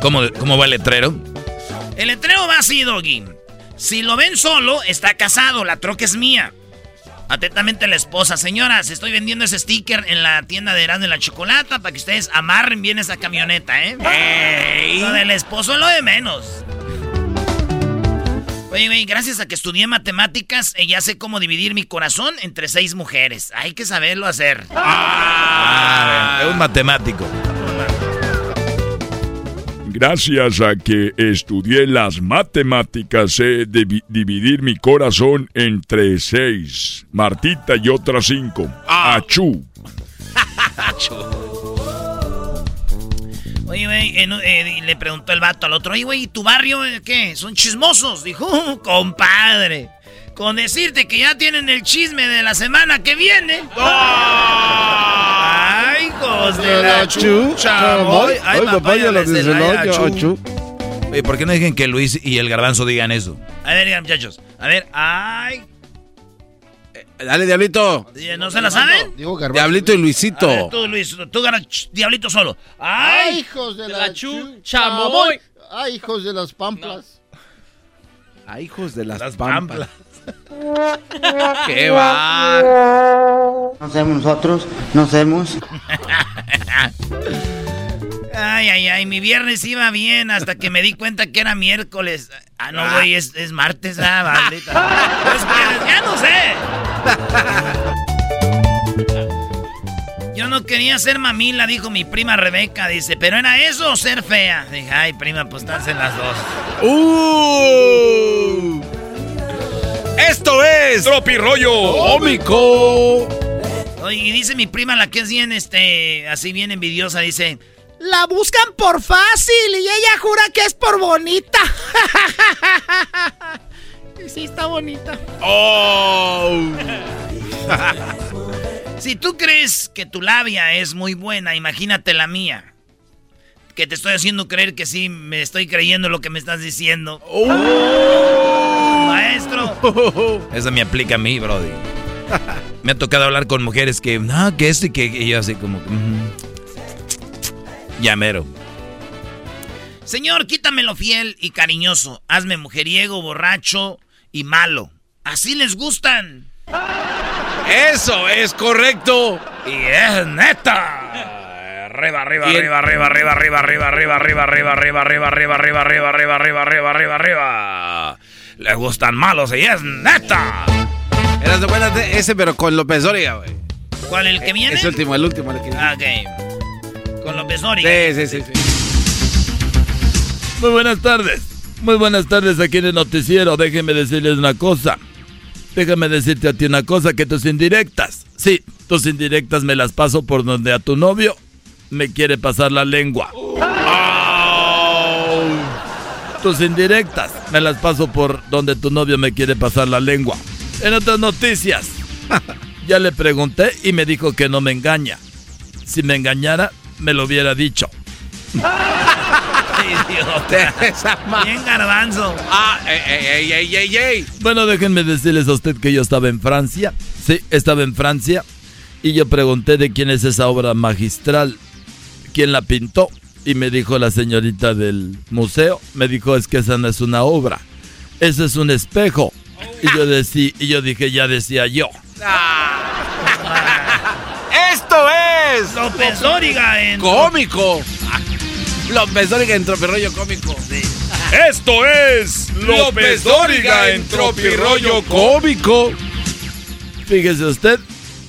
[SPEAKER 20] ¿Cómo, ¿Cómo va el letrero?
[SPEAKER 1] El letrero va así, Doggy. Si lo ven solo, está casado, la troca es mía. Atentamente la esposa. Señoras, estoy vendiendo ese sticker en la tienda de Erasmo de la Chocolata para que ustedes amarren bien esa camioneta, ¿eh? Lo del esposo es lo de menos. Oye, güey, gracias a que estudié matemáticas, eh, ya sé cómo dividir mi corazón entre seis mujeres. Hay que saberlo hacer.
[SPEAKER 20] Ah, es un matemático.
[SPEAKER 3] Gracias a que estudié las matemáticas, sé dividir mi corazón entre seis. Martita y otras cinco. Ah. Achú.
[SPEAKER 1] Achú. Oye, güey, eh, le preguntó el vato al otro, oye, güey, ¿y tu barrio eh, qué? ¿Son chismosos? Dijo, compadre. Con decirte que ya tienen el chisme de la semana que viene. ¡Ay, hijos de la chucha!
[SPEAKER 20] Ay, papaya la chu. Oye, ¿por qué no dejen que Luis y el garbanzo digan eso?
[SPEAKER 1] A ver, muchachos. A ver, ay.
[SPEAKER 2] Eh, dale, Diablito.
[SPEAKER 1] ¿No se la saben?
[SPEAKER 2] Diablito y Luisito. Ver,
[SPEAKER 1] tú, Luis, tú ganas Diablito solo.
[SPEAKER 11] ¡Ay! hijos de, la, chucha! ¡Ay, hijos de las pamplas!
[SPEAKER 2] ¡Ay, hijos de las,
[SPEAKER 20] las pampas.
[SPEAKER 2] ¿Qué va?
[SPEAKER 21] No somos nosotros, no somos.
[SPEAKER 1] Ay, ay, ay, mi viernes iba bien hasta que me di cuenta que era miércoles. Ah, no, güey, es, es, martes, ah, maldita. Pues, pues, ya no sé. Yo no quería ser mamila, dijo mi prima Rebeca, dice, pero era eso o ser fea. Dije, ay, prima, pues estás en las dos.
[SPEAKER 2] ¡Uh! Esto es Tropi Rollo Cómico.
[SPEAKER 1] Oye, y dice mi prima, la que es bien, este, así bien envidiosa, dice...
[SPEAKER 11] La buscan por fácil y ella jura que es por bonita. y sí, está bonita.
[SPEAKER 2] Oh.
[SPEAKER 1] si tú crees que tu labia es muy buena, imagínate la mía. Que te estoy haciendo creer que sí, me estoy creyendo lo que me estás diciendo.
[SPEAKER 2] Oh.
[SPEAKER 1] Maestro.
[SPEAKER 20] Eso me aplica a mí, Brody. me ha tocado hablar con mujeres que, no, que esto y que y yo así como... Llamero.
[SPEAKER 1] Señor, quítamelo fiel y cariñoso. Hazme mujeriego, borracho y malo. Así les gustan.
[SPEAKER 2] Eso es correcto.
[SPEAKER 1] Y es neta. Arriba, arriba, arriba, arriba, arriba, arriba, arriba, arriba, arriba, arriba, arriba, arriba, arriba, arriba, arriba, arriba, arriba, arriba, arriba, Les gustan malos y es neta.
[SPEAKER 2] Eras de buena ese, pero con López Dóriga, güey.
[SPEAKER 1] ¿Cuál el que viene?
[SPEAKER 2] Es el último, el último. El que...
[SPEAKER 1] Ah, ok. Con López Dóriga.
[SPEAKER 2] Sí, sí, sí,
[SPEAKER 3] Muy buenas tardes. Muy buenas tardes aquí en el noticiero. Déjenme decirles una cosa. Déjame decirte a ti una cosa, que tus indirectas, sí, tus indirectas me las paso por donde a tu novio me quiere pasar la lengua. Tus indirectas me las paso por donde tu novio me quiere pasar la lengua. En otras noticias, ya le pregunté y me dijo que no me engaña. Si me engañara, me lo hubiera dicho.
[SPEAKER 1] Bien garbanzo.
[SPEAKER 2] Ah, ey, ey, ey, ey,
[SPEAKER 3] Bueno, déjenme decirles a usted que yo estaba en Francia. Sí, estaba en Francia. Y yo pregunté de quién es esa obra magistral. ¿Quién la pintó? Y me dijo la señorita del museo. Me dijo, es que esa no es una obra. Ese es un espejo. Y yo, decí, y yo dije, ya decía yo.
[SPEAKER 2] Esto es
[SPEAKER 1] López Dóriga en
[SPEAKER 2] cómico. López Dóriga en tropirollo cómico.
[SPEAKER 3] Esto es López Dóriga en tropirollo cómico. Fíjese usted,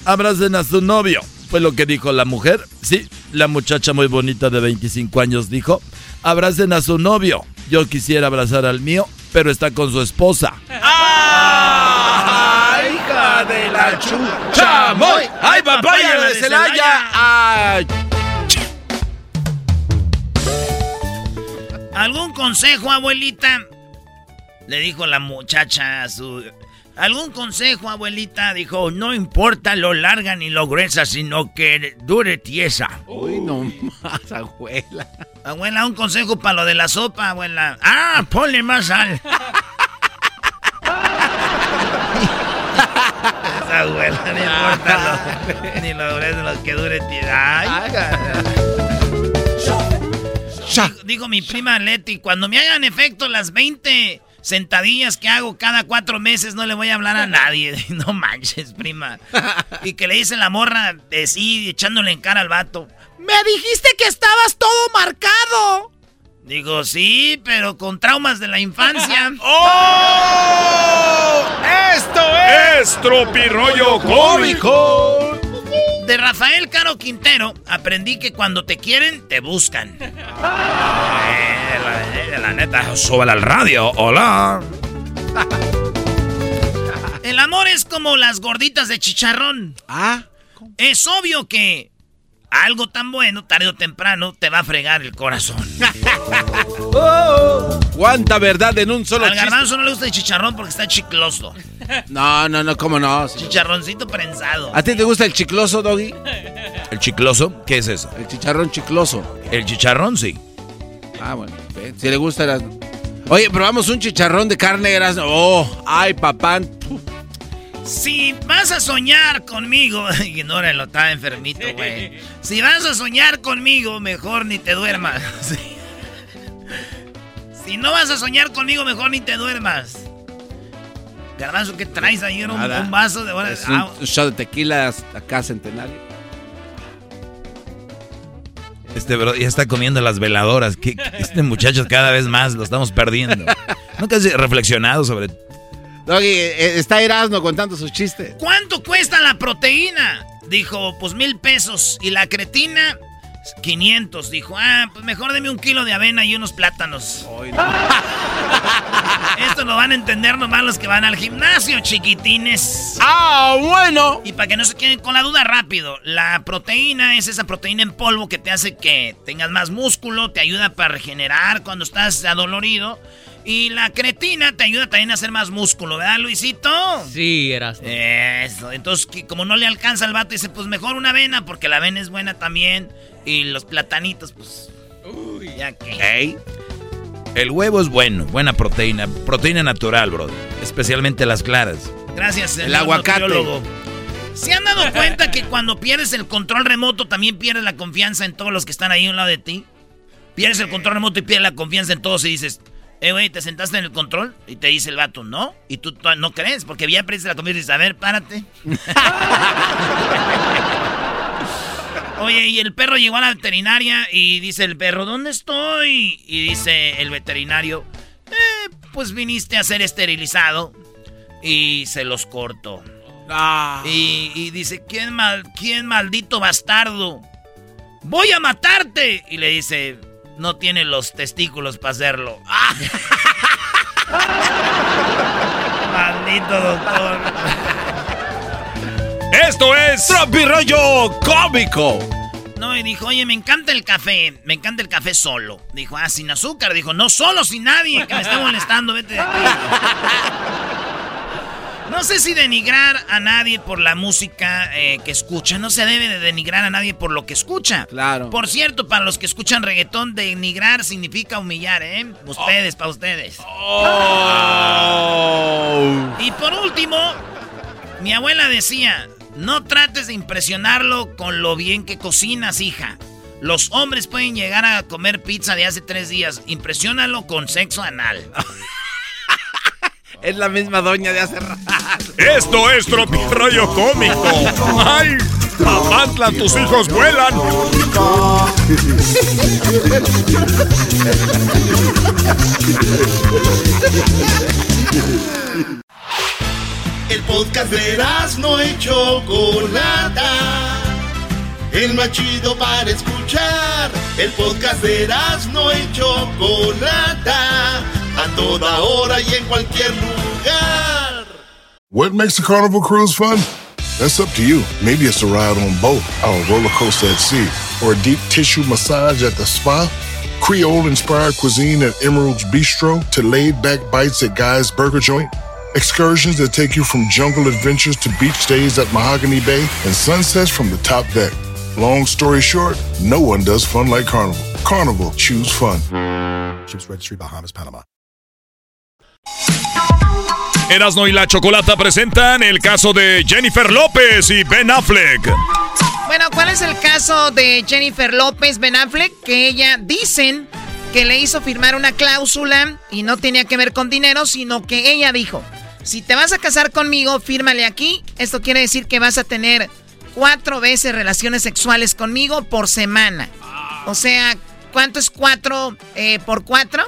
[SPEAKER 3] abracen a su novio. Fue lo que dijo la mujer. Sí,
[SPEAKER 20] La muchacha muy bonita de 25 años dijo, abracen a su novio. Yo quisiera abrazar al mío, pero está con su esposa.
[SPEAKER 2] ¡Ay, hija de la chucha! ¡Moy! ¡Ay, papaya de Celaya! ¡Ay!
[SPEAKER 1] ¿Algún consejo, abuelita? Le dijo la muchacha a su... ¿Algún consejo, abuelita? Dijo, no importa lo larga ni lo gruesa, sino que dure tiesa.
[SPEAKER 2] Uy, no más, abuela.
[SPEAKER 1] Abuela, un consejo para lo de la sopa, abuela. Ah, ponle más sal. Esa abuela, no importa lo, ni lo grueso, lo que dure tiesa. Ay, Dijo, dijo mi prima Leti, cuando me hagan efecto las 20 sentadillas que hago cada cuatro meses, no le voy a hablar a nadie. No manches, prima. Y que le dice la morra de sí, echándole en cara al vato.
[SPEAKER 22] Me dijiste que estabas todo marcado.
[SPEAKER 1] Digo, sí, pero con traumas de la infancia.
[SPEAKER 8] ¡Oh! ¡Esto es Tropirollo Cómico!
[SPEAKER 1] De Rafael Caro Quintero aprendí que cuando te quieren, te buscan. Neta, súbela al radio. Hola. El amor es como las gorditas de chicharrón.
[SPEAKER 2] Ah.
[SPEAKER 1] Es obvio que algo tan bueno, tarde o temprano, te va a fregar el corazón.
[SPEAKER 2] Oh, ¿Cuánta verdad en un solo
[SPEAKER 1] Al
[SPEAKER 2] chiste?
[SPEAKER 1] garbanzo no le gusta el chicharrón porque está chicloso.
[SPEAKER 2] No, no, no, ¿cómo no?
[SPEAKER 1] Chicharroncito prensado.
[SPEAKER 2] ¿A ti te gusta el chicloso, Doggy?
[SPEAKER 3] ¿El chicloso? ¿Qué es eso?
[SPEAKER 2] El chicharrón chicloso.
[SPEAKER 3] El chicharrón, sí.
[SPEAKER 2] Ah, bueno. Ve, Si le gusta las... Oye, probamos un chicharrón de carne Erasmo. Oh, ay, papá.
[SPEAKER 1] Si vas a soñar conmigo, ignóralo, está enfermito, güey. Si vas a soñar conmigo, mejor ni te duermas. Si no vas a soñar conmigo, mejor ni te duermas. Garbanzo, ¿qué traes ahí? Un, un vaso de
[SPEAKER 2] Es un,
[SPEAKER 1] Ah,
[SPEAKER 2] un shot de tequila acá centenario.
[SPEAKER 3] Este bro ya está comiendo las veladoras. ¿Qué- qué- este muchacho cada vez más lo estamos perdiendo. Nunca has reflexionado sobre...
[SPEAKER 2] Doggy, eh, está Erasmo contando sus chistes.
[SPEAKER 1] ¿Cuánto cuesta la proteína? Dijo, pues mil pesos. Y la cretina, 500. Dijo, ah, pues mejor deme un kilo de avena y unos plátanos. Esto lo van a entender nomás los que van al gimnasio, chiquitines.
[SPEAKER 2] ¡Ah, bueno!
[SPEAKER 1] Y para que no se queden con la duda rápido, la proteína es esa proteína en polvo que te hace que tengas más músculo, te ayuda para regenerar cuando estás adolorido. Y la cretina te ayuda también a hacer más músculo, ¿verdad, Luisito?
[SPEAKER 23] Sí, eras.
[SPEAKER 1] Eso, entonces que como no le alcanza al vato, dice, pues mejor una avena, porque la avena es buena también. Y los platanitos, pues... ya que...
[SPEAKER 3] El huevo es bueno, buena proteína. Proteína natural, bro. Especialmente las claras.
[SPEAKER 1] Gracias,
[SPEAKER 3] El
[SPEAKER 1] señor
[SPEAKER 3] aguacate.
[SPEAKER 1] nutriólogo. ¿Se han dado cuenta que cuando pierdes el control remoto también pierdes la confianza en todos los que están ahí a un lado de ti? Pierdes el control remoto y pierdes la confianza en todos y dices, eh, güey, ¿te sentaste en el control? Y te dice el vato, no. Y tú, no crees, porque ya pierdes la confianza y dices, a ver, párate. Oye, y el perro llegó a la veterinaria y dice el perro, ¿dónde estoy? Y dice el veterinario, eh, pues viniste a ser esterilizado. Y se los corto. Y, y dice, ¿quién, mal, ¿quién maldito bastardo? Voy a matarte. Y le dice, no tiene los testículos para hacerlo. Maldito doctor.
[SPEAKER 8] Esto es
[SPEAKER 2] Tropirollo Cómico.
[SPEAKER 1] No, y dijo, oye, me encanta el café, me encanta el café solo. Dijo, ah, sin azúcar. Dijo, no, solo, sin nadie, que me esté molestando, vete de aquí. No sé si denigrar a nadie por la música eh, que escucha. No se debe de denigrar a nadie por lo que escucha.
[SPEAKER 2] Claro.
[SPEAKER 1] Por cierto, para los que escuchan reggaetón, denigrar significa humillar, ¿eh? Ustedes, para ustedes. Y por último, mi abuela decía, no trates de impresionarlo con lo bien que cocinas, hija. Los hombres pueden llegar a comer pizza de hace tres días. Impresiónalo con sexo anal.
[SPEAKER 2] Es la misma doña de hace rato.
[SPEAKER 8] Esto es Tropirollo Cómico. ¡Ay! Papantla, tus hijos vuelan.
[SPEAKER 14] El podcast de no y Chocolata.
[SPEAKER 8] el más chido para escuchar. El podcast de no y Chocolata, a toda hora y en cualquier lugar.
[SPEAKER 24] What makes a carnival cruise fun? That's up to you. Maybe it's a ride on boat, or a roller coaster at sea, or a deep tissue massage at the spa. Creole inspired cuisine at Emerald's Bistro to laid back bites at Guy's Burger Joint. Excursions that take you from jungle adventures to beach days at Mahogany Bay and sunsets from the top deck. Long story short, no one does fun like Carnival. Carnival, choose fun.
[SPEAKER 8] Ships Registry, Bahamas, Panama.
[SPEAKER 7] Erasno y la Chocolata presentan el caso de Jennifer López y Ben Affleck.
[SPEAKER 11] Bueno, ¿cuál es el caso de Jennifer López, Ben Affleck? Que ella dicen que le hizo firmar una cláusula y no tenía que ver con dinero, sino que ella dijo, si te vas a casar conmigo, fírmale aquí. Esto quiere decir que vas a tener cuatro veces relaciones sexuales conmigo por semana. O sea, ¿cuánto es cuatro eh, por cuatro?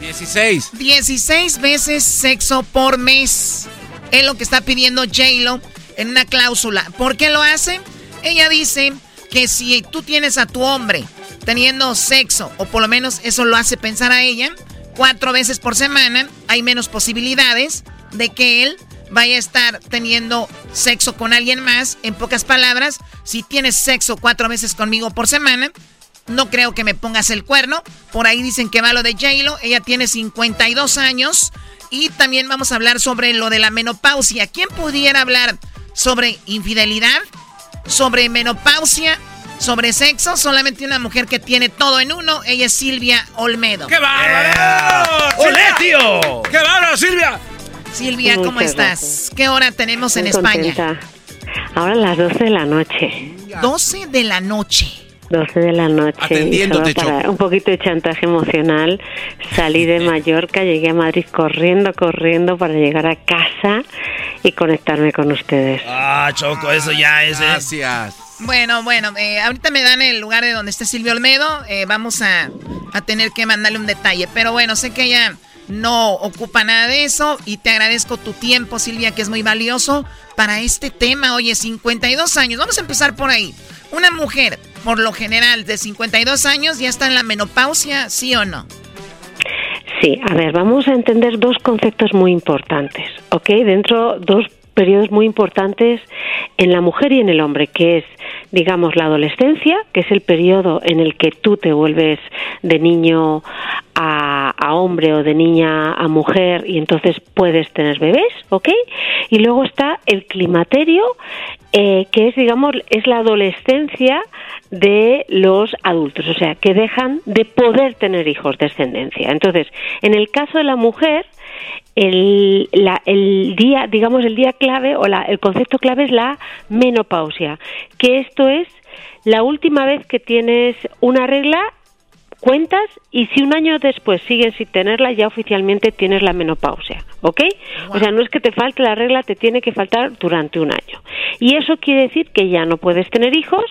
[SPEAKER 2] 16.
[SPEAKER 11] 16 veces sexo por mes. Es lo que está pidiendo J-Lo en una cláusula. ¿Por qué lo hace? Ella dice que si tú tienes a tu hombre teniendo sexo, o por lo menos eso lo hace pensar a ella, cuatro veces por semana, hay menos posibilidades de que él vaya a estar teniendo sexo con alguien más. En pocas palabras, si tienes sexo cuatro veces conmigo por semana, no creo que me pongas el cuerno. Por ahí dicen que va lo de J-Lo. Ella tiene 52 años. Y también vamos a hablar sobre lo de la menopausia. ¿Quién pudiera hablar sobre infidelidad? Sobre menopausia. Sobre sexo, solamente una mujer que tiene todo en uno, ella es Silvia Olmedo.
[SPEAKER 22] ¡Qué bárbaro! ¡Olé, tío! ¡Qué bárbaro, Silvia!
[SPEAKER 11] Silvia, ¿cómo estás? ¿Qué hora tenemos en España?
[SPEAKER 23] Ahora las 12 de la noche.
[SPEAKER 11] 12 de la noche.
[SPEAKER 23] 12 de la noche.
[SPEAKER 2] Atendiéndote,
[SPEAKER 23] para un poquito de chantaje emocional. Salí de Mallorca, llegué a Madrid corriendo, corriendo para llegar a casa y conectarme con ustedes.
[SPEAKER 22] Ah, Choco, eso ya es. ¿eh?
[SPEAKER 2] Gracias.
[SPEAKER 11] Bueno, bueno, eh, ahorita me dan el lugar de donde esté Silvia Olmedo. Eh, vamos a, a tener que mandarle un detalle. Pero bueno, sé que ella no ocupa nada de eso y te agradezco tu tiempo, Silvia, que es muy valioso para este tema. Oye, 52 años, vamos a empezar por ahí. Una mujer, por lo general, de 52 años ya está en la menopausia, ¿sí o no?
[SPEAKER 23] Sí, a ver, vamos a entender dos conceptos muy importantes, ¿ok? Dentro, dos periodos muy importantes en la mujer y en el hombre, que es, digamos, la adolescencia, que es el periodo en el que tú te vuelves de niño a, a, hombre o de niña a mujer y entonces puedes tener bebés, ¿ok? Y luego está el climaterio, eh, que es, digamos, es la adolescencia de los adultos, o sea, que dejan de poder tener hijos, descendencia. Entonces, en el caso de la mujer, el, la, el día, digamos, el día clave o la, el concepto clave es la menopausia, que esto es la última vez que tienes una regla cuentas y si un año después sigues sin tenerla, ya oficialmente tienes la menopausia, ¿ok? O sea, no es que te falte la regla, te tiene que faltar durante un año. Y eso quiere decir que ya no puedes tener hijos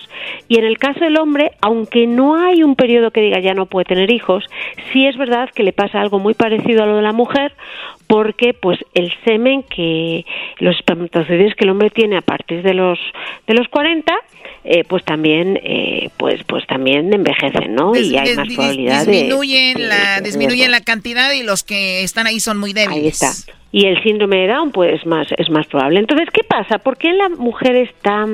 [SPEAKER 23] y en el caso del hombre, aunque no hay un periodo que diga ya no puede tener hijos, sí es verdad que le pasa algo muy parecido a lo de la mujer porque pues el semen que los espermatozoides que el hombre tiene a partir de los de los 40 eh, pues también eh, pues pues también envejecen no y hay más probabilidad de-
[SPEAKER 11] disminuyen
[SPEAKER 23] de-
[SPEAKER 11] la
[SPEAKER 23] de-
[SPEAKER 11] disminuyen la cantidad y los que están ahí son muy débiles.
[SPEAKER 23] Ahí está. Y el síndrome de Down, pues más, es más probable. Entonces, ¿qué pasa? ¿Por qué la mujer está,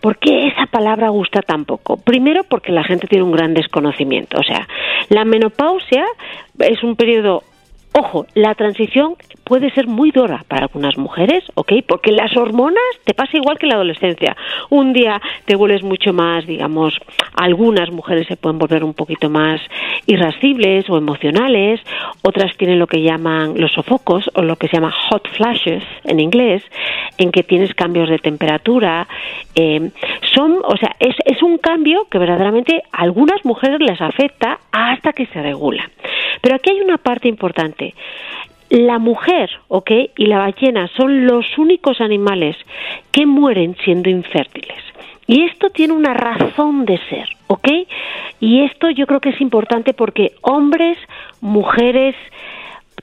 [SPEAKER 23] por qué esa palabra gusta tan poco? Primero, porque la gente tiene un gran desconocimiento. O sea, la menopausia es un periodo Ojo, la transición puede ser muy dura para algunas mujeres, ¿ok? Porque las hormonas te pasa igual que en la adolescencia. Un día te vuelves mucho más, digamos, algunas mujeres se pueden volver un poquito más irascibles o emocionales, otras tienen lo que llaman los sofocos o lo que se llama hot flashes en inglés, en que tienes cambios de temperatura. eh, son, o sea, es, es un cambio que verdaderamente a algunas mujeres les afecta hasta que se regula. Pero aquí hay una parte importante. La mujer, ¿ok? Y la ballena son los únicos animales que mueren siendo infértiles. Y esto tiene una razón de ser, ¿ok? Y esto yo creo que es importante porque hombres, mujeres,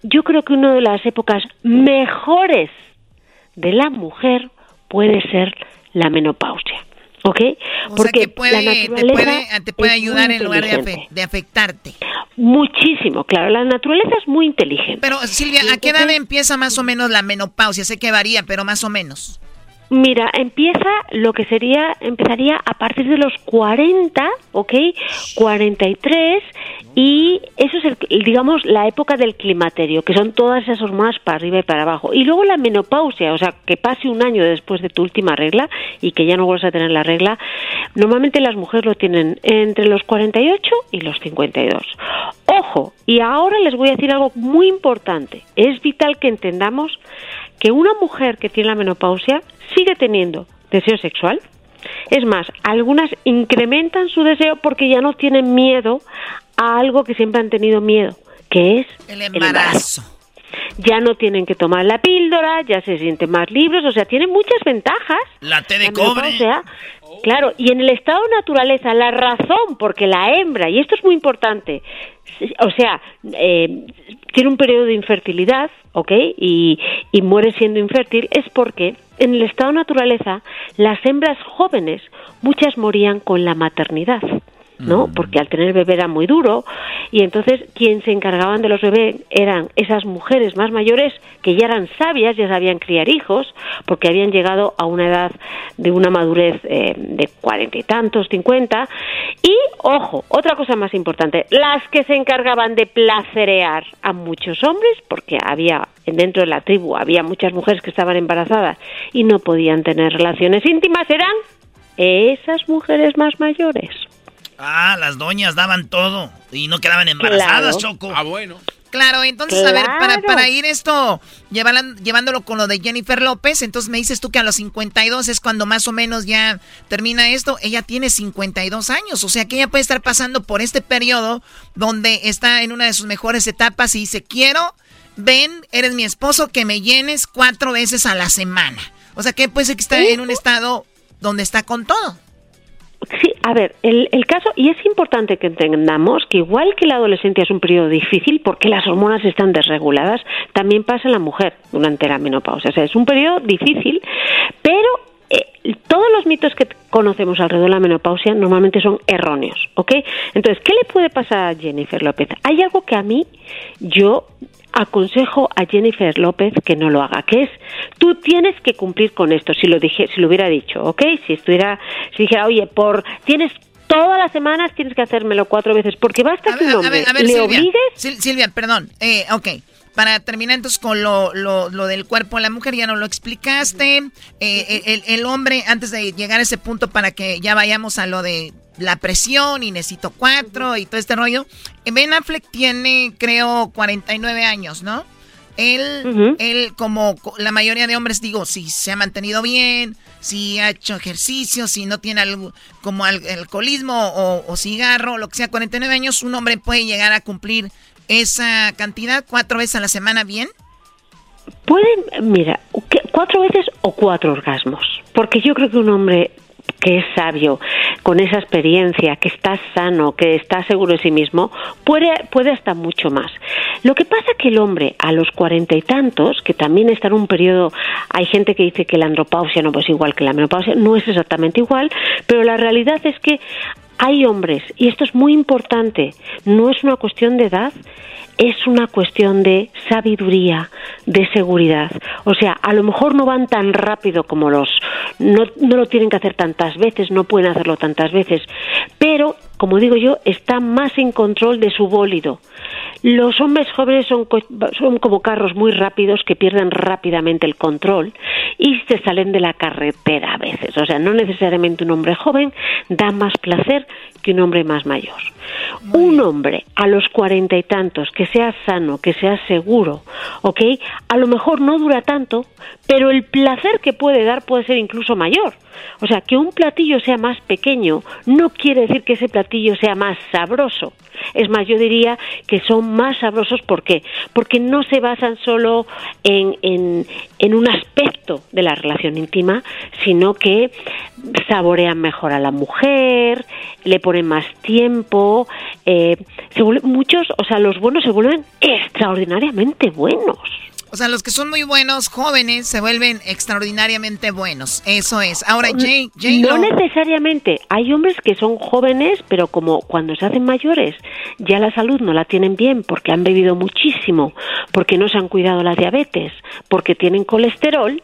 [SPEAKER 23] yo creo que una de las épocas mejores de la mujer puede ser la menopausia. ¿Ok?
[SPEAKER 11] Porque puede, te puede, te puede ayudar en lugar de, de, afectarte.
[SPEAKER 23] Muchísimo, claro. La naturaleza es muy inteligente.
[SPEAKER 11] Pero Silvia, ¿a qué edad empieza más o menos la menopausia? Sé que varía, pero más o menos.
[SPEAKER 23] Mira, empieza lo que sería, empezaría a partir de los 40, ¿ok? 43 y eso es, el, digamos, la época del climaterio, que son todas esas hormonas para arriba y para abajo. Y luego la menopausia, o sea, que pase un año después de tu última regla y que ya no vuelvas a tener la regla. Normalmente las mujeres lo tienen entre los 48 y los 52. Ojo, y ahora les voy a decir algo muy importante. Es vital que entendamos que una mujer que tiene la menopausia sigue teniendo deseo sexual. Es más, algunas incrementan su deseo porque ya no tienen miedo a algo que siempre han tenido miedo, que es
[SPEAKER 11] el embarazo.
[SPEAKER 23] Ya no tienen que tomar la píldora, ya se sienten más libres, o sea, tienen muchas ventajas.
[SPEAKER 1] La té de cobre.
[SPEAKER 23] claro, y en el estado de naturaleza, la razón porque la hembra, y esto es muy importante, o sea, eh, tiene un periodo de infertilidad, ¿ok? Y, y muere siendo infértil, es porque en el estado naturaleza las hembras jóvenes, muchas morían con la maternidad. ¿No? Mm. Porque al tener bebé era muy duro y entonces quien se encargaban de los bebés eran esas mujeres más mayores que ya eran sabias, ya sabían criar hijos, porque habían llegado a una edad de una madurez eh, de cuarenta y tantos, cincuenta. Y, ojo, otra cosa más importante, las que se encargaban de placerear a muchos hombres, porque había dentro de la tribu había muchas mujeres que estaban embarazadas y no podían tener relaciones íntimas, eran esas mujeres más mayores.
[SPEAKER 1] Ah, las doñas daban todo y no quedaban embarazadas, Choco.
[SPEAKER 2] Ah, bueno.
[SPEAKER 11] Claro, entonces, a ver, para, para ir esto, llevándolo con lo de Jennifer López, entonces me dices tú que a los 52 es cuando más o menos ya termina esto. Ella tiene 52 años, o sea que ella puede estar pasando por este periodo donde está en una de sus mejores etapas y dice, quiero, ven, eres mi esposo, que me llenes cuatro veces a la semana. O sea que puede ser que está en un estado donde está con todo.
[SPEAKER 23] Sí, a ver, el, el, caso, y es importante que entendamos que igual que la adolescencia es un periodo difícil porque las hormonas están desreguladas, también pasa en la mujer durante la menopausia. O sea, es un periodo difícil, pero eh, todos los mitos que conocemos alrededor de la menopausia normalmente son erróneos, ¿ok? Entonces, ¿qué le puede pasar a Jennifer López? Hay algo que a mí, yo aconsejo a Jennifer López que no lo haga, que es tú tienes que cumplir con esto, si lo dije, si lo hubiera dicho, ¿ok? Si estuviera, si dijera, oye, por tienes todas las semanas tienes que hacérmelo cuatro veces, porque basta que un hombre le
[SPEAKER 11] Silvia,
[SPEAKER 23] obligues.
[SPEAKER 11] Silvia, perdón, eh, ok. Para terminar entonces con lo, lo, lo, del cuerpo de la mujer, ya no lo explicaste. Eh, el, el hombre, antes de llegar a ese punto para que ya vayamos a lo de la presión y necesito cuatro y todo este rollo. Ben Affleck tiene, creo, 49 años, ¿no? Él, él, como la mayoría de hombres, digo, si se ha mantenido bien, si ha hecho ejercicio, si no tiene algo como alcoholismo o, o, cigarro, lo que sea, 49 años, un hombre puede llegar a cumplir esa cantidad cuatro veces a la semana bien.
[SPEAKER 23] Pueden, mira, cuatro veces o cuatro orgasmos, porque yo creo que un hombre que es sabio, con esa experiencia, que está sano, que está seguro de sí mismo, puede, puede hasta mucho más. Lo que pasa que el hombre a los cuarenta y tantos, que también está en un periodo, hay gente que dice que la andropausia no es igual que la menopausia, no es exactamente igual, pero la realidad es que hay hombres, y esto es muy importante, no es una cuestión de edad, es una cuestión de sabiduría, de seguridad. O sea, a lo mejor no van tan rápido como los, no, no lo tienen que hacer tantas veces, no pueden hacerlo tantas veces, pero, como digo yo, están más en control de su bólido. Los hombres jóvenes son, son como carros muy rápidos que pierden rápidamente el control y se salen de la carretera a veces. O sea, no necesariamente un hombre joven da más placer que un hombre más mayor. Un hombre a los cuarenta y tantos que sea sano, que sea seguro, ¿ok? A lo mejor no dura tanto, pero el placer que puede dar puede ser incluso mayor. O sea, que un platillo sea más pequeño no quiere decir que ese platillo sea más sabroso. Es más, yo diría que son más sabrosos. ¿Por qué? Porque no se basan solo en, en, un aspecto de la relación íntima, sino que saborean mejor a la mujer, le ponen más tiempo. Eh, se muchos, o sea, los buenos se vuelven extraordinariamente buenos.
[SPEAKER 11] O sea, los que son muy buenos, jóvenes, se vuelven extraordinariamente buenos. Eso es. Ahora, Jay, Jay
[SPEAKER 23] no necesariamente. Hay hombres que son jóvenes, pero como cuando se hacen mayores, ya la salud no la tienen bien porque han bebido muchísimo, porque no se han cuidado la diabetes, porque tienen colesterol.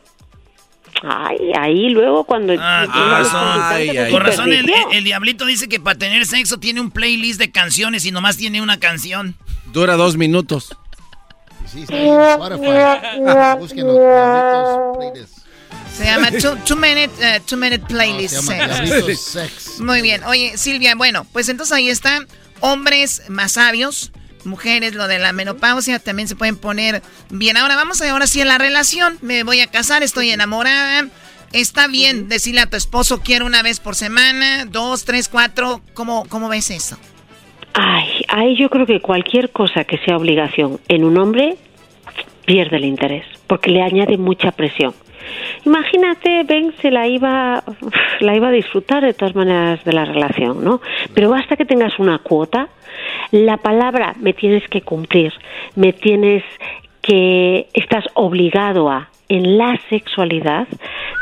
[SPEAKER 23] Ay, ahí luego cuando...
[SPEAKER 1] Ah, con razón, Con razón el, el diablito dice que para tener sexo tiene un playlist de canciones y nomás tiene una canción.
[SPEAKER 2] Dura dos minutos.
[SPEAKER 13] Sí, está en Spotify. Búsquenos, Diablitos Playlist.
[SPEAKER 11] Se llama Two, two Minute, uh, two minute Playlist.
[SPEAKER 13] No, se llama
[SPEAKER 11] Sex.
[SPEAKER 13] Sex.
[SPEAKER 11] Muy bien. Oye, Silvia, bueno, pues entonces ahí está. Hombres más sabios, mujeres, lo de la menopausia también se pueden poner bien. Ahora vamos a ahora sí a la relación. Me voy a casar, estoy enamorada. Está bien decirle a tu esposo quiero una vez por semana, dos, tres, cuatro. ¿Cómo, cómo ves eso?
[SPEAKER 23] Ay, ahí yo creo que cualquier cosa que sea obligación en un hombre pierde el interés, porque le añade mucha presión. Imagínate, Ben se la iba, la iba a disfrutar de todas maneras de la relación, ¿no? Pero basta que tengas una cuota, la palabra me tienes que cumplir, me tienes que, estás obligado a, en la sexualidad,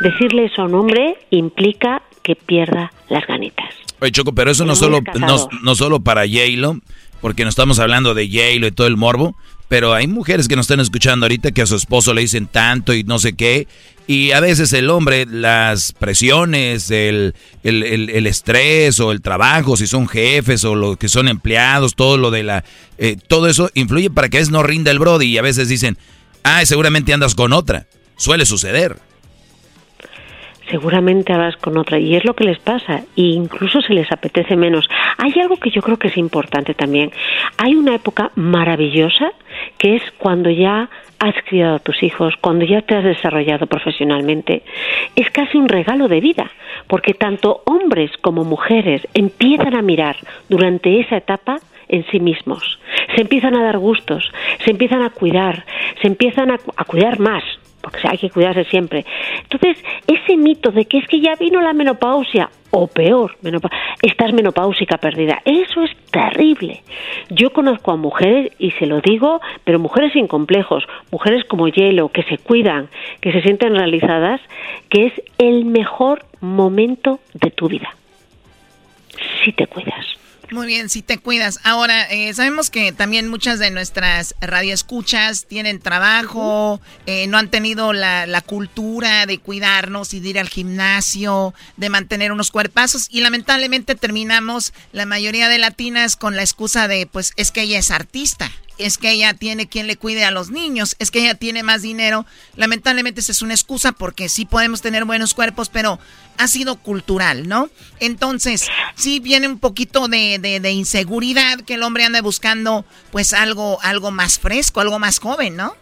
[SPEAKER 23] decirle eso a un hombre implica que pierda las ganitas.
[SPEAKER 3] Oye, Choco, pero eso no solo, no, no solo para J-Lo, porque no estamos hablando de J-Lo y todo el morbo, pero hay mujeres que nos están escuchando ahorita que a su esposo le dicen tanto y no sé qué, y a veces el hombre, las presiones, el, el, el- estrés o el trabajo, si son jefes o los que son empleados, todo lo de la... eh, todo eso influye para que a veces no rinda el brody y a veces dicen, ah, seguramente andas con otra. Suele suceder.
[SPEAKER 23] Seguramente hablas con otra y es lo que les pasa e incluso se les apetece menos. Hay algo que yo creo que es importante también. Hay una época maravillosa que es cuando ya has criado a tus hijos, cuando ya te has desarrollado profesionalmente. Es casi un regalo de vida, porque tanto hombres como mujeres empiezan a mirar durante esa etapa en sí mismos. Se empiezan a dar gustos, se empiezan a cuidar, se empiezan a, a cuidar más, porque hay que cuidarse siempre. Entonces, ese mito de que es que ya vino la menopausia, o peor, menopa- estás menopáusica perdida, eso es terrible. Yo conozco a mujeres, y se lo digo, pero mujeres sin complejos, mujeres como Hielo, que se cuidan, que se sienten realizadas, que es el mejor momento de tu vida. Si te cuidas.
[SPEAKER 11] Muy bien, si te cuidas. Ahora, eh, sabemos que también muchas de nuestras radioescuchas tienen trabajo, eh, no han tenido la, la cultura de cuidarnos y de ir al gimnasio, de mantener unos cuerpazos y lamentablemente terminamos la mayoría de latinas con la excusa de, pues es que ella es artista. Es que ella tiene quien le cuide a los niños, es que ella tiene más dinero. Lamentablemente esa es una excusa porque sí podemos tener buenos cuerpos, pero ha sido cultural, ¿no? Entonces, sí viene un poquito de, de- de inseguridad que el hombre anda buscando pues algo, algo más fresco, algo más joven, ¿no?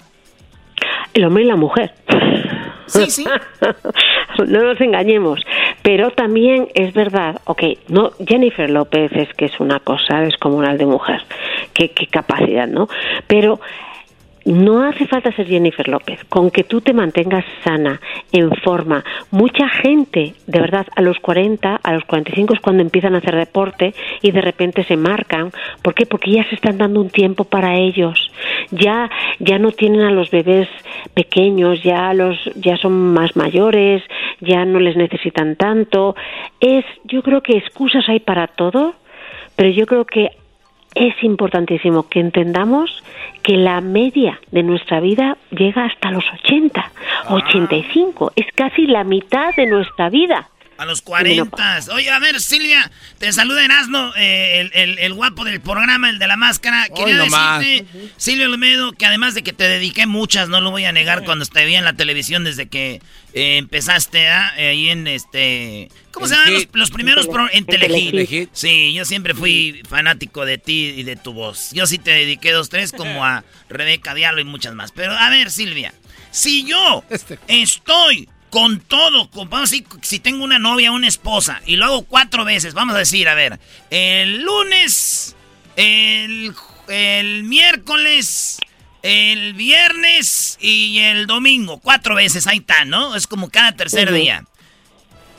[SPEAKER 23] El hombre y la mujer.
[SPEAKER 11] Sí,
[SPEAKER 23] no nos engañemos. Pero también es verdad, ok, no, Jennifer López es que es una cosa descomunal de mujer. Qué, qué capacidad, ¿no? Pero no hace falta ser Jennifer López. Con que tú te mantengas sana, en forma. Mucha gente, de verdad, a los 40, a los 45 es cuando empiezan a hacer deporte y de repente se marcan. ¿Por qué? Porque ya se están dando un tiempo para ellos. Ya, ya no tienen a los bebés pequeños, ya los, ya son más mayores, ya no les necesitan tanto. Es, yo creo que excusas hay para todo, pero yo creo que es importantísimo que entendamos que la media de nuestra vida llega hasta los 80, 85, es casi la mitad de nuestra vida.
[SPEAKER 1] A los 40. Oye, a ver, Silvia, te saluda Erasmo, eh, el, el- el guapo del programa, el de la máscara. Quería decirte, Silvia Olmedo, que además de que te dediqué muchas, no lo voy a negar, cuando te vi en la televisión desde que eh, empezaste ¿ah? Eh, ahí en este... ¿Cómo se llaman los, primeros
[SPEAKER 2] En
[SPEAKER 1] pro- en
[SPEAKER 2] en
[SPEAKER 1] Telehit?
[SPEAKER 2] Telehit.
[SPEAKER 1] Sí, yo siempre fui fanático de ti y de tu voz. Yo sí te dediqué dos, tres, como a Rebeca Diallo y muchas más. Pero a ver, Silvia, si yo estoy con todo, vamos a decir, si tengo una novia, una esposa, y lo hago cuatro veces, vamos a decir, a ver, el lunes, el, el miércoles, el viernes y el domingo, cuatro veces, ahí está, ¿no? Es como cada tercer día.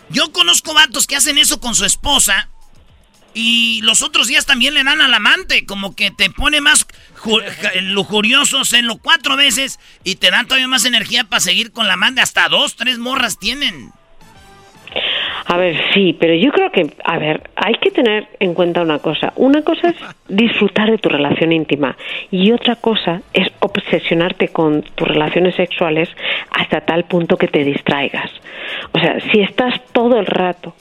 [SPEAKER 1] Yo conozco vatos que hacen eso con su esposa y los otros días también le dan al amante, como que te pone más lujuriosos, en lo cuatro veces y te dan todavía más energía para seguir con la manda. Hasta dos, tres morras tienen.
[SPEAKER 23] A ver, sí, pero yo creo que, a ver, hay que tener en cuenta una cosa. Una cosa es disfrutar de tu relación íntima y otra cosa es obsesionarte con tus relaciones sexuales hasta tal punto que te distraigas. O sea, si estás todo el rato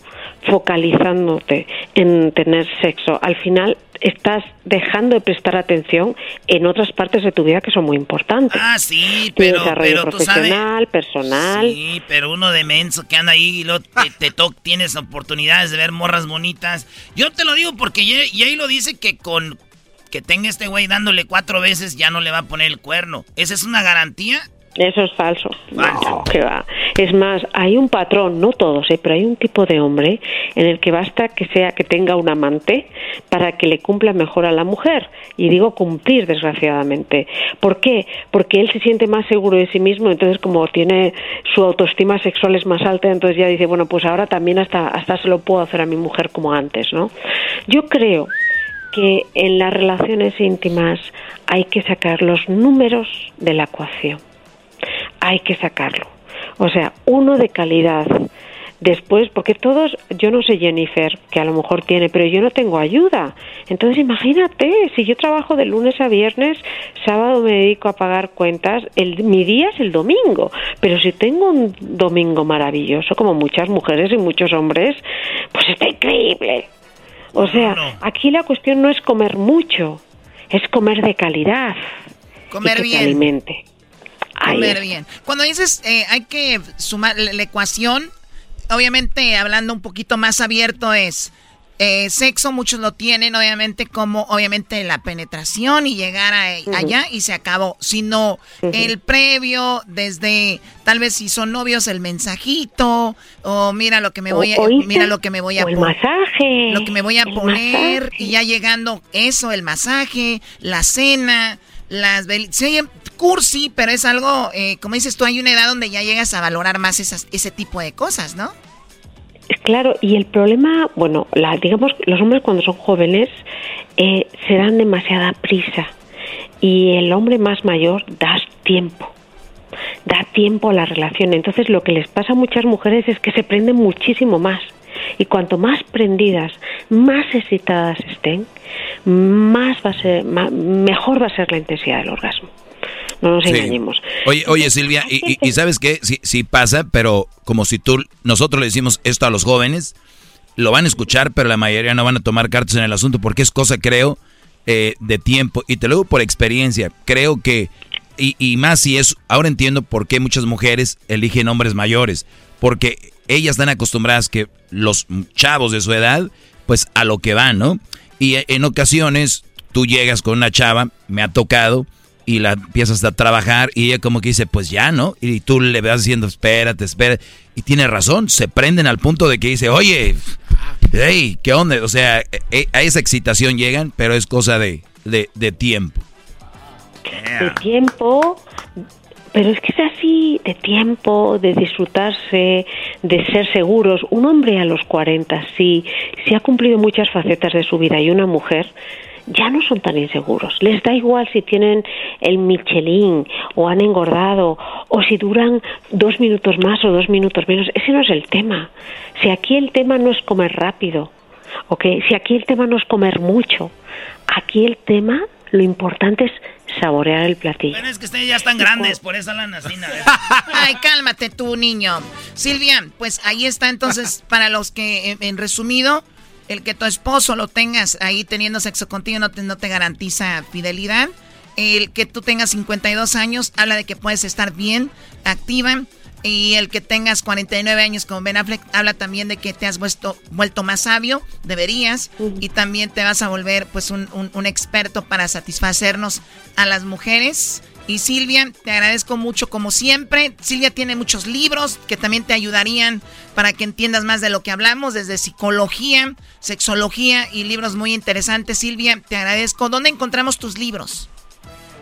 [SPEAKER 23] focalizándote en tener sexo, al final estás dejando de prestar atención en otras partes de tu vida que son muy importantes.
[SPEAKER 1] Ah, sí, pero,
[SPEAKER 23] desarrollo profesional, personal.
[SPEAKER 1] Sí, pero uno de menso que anda ahí y luego te, te tienes oportunidades de ver morras bonitas. Yo te lo digo porque y ahí lo dice que con que tenga este güey dándole cuatro veces ya no le va a poner el cuerno. ¿Esa es una garantía?
[SPEAKER 23] Eso es falso. No, que va. Es más, hay un patrón, no todos, ¿eh? pero hay un tipo de hombre en el que basta que sea que tenga un amante para que le cumpla mejor a la mujer. Y digo cumplir, desgraciadamente. ¿Por qué? Porque él se siente más seguro de sí mismo, entonces como tiene su autoestima sexual es más alta, entonces ya dice, bueno, pues ahora también hasta, hasta se lo puedo hacer a mi mujer como antes, ¿no? Yo creo que en las relaciones íntimas hay que sacar los números de la ecuación hay que sacarlo. O sea, uno de calidad. Después, porque todos, yo no sé Jennifer, que a lo mejor tiene, pero yo no tengo ayuda. Entonces imagínate, si yo trabajo de lunes a viernes, sábado me dedico a pagar cuentas, el, mi día es el domingo. Pero si tengo un domingo maravilloso, como muchas mujeres y muchos hombres, pues está increíble. O sea, aquí la cuestión no es comer mucho, es comer de calidad.
[SPEAKER 11] Comer
[SPEAKER 23] y que
[SPEAKER 11] bien.
[SPEAKER 23] alimente.
[SPEAKER 11] Comer bien. Cuando dices eh, hay que sumar la, ecuación, obviamente hablando un poquito más abierto es eh, sexo, muchos lo tienen obviamente como obviamente la penetración y llegar allá y se acabó, sino el previo desde tal vez si son novios el mensajito o mira lo que me voy a mira lo que me voy a
[SPEAKER 23] masaje,
[SPEAKER 11] lo que me voy a poner y ya llegando eso el masaje, la cena, las se oye cursi, pero es algo, eh, como dices tú, hay una edad donde ya llegas a valorar más esas, ese tipo de cosas, ¿no?
[SPEAKER 23] Claro, y el problema, bueno, la, digamos, los hombres cuando son jóvenes eh, se dan demasiada prisa y el hombre más mayor da tiempo da tiempo a la relación. Entonces lo que les pasa a muchas mujeres es que se prenden muchísimo más. Y cuanto más prendidas, más excitadas estén, más va a ser, mejor va a ser la intensidad del orgasmo. No nos engañemos.
[SPEAKER 3] Oye, oye Silvia, y, sabes qué, sí, sí pasa, pero como si tú, nosotros le decimos esto a los jóvenes, lo van a escuchar, pero la mayoría no van a tomar cartas en el asunto porque es cosa, creo, eh, de tiempo. Y te lo digo por experiencia, creo que, y, y más si es, ahora entiendo por qué muchas mujeres eligen hombres mayores, porque ellas están acostumbradas que los chavos de su edad, pues a lo que van, ¿no? Y en ocasiones tú llegas con una chava, me ha tocado, y la empiezas a trabajar y ella como que dice, pues ya, ¿no? Y tú le vas diciendo, espérate, espérate. Y tiene razón, se prenden al punto de que dice, oye, hey, ¿qué onda? O sea, e, e, a esa excitación llegan, pero es cosa de, de, tiempo.
[SPEAKER 23] De tiempo, pero es que es así, de tiempo, de disfrutarse, de ser seguros. Un hombre a los 40, sí, sí ha cumplido muchas facetas de su vida y una mujer ya no son tan inseguros. Les da igual si tienen el Michelin o han engordado o si duran dos minutos más o dos minutos menos. Ese no es el tema. Si aquí el tema no es comer rápido, ¿ok? Si aquí el tema no es comer mucho, aquí el tema, lo importante es saborear el platillo.
[SPEAKER 1] Pero es que ustedes ya están grandes, por eso la nacina.
[SPEAKER 11] Ay, cálmate tú, niño. Silvia, pues ahí está entonces, para los que, en resumido, el que tu esposo lo tengas ahí teniendo sexo contigo no te, no te garantiza fidelidad. El que tú tengas 52 años habla de que puedes estar bien, activa. Y el que tengas 49 años como Ben Affleck habla también de que te has vuelto, vuelto más sabio, deberías, y también te vas a volver pues un, un experto para satisfacernos a las mujeres. Y Silvia, te agradezco mucho como siempre. Silvia tiene muchos libros que también te ayudarían para que entiendas más de lo que hablamos, desde psicología, sexología y libros muy interesantes. Silvia, te agradezco. ¿Dónde encontramos tus libros?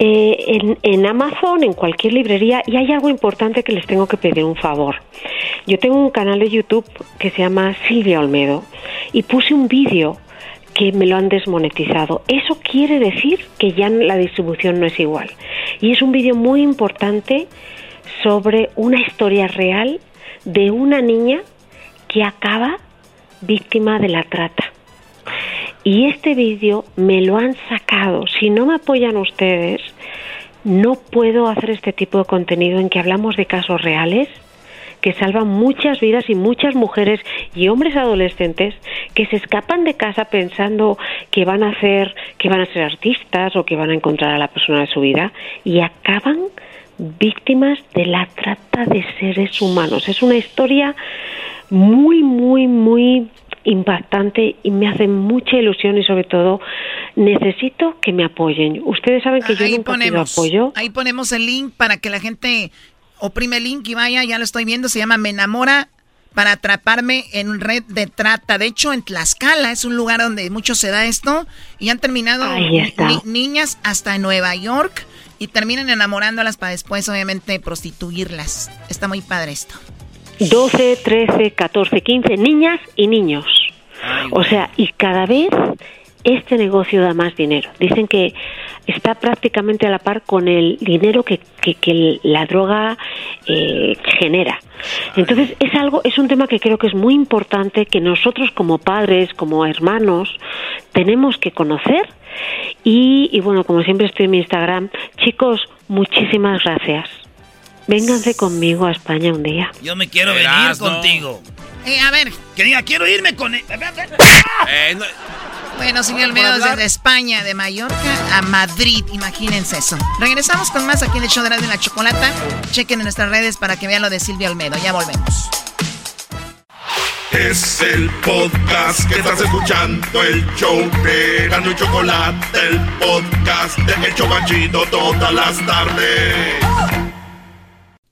[SPEAKER 23] Eh, en, Amazon, en cualquier librería, y hay algo importante que les tengo que pedir un favor. Yo tengo un canal de YouTube que se llama Silvia Olmedo y puse un vídeo que me lo han desmonetizado. Eso quiere decir que ya la distribución no es igual. Y es un vídeo muy importante sobre una historia real de una niña que acaba víctima de la trata. Y este vídeo me lo han sacado. Si no me apoyan ustedes, no puedo hacer este tipo de contenido en que hablamos de casos reales que salvan muchas vidas y muchas mujeres y hombres adolescentes que se escapan de casa pensando que van a hacer que van a ser artistas o que van a encontrar a la persona de su vida y acaban víctimas de la trata de seres humanos. Es una historia muy muy muy impactante y me hace mucha ilusión y sobre todo necesito que me apoyen. Ustedes saben que yo nunca ponemos, apoyo.
[SPEAKER 11] Ahí ponemos el link para que la gente oprime el link y vaya, ya lo estoy viendo, se llama Me enamora para atraparme en red de trata. De hecho, en Tlaxcala es un lugar donde mucho se da esto y han terminado niñas hasta Nueva York y terminan enamorándolas para después, obviamente, prostituirlas. Está muy padre esto.
[SPEAKER 23] 12, 13, 14, 15 niñas y niños. o sea, y cada vez este negocio da más dinero. Dicen que está prácticamente a la par con el dinero que, que, la droga eh, genera. Entonces es algo, es un tema que creo que es muy importante que nosotros como padres, como hermanos, tenemos que conocer. Y, y bueno, como siempre estoy en mi Instagram, chicos, muchísimas gracias. Vénganse conmigo a España un día.
[SPEAKER 25] Yo me quiero venir contigo.
[SPEAKER 11] Eh, a ver.
[SPEAKER 25] Que diga, quiero irme con él.
[SPEAKER 11] Eh, bueno, señor Medos, desde España, de Mallorca a Madrid. Imagínense eso. Regresamos con más aquí en el show de la, la Chocolata. Chequen en nuestras redes para que vean lo de Silvia Olmedo. Ya volvemos.
[SPEAKER 26] Es el podcast que estás escuchando, el show de Gano y Chocolate, el podcast de El Chocachito todas las tardes.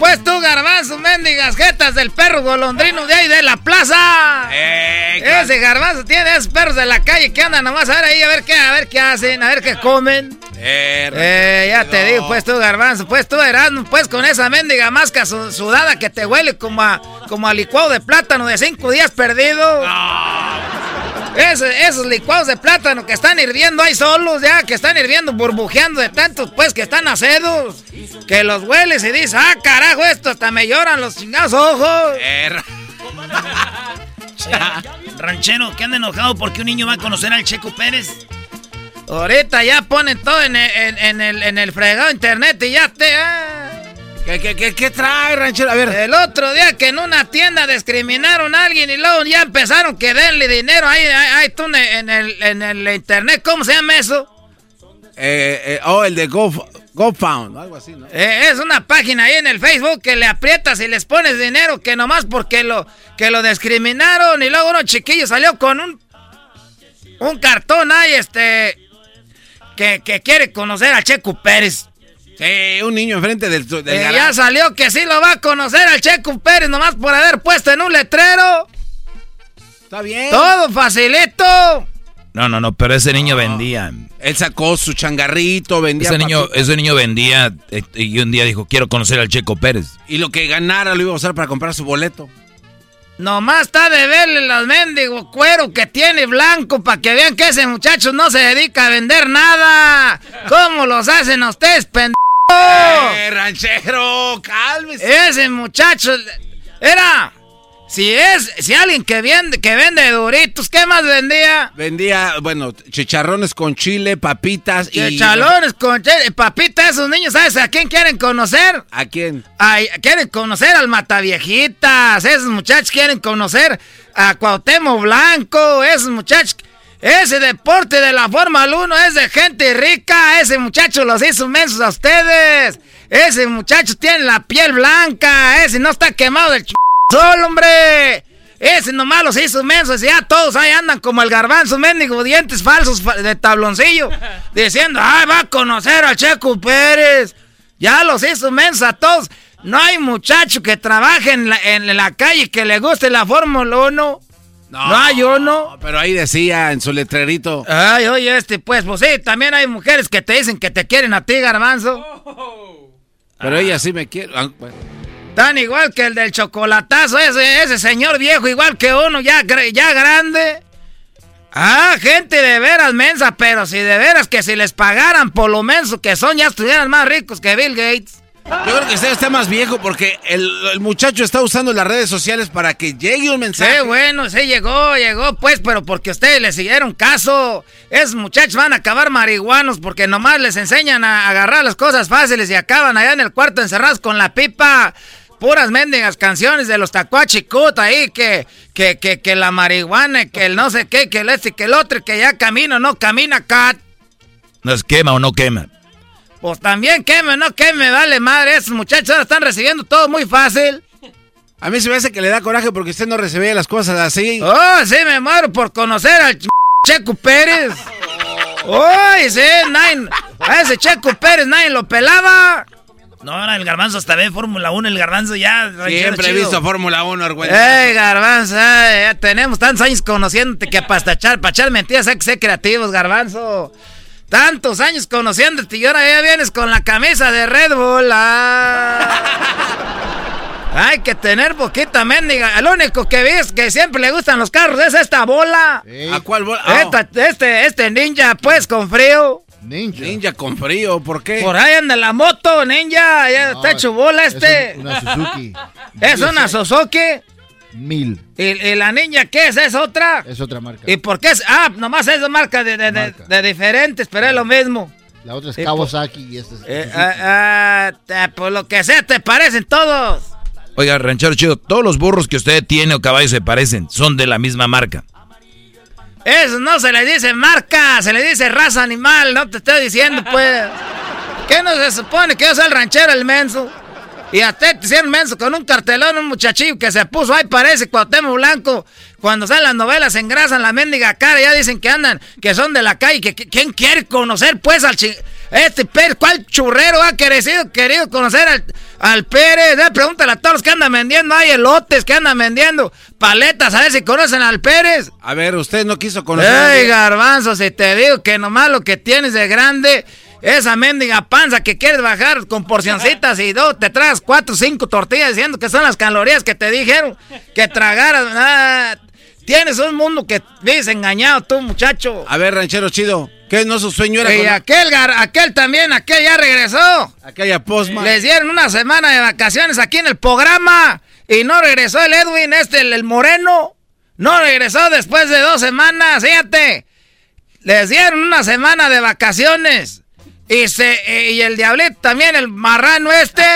[SPEAKER 1] Pues tú, garbanzo, mendigas jetas del perro golondrino de ahí de la plaza. Eh, Ese garbanzo tiene esos perros de la calle que andan nomás a ver ahí a ver qué, a ver qué hacen, a ver qué comen. Eh, eh ya te digo, pues tú, garbanzo, pues tú eras, pues con esa mendiga masca sudada que te huele como a, como a licuado de plátano de cinco días perdido. Esos licuados de plátano que están hirviendo ahí solos, ya, que están hirviendo, burbujeando de tantos, pues, que están acedos. Que los hueles y dices, ah, carajo, esto hasta me lloran los chingados ojos.
[SPEAKER 25] ranchero, que anda enojado porque un niño va a conocer al Checo Pérez.
[SPEAKER 1] Ahorita ya ponen todo en el, en el, fregado internet y ya te... Ah.
[SPEAKER 2] ¿Qué, trae, ranchero? A ver.
[SPEAKER 1] El otro día que en una tienda discriminaron a alguien y luego ya empezaron que denle dinero ahí, ahí, tú en el, en el internet. ¿Cómo se llama eso?
[SPEAKER 2] Eh, eh, oh, el de Go, GoFound, algo así, ¿no?
[SPEAKER 1] Eh, es una página ahí en el Facebook que le aprietas y les pones dinero que nomás porque lo, que lo discriminaron y luego uno chiquillo salió con un, un cartón ahí, este, que, que quiere conocer a Checo Pérez.
[SPEAKER 2] Sí, un niño enfrente del, del
[SPEAKER 1] Ya salió que sí lo va a conocer al Checo Pérez nomás por haber puesto en un letrero.
[SPEAKER 2] Está bien.
[SPEAKER 1] Todo facilito.
[SPEAKER 3] No, no, no, pero ese niño vendía.
[SPEAKER 2] Él sacó su changarrito, vendía.
[SPEAKER 3] Ese niño, ese niño vendía eh, y un día dijo, quiero conocer al Checo Pérez.
[SPEAKER 2] Y lo que ganara lo iba a usar para comprar su boleto.
[SPEAKER 1] Nomás está de verle los mendigos cuero que tiene blanco para que vean que ese muchacho no se dedica a vender nada. ¿Cómo los hacen ustedes, pendejos?
[SPEAKER 2] ¡Eh, ranchero! ¡Cálmese!
[SPEAKER 1] Ese muchacho era. Si es, si alguien que vende, que vende duritos, ¿qué más vendía?
[SPEAKER 2] Vendía, bueno, chicharrones con chile, papitas
[SPEAKER 1] y. Chicharrones con chile, papitas, esos niños, ¿sabes a quién quieren conocer?
[SPEAKER 2] ¿A quién?
[SPEAKER 1] Ay, quieren conocer al Mataviejitas, esos muchachos quieren conocer a Cuauhtémoc Blanco, esos muchachos. Ese deporte de la Fórmula 1 es de gente rica. Ese muchacho los hizo mensos a ustedes. Ese muchacho tiene la piel blanca. Ese no está quemado del ch... sol, hombre. Ese nomás los hizo mensos, ya todos ahí andan como el garbanzo, mendigo, dientes falsos de tabloncillo, diciendo, ay, va a conocer al Checo Pérez. Ya los hizo mensos a todos. No hay muchacho que trabaje en la, en la calle que le guste la Fórmula 1. No, hay uno.
[SPEAKER 2] Pero ahí decía en su letrerito.
[SPEAKER 1] Ay, oye, este, pues, pues sí, también hay mujeres que te dicen que te quieren a ti, garbanzo.
[SPEAKER 2] Pero ella sí me quiere. Ah,
[SPEAKER 1] Tan igual que el del chocolatazo, ese, ese señor viejo, igual que uno, ya, ya grande. Ah, gente de veras mensa, pero si de veras que si les pagaran por lo menso que son, ya estuvieran más ricos que Bill Gates.
[SPEAKER 2] Yo creo que usted está más viejo porque el, muchacho está usando las redes sociales para que llegue un mensaje.
[SPEAKER 1] Sí, bueno, sí llegó, llegó, pues, pero porque ustedes le siguieron caso. Esos muchachos van a acabar marihuanos porque nomás les enseñan a agarrar las cosas fáciles y acaban allá en el cuarto encerrados con la pipa. Puras mendigas canciones de los tacuachicuta ahí, que, que, que, que la marihuana, que el no sé qué, que el este, que el otro, que ya camina no camina, cat.
[SPEAKER 3] ¿No es quema o no quema?
[SPEAKER 1] Pues también queme, no queme, vale madre. Esos muchachos ahora están recibiendo todo muy fácil.
[SPEAKER 2] A mí se me hace que le da coraje porque usted no recibe las cosas así.
[SPEAKER 1] Oh, sí, me muero por conocer al Checo Pérez. Oh, sí, nadie, a ese Checo Pérez nadie lo pelaba.
[SPEAKER 27] No, ahora el garbanzo hasta ve Fórmula 1, el garbanzo ya.
[SPEAKER 2] Siempre he visto Fórmula 1,
[SPEAKER 1] Argüello. ¡Ey, garbanzo! ya tenemos tantos años conociéndote que para echar, para echar mentiras hay que ser creativos, garbanzo. Tantos años conociéndote y ahora ya vienes con la camisa de Red Bull. Ah. Hay que tener poquita mendiga. El único que ves que siempre le gustan los carros es esta bola.
[SPEAKER 2] ¿A cuál bola?
[SPEAKER 1] este, este ninja, pues, con frío.
[SPEAKER 2] Ninja. Ninja con frío, ¿por qué?
[SPEAKER 1] Por ahí anda la moto, ninja. Ya está hecho bola este. Es una Suzuki. es una Suzuki.
[SPEAKER 13] Mil.
[SPEAKER 1] ¿Y, la niña qué es? ¿Es otra?
[SPEAKER 13] Es otra marca.
[SPEAKER 1] ¿Y por qué es? Ah, nomás es marca de, de, de, diferentes, pero es lo mismo.
[SPEAKER 13] La otra es Kawasaki y esta es.
[SPEAKER 1] Eh, ah, ah, por lo que sea, te parecen todos.
[SPEAKER 3] Oiga, ranchero chido, todos los burros que usted tiene o caballos se parecen, son de la misma marca.
[SPEAKER 1] Eso no se le dice marca, se le dice raza animal, no te estoy diciendo, pues. ¿Qué no se supone que yo soy el ranchero, el menso? Y hasta te hicieron menso con un cartelón, un muchachillo que se puso, ahí parece Cuauhtémoc Blanco. Cuando salen las novelas, se engrasan la mendiga cara, ya dicen que andan, que son de la calle, que, ¿quién quiere conocer pues al Este Pérez, ¿cuál churrero ha querido, querido conocer al, al Pérez? Eh, pregúntale a todos los que andan vendiendo, hay elotes que andan vendiendo, paletas, a ver si conocen al Pérez.
[SPEAKER 2] A ver, usted no quiso conocer.
[SPEAKER 1] Ey, garbanzo, si te digo que nomás lo que tienes de grande esa mendiga panza que quieres bajar con porcioncitas y dos, te traes cuatro o cinco tortillas diciendo que son las calorías que te dijeron que tragaras. Ah, tienes un mundo que vives engañado tú, muchacho.
[SPEAKER 2] A ver, ranchero chido, ¿qué no su sueño era?
[SPEAKER 1] Y aquel, aquel también, aquel ya regresó.
[SPEAKER 2] Aquella posma.
[SPEAKER 1] Les dieron una semana de vacaciones aquí en el programa y no regresó el Edwin, este, el moreno. No regresó después de dos semanas, fíjate. Les dieron una semana de vacaciones. Y, se, eh, y el diablito también, el marrano este.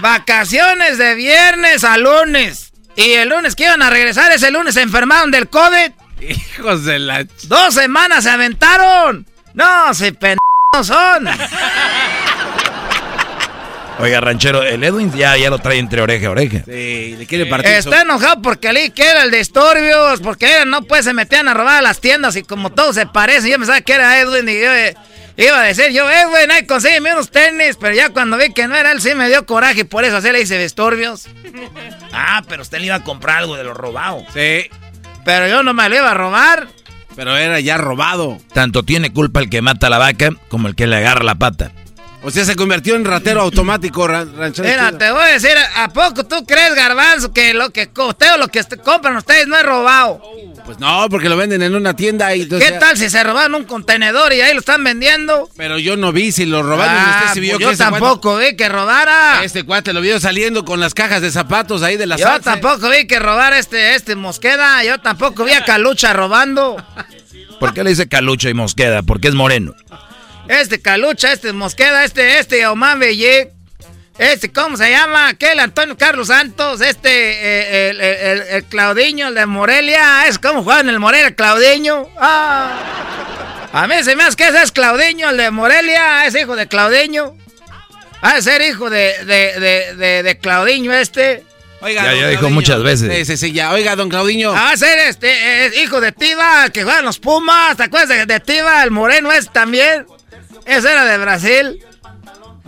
[SPEAKER 1] Vacaciones de viernes a lunes. Y el lunes que iban a regresar, ese lunes se enfermaron del COVID.
[SPEAKER 2] Hijos de la...
[SPEAKER 1] Dos semanas se aventaron. No, si pendejos son.
[SPEAKER 3] Oiga, ranchero, el Edwin ya, ya lo trae entre oreja a oreja.
[SPEAKER 2] Sí, le quiere partir.
[SPEAKER 1] Está enojado porque le que era el de Estorbios, porque no pues se metían a robar a las tiendas y como todos se parecen, yo pensaba que era Edwin y yo eh, iba a decir yo, Edwin, ahí consígueme unos tenis, pero ya cuando vi que no era él sí me dio coraje y por eso así le hice Estorbios.
[SPEAKER 27] ah, pero usted le iba a comprar algo de lo robado.
[SPEAKER 1] Sí. Pero yo no me lo iba a robar.
[SPEAKER 2] Pero era ya robado.
[SPEAKER 3] Tanto tiene culpa el que mata a la vaca como el que le agarra la pata.
[SPEAKER 2] O sea, se convirtió en ratero automático, ranchero.
[SPEAKER 1] Mira, te voy a decir, ¿a poco tú crees, Garbanzo, que lo que usted lo que compran ustedes no es robado?
[SPEAKER 2] Pues no, porque lo venden en una tienda y...
[SPEAKER 1] ¿Qué tal si se robaron un contenedor y ahí lo están vendiendo?
[SPEAKER 2] Pero yo no vi si lo robaron.
[SPEAKER 1] Ah, usted vio pues yo tampoco vi que robara.
[SPEAKER 2] Este cuate lo vio saliendo con las cajas de zapatos ahí de la
[SPEAKER 1] Yo tampoco vi que robara este, este Mosqueda. Yo tampoco vi a Calucha robando.
[SPEAKER 3] ¿Por qué le dice Calucha y Mosqueda? Porque es moreno.
[SPEAKER 1] Este Calucha, este Mosqueda, este, este Oman Belle, este, ¿cómo se llama? Aquel Antonio Carlos Santos, este, eh, el, el, el, Claudiño, el de Morelia, es como juegan el Morelia, Claudiño. Ah. A mí se me hace que ese es Claudiño, el de Morelia, es hijo de Claudiño. Ha de ser hijo de, de, de, de, Claudiño este.
[SPEAKER 2] Oiga,
[SPEAKER 3] Ya, ya dijo muchas veces.
[SPEAKER 2] Sí, sí, sí, ya. Oiga, don Claudiño.
[SPEAKER 1] Ah, ser este, eh, hijo de Tiva, que juega en los Pumas. ¿Te acuerdas de, de Tiva, el moreno es también? Ese era de Brasil.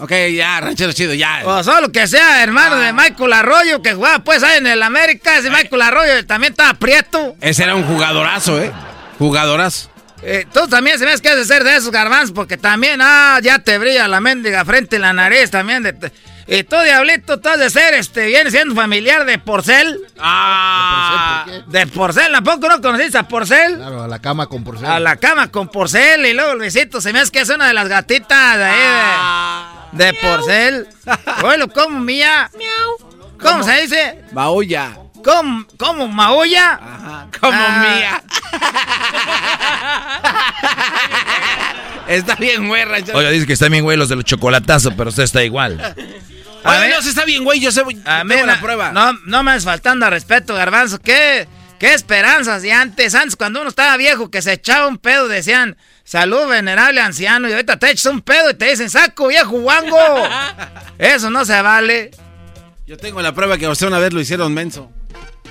[SPEAKER 2] Ok, ya, ranchero chido, ya.
[SPEAKER 1] O solo que sea hermano de Michael Arroyo, que jugaba pues ahí en el América. Ese Michael Arroyo también estaba prieto.
[SPEAKER 2] Ese era un jugadorazo, ¿eh? Jugadorazo.
[SPEAKER 1] Eh, tú también se que has de ser de esos garbanzos, porque también, ah, ya te brilla la mendiga frente y la nariz también. De, y tú, diablito, tú has de ser, este, viene siendo familiar de Porcel.
[SPEAKER 2] Ah.
[SPEAKER 1] De Porcel, ¿tampoco no conociste a Porcel?
[SPEAKER 13] Claro, a la cama con porcel.
[SPEAKER 1] A la cama con Porcel y luego Luisito, se me hace que es una de las gatitas de ahí de, de Porcel. Oye, ¿cómo mía? ¿Cómo, se dice?
[SPEAKER 2] Maulla.
[SPEAKER 1] ¿Cómo, cómo maulla?
[SPEAKER 2] Ajá, como
[SPEAKER 1] Ah.
[SPEAKER 2] mía. está bien, güey.
[SPEAKER 3] Oiga, dice que están bien güey los de los chocolatazos, pero usted está igual.
[SPEAKER 1] A ver.
[SPEAKER 2] no, está bien, güey, yo sé,
[SPEAKER 1] A
[SPEAKER 2] tengo la prueba.
[SPEAKER 1] No, no me faltando a respeto, garbanzo. ¿Qué, qué esperanzas de antes? Antes, cuando uno estaba viejo, que se echaba un pedo, decían, salud, venerable anciano. Y ahorita te echas un pedo y te dicen, saco, viejo guango. Eso no se vale.
[SPEAKER 2] Yo tengo la prueba que a usted una vez lo hicieron menso.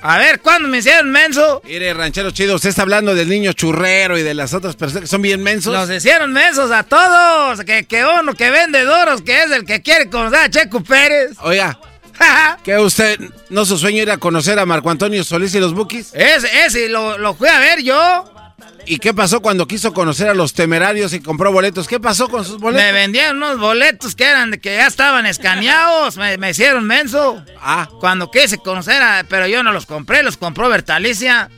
[SPEAKER 1] A ver, ¿cuándo me hicieron menso?
[SPEAKER 2] Mire, ranchero chido, usted está hablando del niño churrero y de las otras personas que son bien mensos.
[SPEAKER 1] Nos hicieron mensos a todos. Que, que uno que vende doros, que es el que quiere conocer a Checo Pérez.
[SPEAKER 2] Oiga, ¿que usted no su sueño era conocer a Marco Antonio Solís y los Bukis?
[SPEAKER 1] Ese, ese, lo, lo fui a ver yo.
[SPEAKER 2] ¿Y qué pasó cuando quiso conocer a los temerarios y compró boletos? ¿Qué pasó con sus boletos?
[SPEAKER 1] Me vendieron unos boletos que eran de que ya estaban escaneados. Me, me hicieron menso.
[SPEAKER 2] Ah.
[SPEAKER 1] Cuando quise conocer, a- pero yo no los compré, los compró Bertalicia.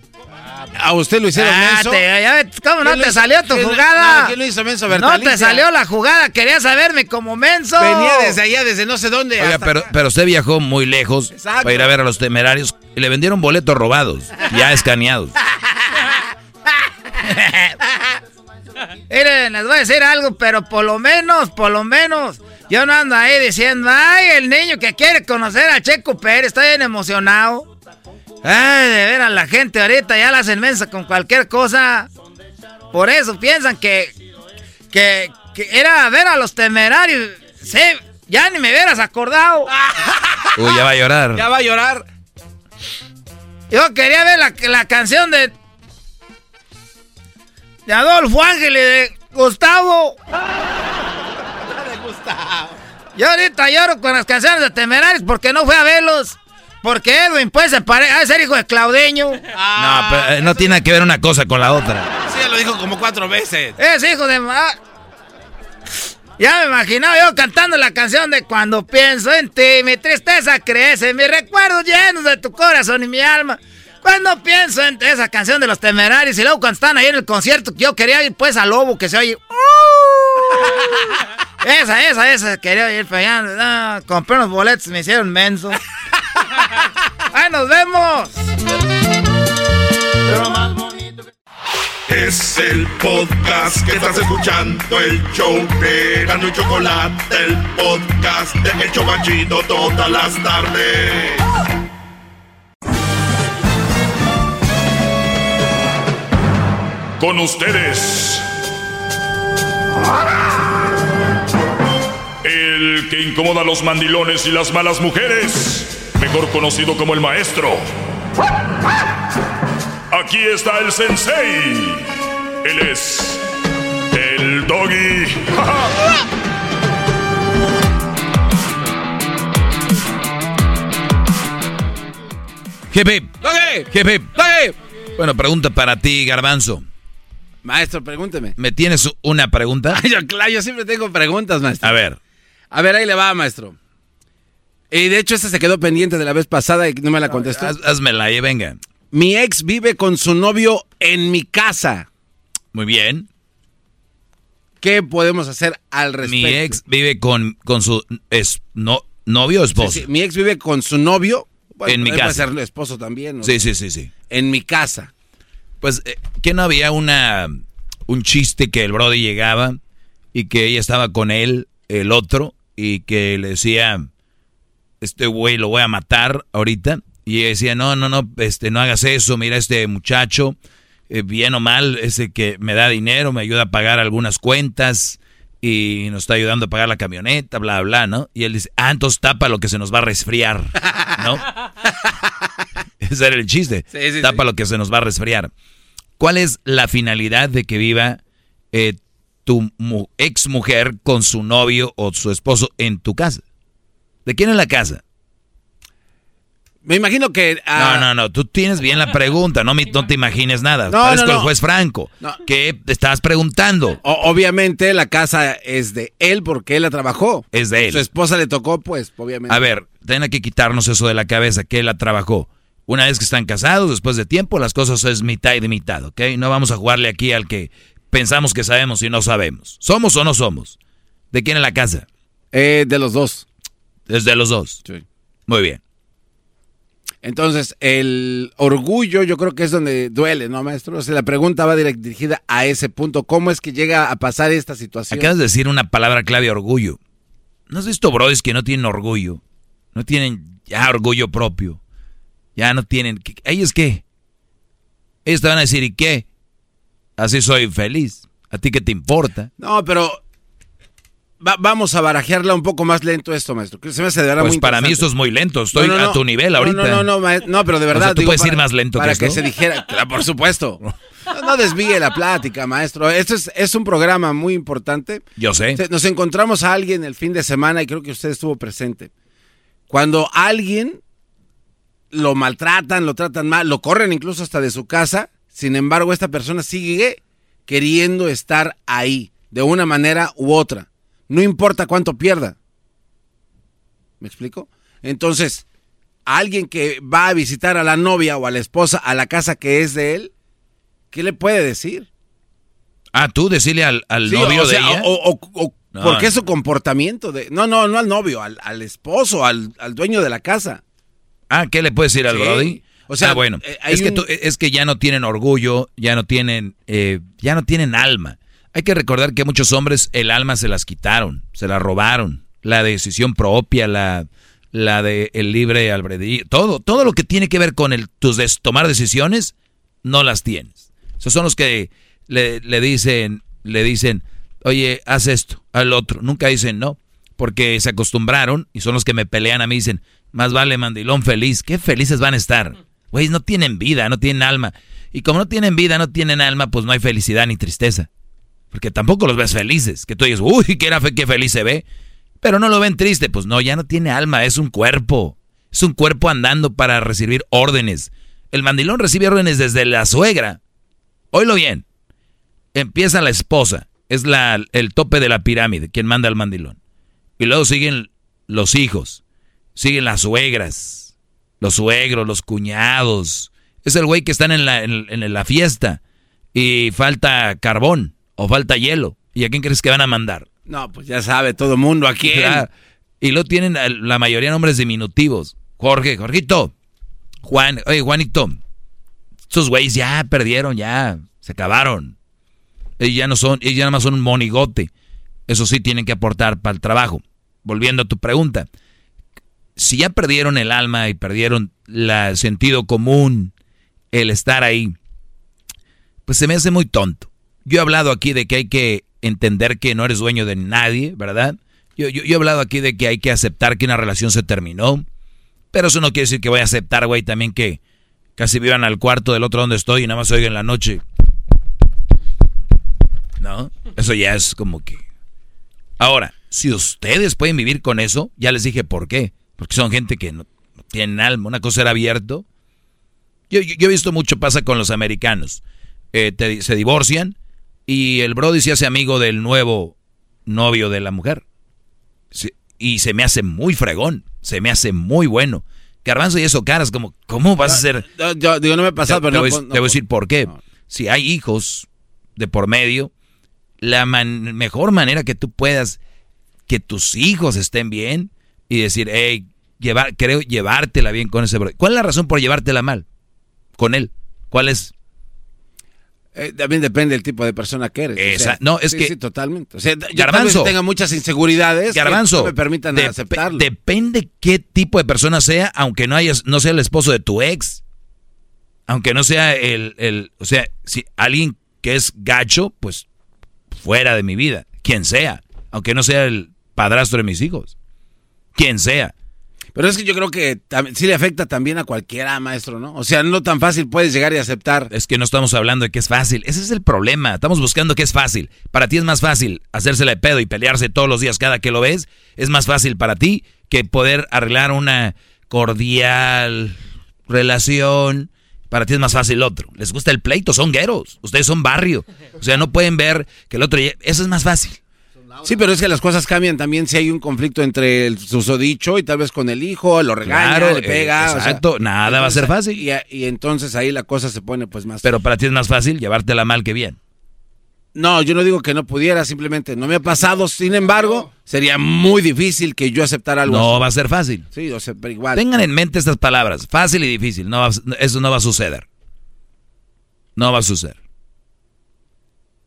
[SPEAKER 2] ¿A usted lo hicieron
[SPEAKER 1] Ah,
[SPEAKER 2] menso?
[SPEAKER 1] te- ya ¿Cómo no
[SPEAKER 2] ¿Quién lo
[SPEAKER 1] te
[SPEAKER 2] hizo-
[SPEAKER 1] salió tu jugada?
[SPEAKER 2] no, ¿quién lo hizo menso,
[SPEAKER 1] No
[SPEAKER 2] Bertalicia?
[SPEAKER 1] te salió la jugada, querías saberme como menso.
[SPEAKER 2] Venía desde allá, desde no sé dónde.
[SPEAKER 3] Oiga, pero, pero usted viajó muy lejos
[SPEAKER 2] Exacto.
[SPEAKER 3] para ir a ver a los temerarios y le vendieron boletos robados, ya escaneados.
[SPEAKER 1] Miren, les voy a decir algo, pero por lo menos, por lo menos, yo no ando ahí diciendo, ay, el niño que quiere conocer a Checo Pérez, está bien emocionado. Ay, de veras, la gente ahorita ya la hacen mensa con cualquier cosa. Por eso piensan que, que, que era ver a los temerarios. Sí, ya ni me hubieras acordado.
[SPEAKER 3] Uy, ya va a llorar.
[SPEAKER 2] Ya va a llorar.
[SPEAKER 1] Yo quería ver la, la canción de. De Adolfo Ángel y de Gustavo. Yo ahorita lloro con las canciones de Temerarios porque no fui a verlos. Porque Edwin, pues, se parece a ser hijo de Claudeño.
[SPEAKER 3] No, pero eh, no tiene que ver una cosa con la otra.
[SPEAKER 2] Sí, ya lo dijo como cuatro veces.
[SPEAKER 1] Es hijo de. ma- Ya me imaginaba yo cantando la canción de Cuando pienso en ti, mi tristeza crece, mis recuerdos llenos de tu corazón y mi alma. Cuando pienso en esa canción de los temerarios y luego cuando están ahí en el concierto, que yo quería ir pues a Lobo, que se oye. Esa, esa, esa, quería ir, pero ya, no, compré unos boletos, me hicieron menso. ¡Ahí nos vemos!
[SPEAKER 7] Es el podcast que estás escuchando, el show de Gano y Chocolate, el podcast de El Chobachito todas las tardes. Con ustedes. El que incomoda a los mandilones y las malas mujeres, mejor conocido como el maestro. Aquí está el sensei. Él es el doggy.
[SPEAKER 3] Hip.
[SPEAKER 2] ¡Doggy!
[SPEAKER 3] Hip.
[SPEAKER 2] ¡Doggy!
[SPEAKER 3] Bueno, pregunta para ti, Garbanzo.
[SPEAKER 2] Maestro, pregúnteme.
[SPEAKER 3] ¿Me tienes una pregunta?
[SPEAKER 2] Ay, yo, claro, yo siempre tengo preguntas, maestro.
[SPEAKER 3] A ver.
[SPEAKER 2] A ver, ahí le va, maestro. Y de hecho, esta se quedó pendiente de la vez pasada y no me la contestó.
[SPEAKER 3] Haz- Házmela ahí, venga.
[SPEAKER 2] Mi ex vive con su novio en mi casa.
[SPEAKER 3] Muy bien.
[SPEAKER 2] ¿Qué podemos hacer al respecto?
[SPEAKER 3] Mi ex vive con, con su es, no, novio o esposo.
[SPEAKER 2] Sí, sí, mi ex vive con su novio. Bueno,
[SPEAKER 3] En mi
[SPEAKER 2] puede
[SPEAKER 3] casa.
[SPEAKER 2] ser esposo también. ¿no?
[SPEAKER 3] Sí, sí, sí, sí.
[SPEAKER 2] En mi casa.
[SPEAKER 3] Pues, eh, ¿que no había una un chiste que el Brody llegaba y que ella estaba con él, el otro, y que le decía, este güey lo voy a matar ahorita? Y ella decía, no, no, no, este, no hagas eso, mira este muchacho, eh, bien o mal, ese que me da dinero, me ayuda a pagar algunas cuentas, y nos está ayudando a pagar la camioneta, bla, bla, ¿no? Y él dice, ah, entonces tapa lo que se nos va a resfriar, ¿no? Ese era el chiste. tapa lo que se nos va a resfriar. ¿Cuál es la finalidad de que viva eh, tu ex mujer con su novio o su esposo en tu casa? ¿De quién es la casa?
[SPEAKER 2] Me imagino que...
[SPEAKER 3] Ah, no, no, no, tú tienes bien la pregunta, no, no te imagines nada. No, Parezco el juez Franco, que te estabas preguntando.
[SPEAKER 2] obviamente la casa es de él porque él la trabajó.
[SPEAKER 3] Es de él.
[SPEAKER 2] Su esposa le tocó, pues, obviamente.
[SPEAKER 3] A ver, tiene que quitarnos eso de la cabeza, que él la trabajó. Una vez que están casados, después de tiempo, las cosas es mitad y de mitad, ¿ok? No vamos a jugarle aquí al que pensamos que sabemos y no sabemos. ¿Somos o no somos? ¿De quién es la casa?
[SPEAKER 2] Eh, de los dos.
[SPEAKER 3] Es de los dos. Sí. Muy bien.
[SPEAKER 2] Entonces, el orgullo yo creo que es donde duele, ¿no, maestro? O sea, la pregunta va dirigida a ese punto. ¿Cómo es que llega a pasar esta situación?
[SPEAKER 3] Acabas de decir una palabra clave, orgullo. ¿No has visto brodis que no tienen orgullo? No tienen ya orgullo propio. Ya no tienen... ¿Ellos qué? Ellos te van a decir, ¿y qué? Así soy feliz. ¿A ti qué te importa?
[SPEAKER 2] No, pero vamos a barajearla un poco más lento esto, maestro. Se me hace de verdad
[SPEAKER 3] pues para mí esto es muy lento. Estoy a tu nivel ahorita.
[SPEAKER 2] No, no, no, no, pero de verdad.
[SPEAKER 3] tú puedes ir más lento
[SPEAKER 2] para que, se dijera. por supuesto. No, desvíe la plática, maestro. Esto es, es un programa muy importante.
[SPEAKER 3] Yo sé.
[SPEAKER 2] Nos encontramos a alguien el fin de semana y creo que usted estuvo presente. Cuando alguien lo maltratan, lo tratan mal, lo corren incluso hasta de su casa, sin embargo esta persona sigue queriendo estar ahí, de una manera u otra. No importa cuánto pierda. ¿Me explico? Entonces, alguien que va a visitar a la novia o a la esposa a la casa que es de él, ¿qué le puede decir?
[SPEAKER 3] Ah, tú decirle al, novio de ella.
[SPEAKER 2] O, ¿Por qué su comportamiento? De, no, no, no al novio, al, esposo, al, dueño de la casa.
[SPEAKER 3] Ah, ¿qué le puede decir al Brody? O sea, ah, bueno, eh, es, que es que ya no tienen orgullo, ya no tienen, eh, ya no tienen alma. Hay que recordar que muchos hombres el alma se las quitaron, se la robaron, la decisión propia, la, la de el libre albedrío, todo, todo lo que tiene que ver con el tus tomar decisiones, no las tienes. Esos son los que le, le dicen, le dicen, oye, haz esto, al otro. Nunca dicen no, porque se acostumbraron y son los que me pelean a mí dicen, más vale mandilón feliz. Qué felices van a estar. Güey, no tienen vida, no tienen alma. Y como no tienen vida, no tienen alma, pues no hay felicidad ni tristeza. Porque tampoco los ves felices. Que tú dices, uy, qué, era, feliz se ve. Pero no lo ven triste. Pues no, ya no tiene alma, es un cuerpo. Es un cuerpo andando para recibir órdenes. El mandilón recibe órdenes desde la suegra. Oílo bien. Empieza la esposa. Es la, el tope de la pirámide, quien manda al mandilón. Y luego siguen los hijos. Siguen las suegras. Los suegros, los cuñados. Es el güey que están en la, en la fiesta. Y falta carbón o falta hielo. ¿Y a quién crees que van a mandar?
[SPEAKER 2] No, pues ya sabe todo el mundo aquí.
[SPEAKER 3] Y lo tienen la mayoría nombres diminutivos. Jorge, Jorgito. Juan, oye, Juanito. Estos güeyes ya perdieron, ya se acabaron. Ellos ya no son, ellos ya nada más son un monigote. Eso sí tienen que aportar para el trabajo. Volviendo a tu pregunta. Si ya perdieron el alma y perdieron el sentido común, el estar ahí, pues se me hace muy tonto. Yo he hablado aquí de que hay que entender que no eres dueño de nadie, ¿verdad? Yo, he hablado aquí de que hay que aceptar que una relación se terminó. Pero eso no quiere decir que voy a aceptar, güey, también que casi vivan al cuarto del otro donde estoy y nada más oigan en la noche. ¿No? Eso ya es como que... Ahora, si ustedes pueden vivir con eso, ya les dije por qué. Porque son gente que no, tienen alma. Una cosa era abierto. Yo, he visto mucho pasa con los americanos. Eh, se divorcian y el Brody se hace amigo del nuevo novio de la mujer. y se me hace muy fregón, se me hace muy bueno. Garbanzo y eso, caras, como, ¿cómo vas a ser?
[SPEAKER 2] Yo, digo, no me ha pasado, pero
[SPEAKER 3] te, voy, a decir por qué. Si hay hijos de por medio, la mejor manera que tú puedas que tus hijos estén bien y decir, hey, llevar, creo llevártela bien con ese Brody. ¿Cuál es la razón por llevártela mal con él? ¿Cuál es?
[SPEAKER 2] Eh, también depende del tipo de persona que eres.
[SPEAKER 3] no, es que.
[SPEAKER 2] Sí, totalmente. O sea, Garbanzo. tenga muchas inseguridades.
[SPEAKER 3] Garbanzo.
[SPEAKER 2] no me permitan aceptarlo.
[SPEAKER 3] Depende qué tipo de persona sea, aunque no, hayas, no sea el esposo de tu ex. Aunque no sea el, el. O sea, si alguien que es gacho, pues fuera de mi vida. Quien sea. aunque no sea el padrastro de mis hijos. Quien sea.
[SPEAKER 2] Pero es que yo creo que sí le afecta también a cualquiera, maestro, ¿no? O sea, no tan fácil puedes llegar y aceptar.
[SPEAKER 3] Es que no estamos hablando de que es fácil. Ese es el problema. Estamos buscando que es fácil. Para ti es más fácil hacérsela de pedo y pelearse todos los días cada que lo ves. Es más fácil para ti que poder arreglar una cordial relación. Para ti es más fácil el otro. Les gusta el pleito, son gueros. Ustedes son barrio. O sea, no pueden ver que el otro... Eso es más fácil.
[SPEAKER 2] Sí, pero es que las cosas cambian también si hay un conflicto entre el susodicho y tal vez con el hijo, lo regaña, le pega.
[SPEAKER 3] exacto, nada va a ser fácil.
[SPEAKER 2] Y, entonces ahí la cosa se pone pues más...
[SPEAKER 3] Pero para ti es más fácil llevártela mal que bien.
[SPEAKER 2] No, yo no digo que no pudiera, simplemente no me ha pasado. Sin embargo, sería muy difícil que yo aceptara algo
[SPEAKER 3] No va a ser fácil.
[SPEAKER 2] Sí, o sea, pero igual.
[SPEAKER 3] Tengan en mente estas palabras, fácil y difícil. No eso no va a suceder. No va a suceder.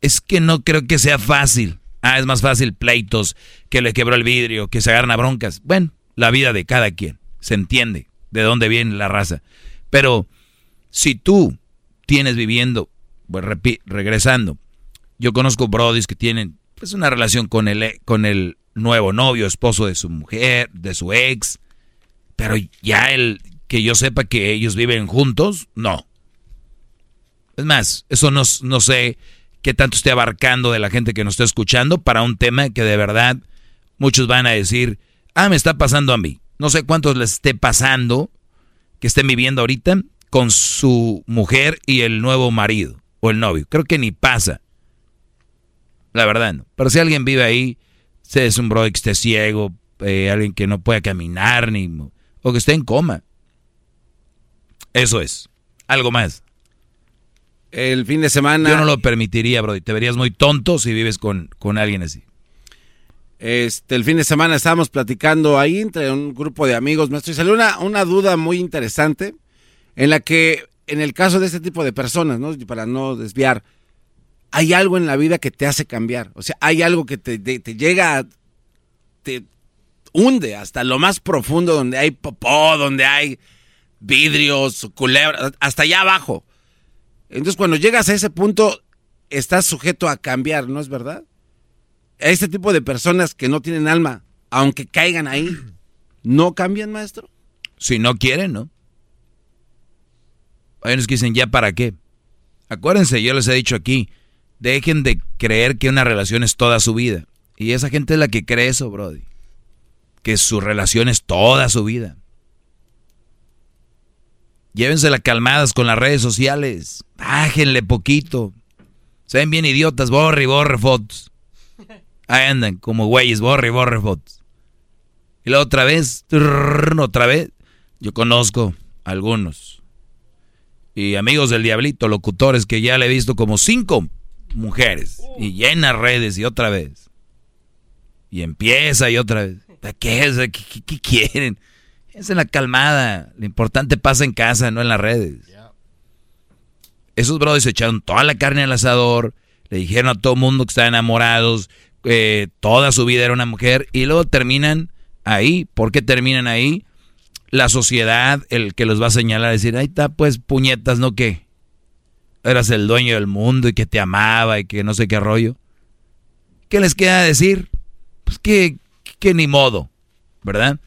[SPEAKER 3] Es que no creo que sea fácil. Ah, es más fácil pleitos, que le quebró el vidrio, que se agarran a broncas. Bueno, la vida de cada quien. Se entiende de dónde viene la raza. Pero si tú tienes viviendo, pues regresando, yo conozco brodis que tienen pues una relación con el, con el nuevo novio, esposo de su mujer, de su ex, pero ya el que yo sepa que ellos viven juntos, no. Es más, eso no, no sé qué tanto esté abarcando de la gente que nos está escuchando para un tema que de verdad muchos van a decir, ah, me está pasando a mí. No sé cuántos les esté pasando que estén viviendo ahorita con su mujer y el nuevo marido o el novio. Creo que ni pasa. La verdad no. Pero si alguien vive ahí, se es un bro que esté ciego, eh, alguien que no pueda caminar, ni, o que esté en coma. Eso es. Algo más
[SPEAKER 2] el fin de semana.
[SPEAKER 3] Yo no lo permitiría, bro. Te verías muy tonto si vives con, con alguien así.
[SPEAKER 2] Este, el fin de semana estábamos platicando ahí entre un grupo de amigos nuestros y salió una, una duda muy interesante en la que, en el caso de este tipo de personas, ¿no? Para no desviar, hay algo en la vida que te hace cambiar. O sea, hay algo que te, te llega, te hunde hasta lo más profundo donde hay popó, donde hay vidrios, culebras, hasta allá abajo. Entonces, cuando llegas a ese punto, estás sujeto a cambiar, ¿no es verdad? A este tipo de personas que no tienen alma, aunque caigan ahí, ¿no cambian, maestro?
[SPEAKER 3] Si no quieren, ¿no? Hay unos que dicen, ¿ya para qué? Acuérdense, yo les he dicho aquí, dejen de creer que una relación es toda su vida. Y esa gente es la que cree eso, Brody. Que su relación es toda su vida. Llévensela calmadas con las redes sociales. Bájenle poquito. Se ven bien idiotas, borre y borre fotos. Ahí andan, como güeyes, borre y borre fotos. Y la otra vez, otra vez. Yo conozco algunos. Y amigos del diablito, locutores que ya le he visto como cinco mujeres. Y llena redes y otra vez. Y empieza y otra vez. ¿Qué es? qué quieren? Es en la calmada. Lo importante pasa en casa, no en las redes. Esos brothers echaron toda la carne al asador, le dijeron a todo el mundo que estaban enamorados, que toda su vida era una mujer, y luego terminan ahí. ¿Por qué terminan ahí? La sociedad, el que los va a señalar, decir, ahí está, pues puñetas, ¿no qué? Eras el dueño del mundo y que te amaba y que no sé qué rollo. ¿Qué les queda decir? Pues que, que ni modo, ¿verdad?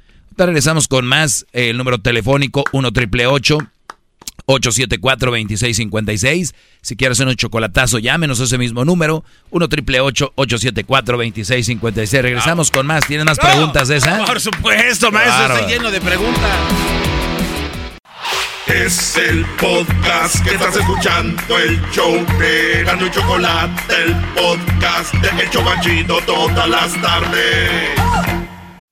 [SPEAKER 3] Regresamos con más. el número telefónico 1 triple 874 2656 Si quieres hacer un chocolatazo, llámenos a ese mismo número. 1 triple 874 2656 Regresamos con más. ¿Tienes más preguntas de esa?
[SPEAKER 2] Por supuesto, maestro. Estoy lleno de preguntas.
[SPEAKER 8] Es el podcast que estás escuchando, el show de Gano y Chocolate, el podcast de El Chocachito todas las tardes.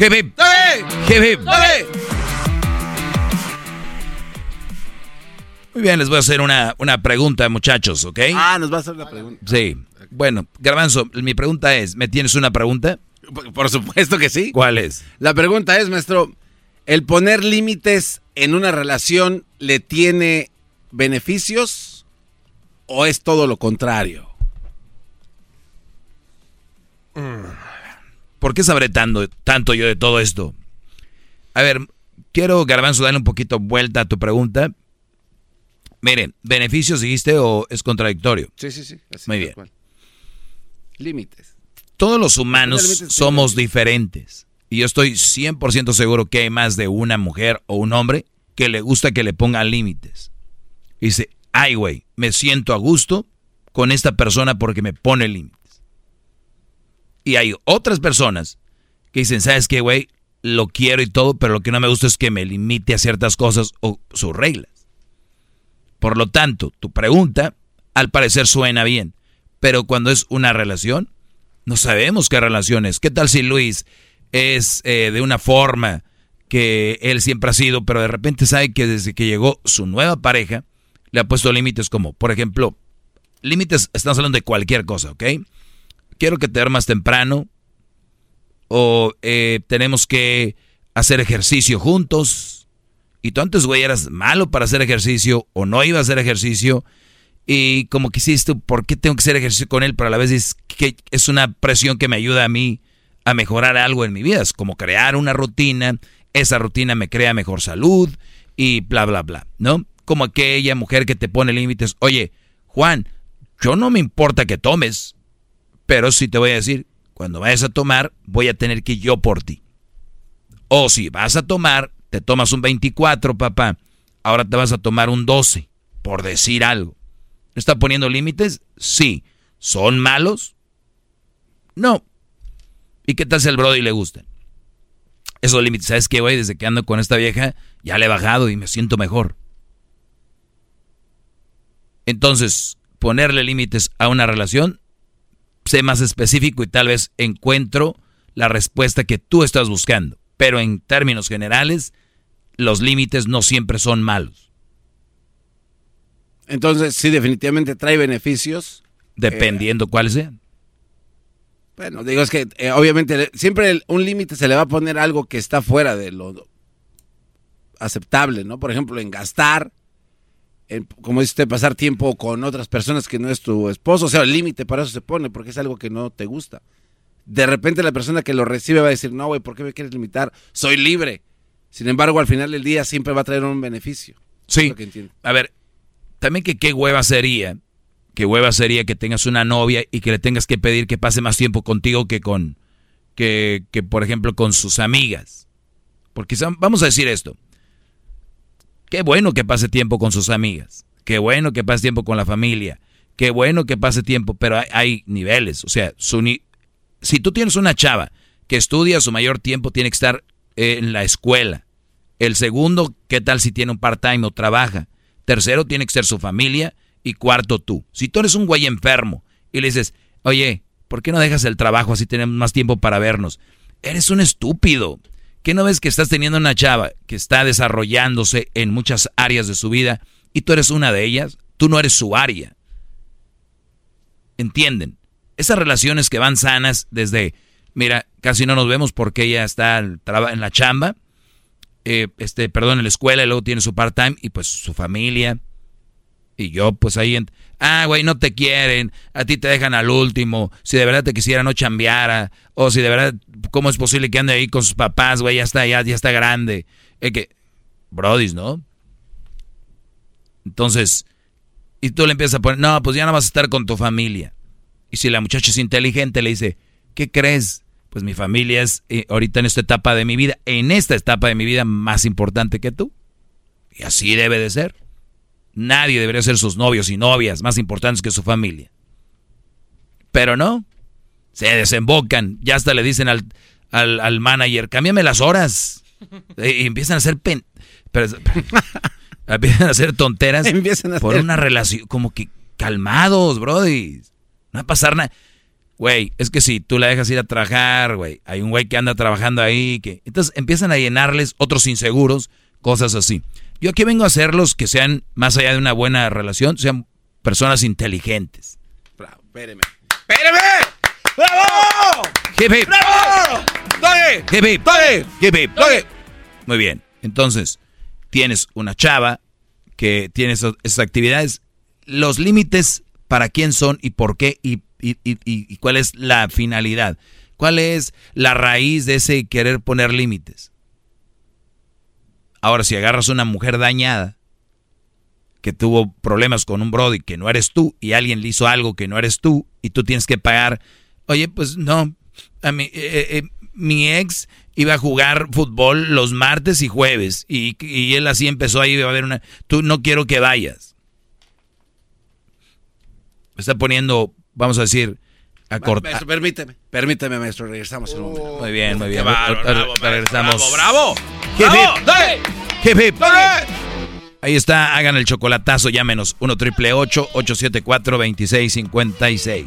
[SPEAKER 3] Hip. Hip, Muy bien, les voy a hacer una, una pregunta, muchachos, ¿ok?
[SPEAKER 2] Ah, nos va a hacer la pregunta.
[SPEAKER 3] Sí. Bueno, Garbanzo, mi pregunta es, ¿me tienes una pregunta?
[SPEAKER 2] Por supuesto que sí.
[SPEAKER 3] ¿Cuál es?
[SPEAKER 2] La pregunta es, maestro, ¿el poner límites en una relación le tiene beneficios o es todo lo contrario?
[SPEAKER 3] ¿Por qué sabré tanto, tanto yo de todo esto? A ver, quiero, Garbanzo, darle un poquito vuelta a tu pregunta. Miren, ¿beneficios dijiste o es contradictorio?
[SPEAKER 2] Sí, sí, sí.
[SPEAKER 3] Muy bien.
[SPEAKER 2] Límites.
[SPEAKER 3] Todos los humanos somos diferentes. Y yo estoy 100% seguro que hay más de una mujer o un hombre que le gusta que le pongan límites. dice, ay, güey, me siento a gusto con esta persona porque me pone límites. Y hay otras personas que dicen, ¿sabes qué, güey? Lo quiero y todo, pero lo que no me gusta es que me limite a ciertas cosas o sus reglas. Por lo tanto, tu pregunta al parecer suena bien, pero cuando es una relación, no sabemos qué relación es. ¿Qué tal si Luis es eh, de una forma que él siempre ha sido, pero de repente sabe que desde que llegó su nueva pareja, le ha puesto límites como, por ejemplo, límites, estamos hablando de cualquier cosa, ¿ok? Quiero que te duermas temprano, o eh, tenemos que hacer ejercicio juntos, y tú antes, güey, eras malo para hacer ejercicio o no iba a hacer ejercicio. Y como que hiciste, ¿por qué tengo que hacer ejercicio con él? Pero a la vez es que es una presión que me ayuda a mí a mejorar algo en mi vida. Es como crear una rutina. Esa rutina me crea mejor salud y bla, bla, bla, ¿no? Como aquella mujer que te pone límites. Oye, Juan, yo no me importa que tomes, pero sí te voy a decir, cuando vayas a tomar, voy a tener que ir yo por ti. O si vas a tomar, te tomas un 24, papá, ahora te vas a tomar un 12, por decir algo. ¿Está poniendo límites? Sí. ¿Son malos? No. ¿Y qué tal si al Brody le gustan? Esos límites, ¿sabes qué, güey? Desde que ando con esta vieja, ya le he bajado y me siento mejor. Entonces, ponerle límites a una relación, sé más específico y tal vez encuentro la respuesta que tú estás buscando. Pero en términos generales, los límites no siempre son malos.
[SPEAKER 2] Entonces, sí, definitivamente trae beneficios.
[SPEAKER 3] Dependiendo cuáles sean.
[SPEAKER 2] Bueno, digo, es que eh, obviamente siempre un límite se le va a poner algo que está fuera de lo aceptable, ¿no? Por ejemplo, en gastar, como dice usted, pasar tiempo con otras personas que no es tu esposo. O sea, el límite para eso se pone, porque es algo que no te gusta. De repente la persona que lo recibe va a decir, no, güey, ¿por qué me quieres limitar? Soy libre. Sin embargo, al final del día siempre va a traer un beneficio.
[SPEAKER 3] Sí. A ver, también que qué hueva sería, qué hueva sería que tengas una novia y que le tengas que pedir que pase más tiempo contigo que con, que, que por ejemplo, con sus amigas. Porque vamos a decir esto. Qué bueno que pase tiempo con sus amigas. Qué bueno que pase tiempo con la familia. Qué bueno que pase tiempo, pero hay, niveles. O sea, si tú tienes una chava que estudia su mayor tiempo, tiene que estar en la escuela. El segundo, ¿qué tal si tiene un part-time o trabaja? Tercero, tiene que ser su familia. Y cuarto, tú. Si tú eres un güey enfermo y le dices, oye, ¿por qué no dejas el trabajo así tenemos más tiempo para vernos? Eres un estúpido. ¿Qué no ves que estás teniendo una chava que está desarrollándose en muchas áreas de su vida y tú eres una de ellas? Tú no eres su área. ¿Entienden? Esas relaciones que van sanas desde mira, casi no nos vemos porque ella está en la chamba, eh, este, perdón, en la escuela y luego tiene su part-time y pues su familia. Y yo pues ahí, ah, güey, no te quieren, a ti te dejan al último, si de verdad te quisiera no chambeara, o si de verdad, ¿cómo es posible que ande ahí con sus papás, güey, ya está, ya, ya está grande? Es que, brodis, ¿no? Entonces, y tú le empiezas a poner, no, pues ya no vas a estar con tu familia. Y si la muchacha es inteligente, le dice, ¿qué crees? Pues mi familia es eh, ahorita en esta etapa de mi vida, en esta etapa de mi vida más importante que tú. Y así debe de ser. Nadie debería ser sus novios y novias más importantes que su familia. Pero no, se desembocan, ya hasta le dicen al, al, manager, cámbiame las horas. Y empiezan a hacer pen... empiezan a hacer tonteras por una relación, como que calmados, brody. No va a pasar nada. Güey, es que si tú la dejas ir a trabajar, güey, hay un güey que anda trabajando ahí, que... Entonces empiezan a llenarles otros inseguros, cosas así. Yo aquí vengo a hacerlos que sean, más allá de una buena relación, sean personas inteligentes.
[SPEAKER 2] Bravo, espéreme. ¡Espérame! ¡Bravo!
[SPEAKER 3] Hip, hip.
[SPEAKER 2] ¡Bravo! ¡Doggy!
[SPEAKER 3] Hip, hip. Muy bien. Entonces, tienes una chava que tiene esas actividades. Los límites para quién son y por qué y, y- y- y- y cuál es la finalidad. ¿Cuál es la raíz de ese querer poner límites? Ahora, si agarras una mujer dañada que tuvo problemas con un brody que no eres tú y alguien le hizo algo que no eres tú y tú tienes que pagar, oye, pues no, a mí, eh, eh, mi ex iba a jugar fútbol los martes y jueves y, y él así empezó ahí a haber una, tú no quiero que vayas. Me está poniendo, vamos a decir, a cortar.
[SPEAKER 2] Maestro, permíteme. Permíteme, maestro. Regresamos en un momento.
[SPEAKER 3] Muy bien, muy bien.
[SPEAKER 2] bravo,
[SPEAKER 3] regresamos.
[SPEAKER 2] ¡Bravo, bravo!
[SPEAKER 3] Hip, hip.
[SPEAKER 2] ¡Dale!
[SPEAKER 3] Hip, hip.
[SPEAKER 2] ¡Dale!
[SPEAKER 3] Ahí está, hagan el chocolatazo, llámenos 1 triple 874 2656.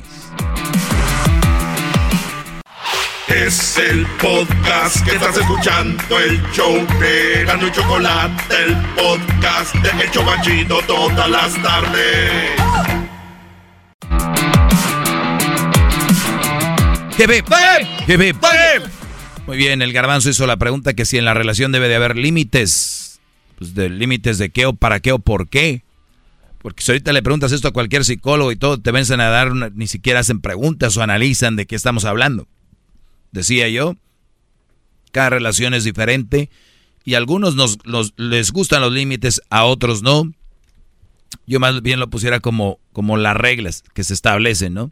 [SPEAKER 8] Es el podcast que estás escuchando, el show de Gano y Chocolate, el podcast de El Chobachito todas las tardes.
[SPEAKER 3] Hip, hip. Hip, hip. Muy bien, el garbanzo hizo la pregunta que si en la relación debe de haber límites. Pues de límites de qué o para qué o por qué. Porque si ahorita le preguntas esto a cualquier psicólogo y todo, te vencen a dar, ni siquiera hacen preguntas o analizan de qué estamos hablando. Decía yo, cada relación es diferente y a algunos nos, los- les gustan los límites, a otros no. Yo más bien lo pusiera como, como las reglas que se establecen, ¿no?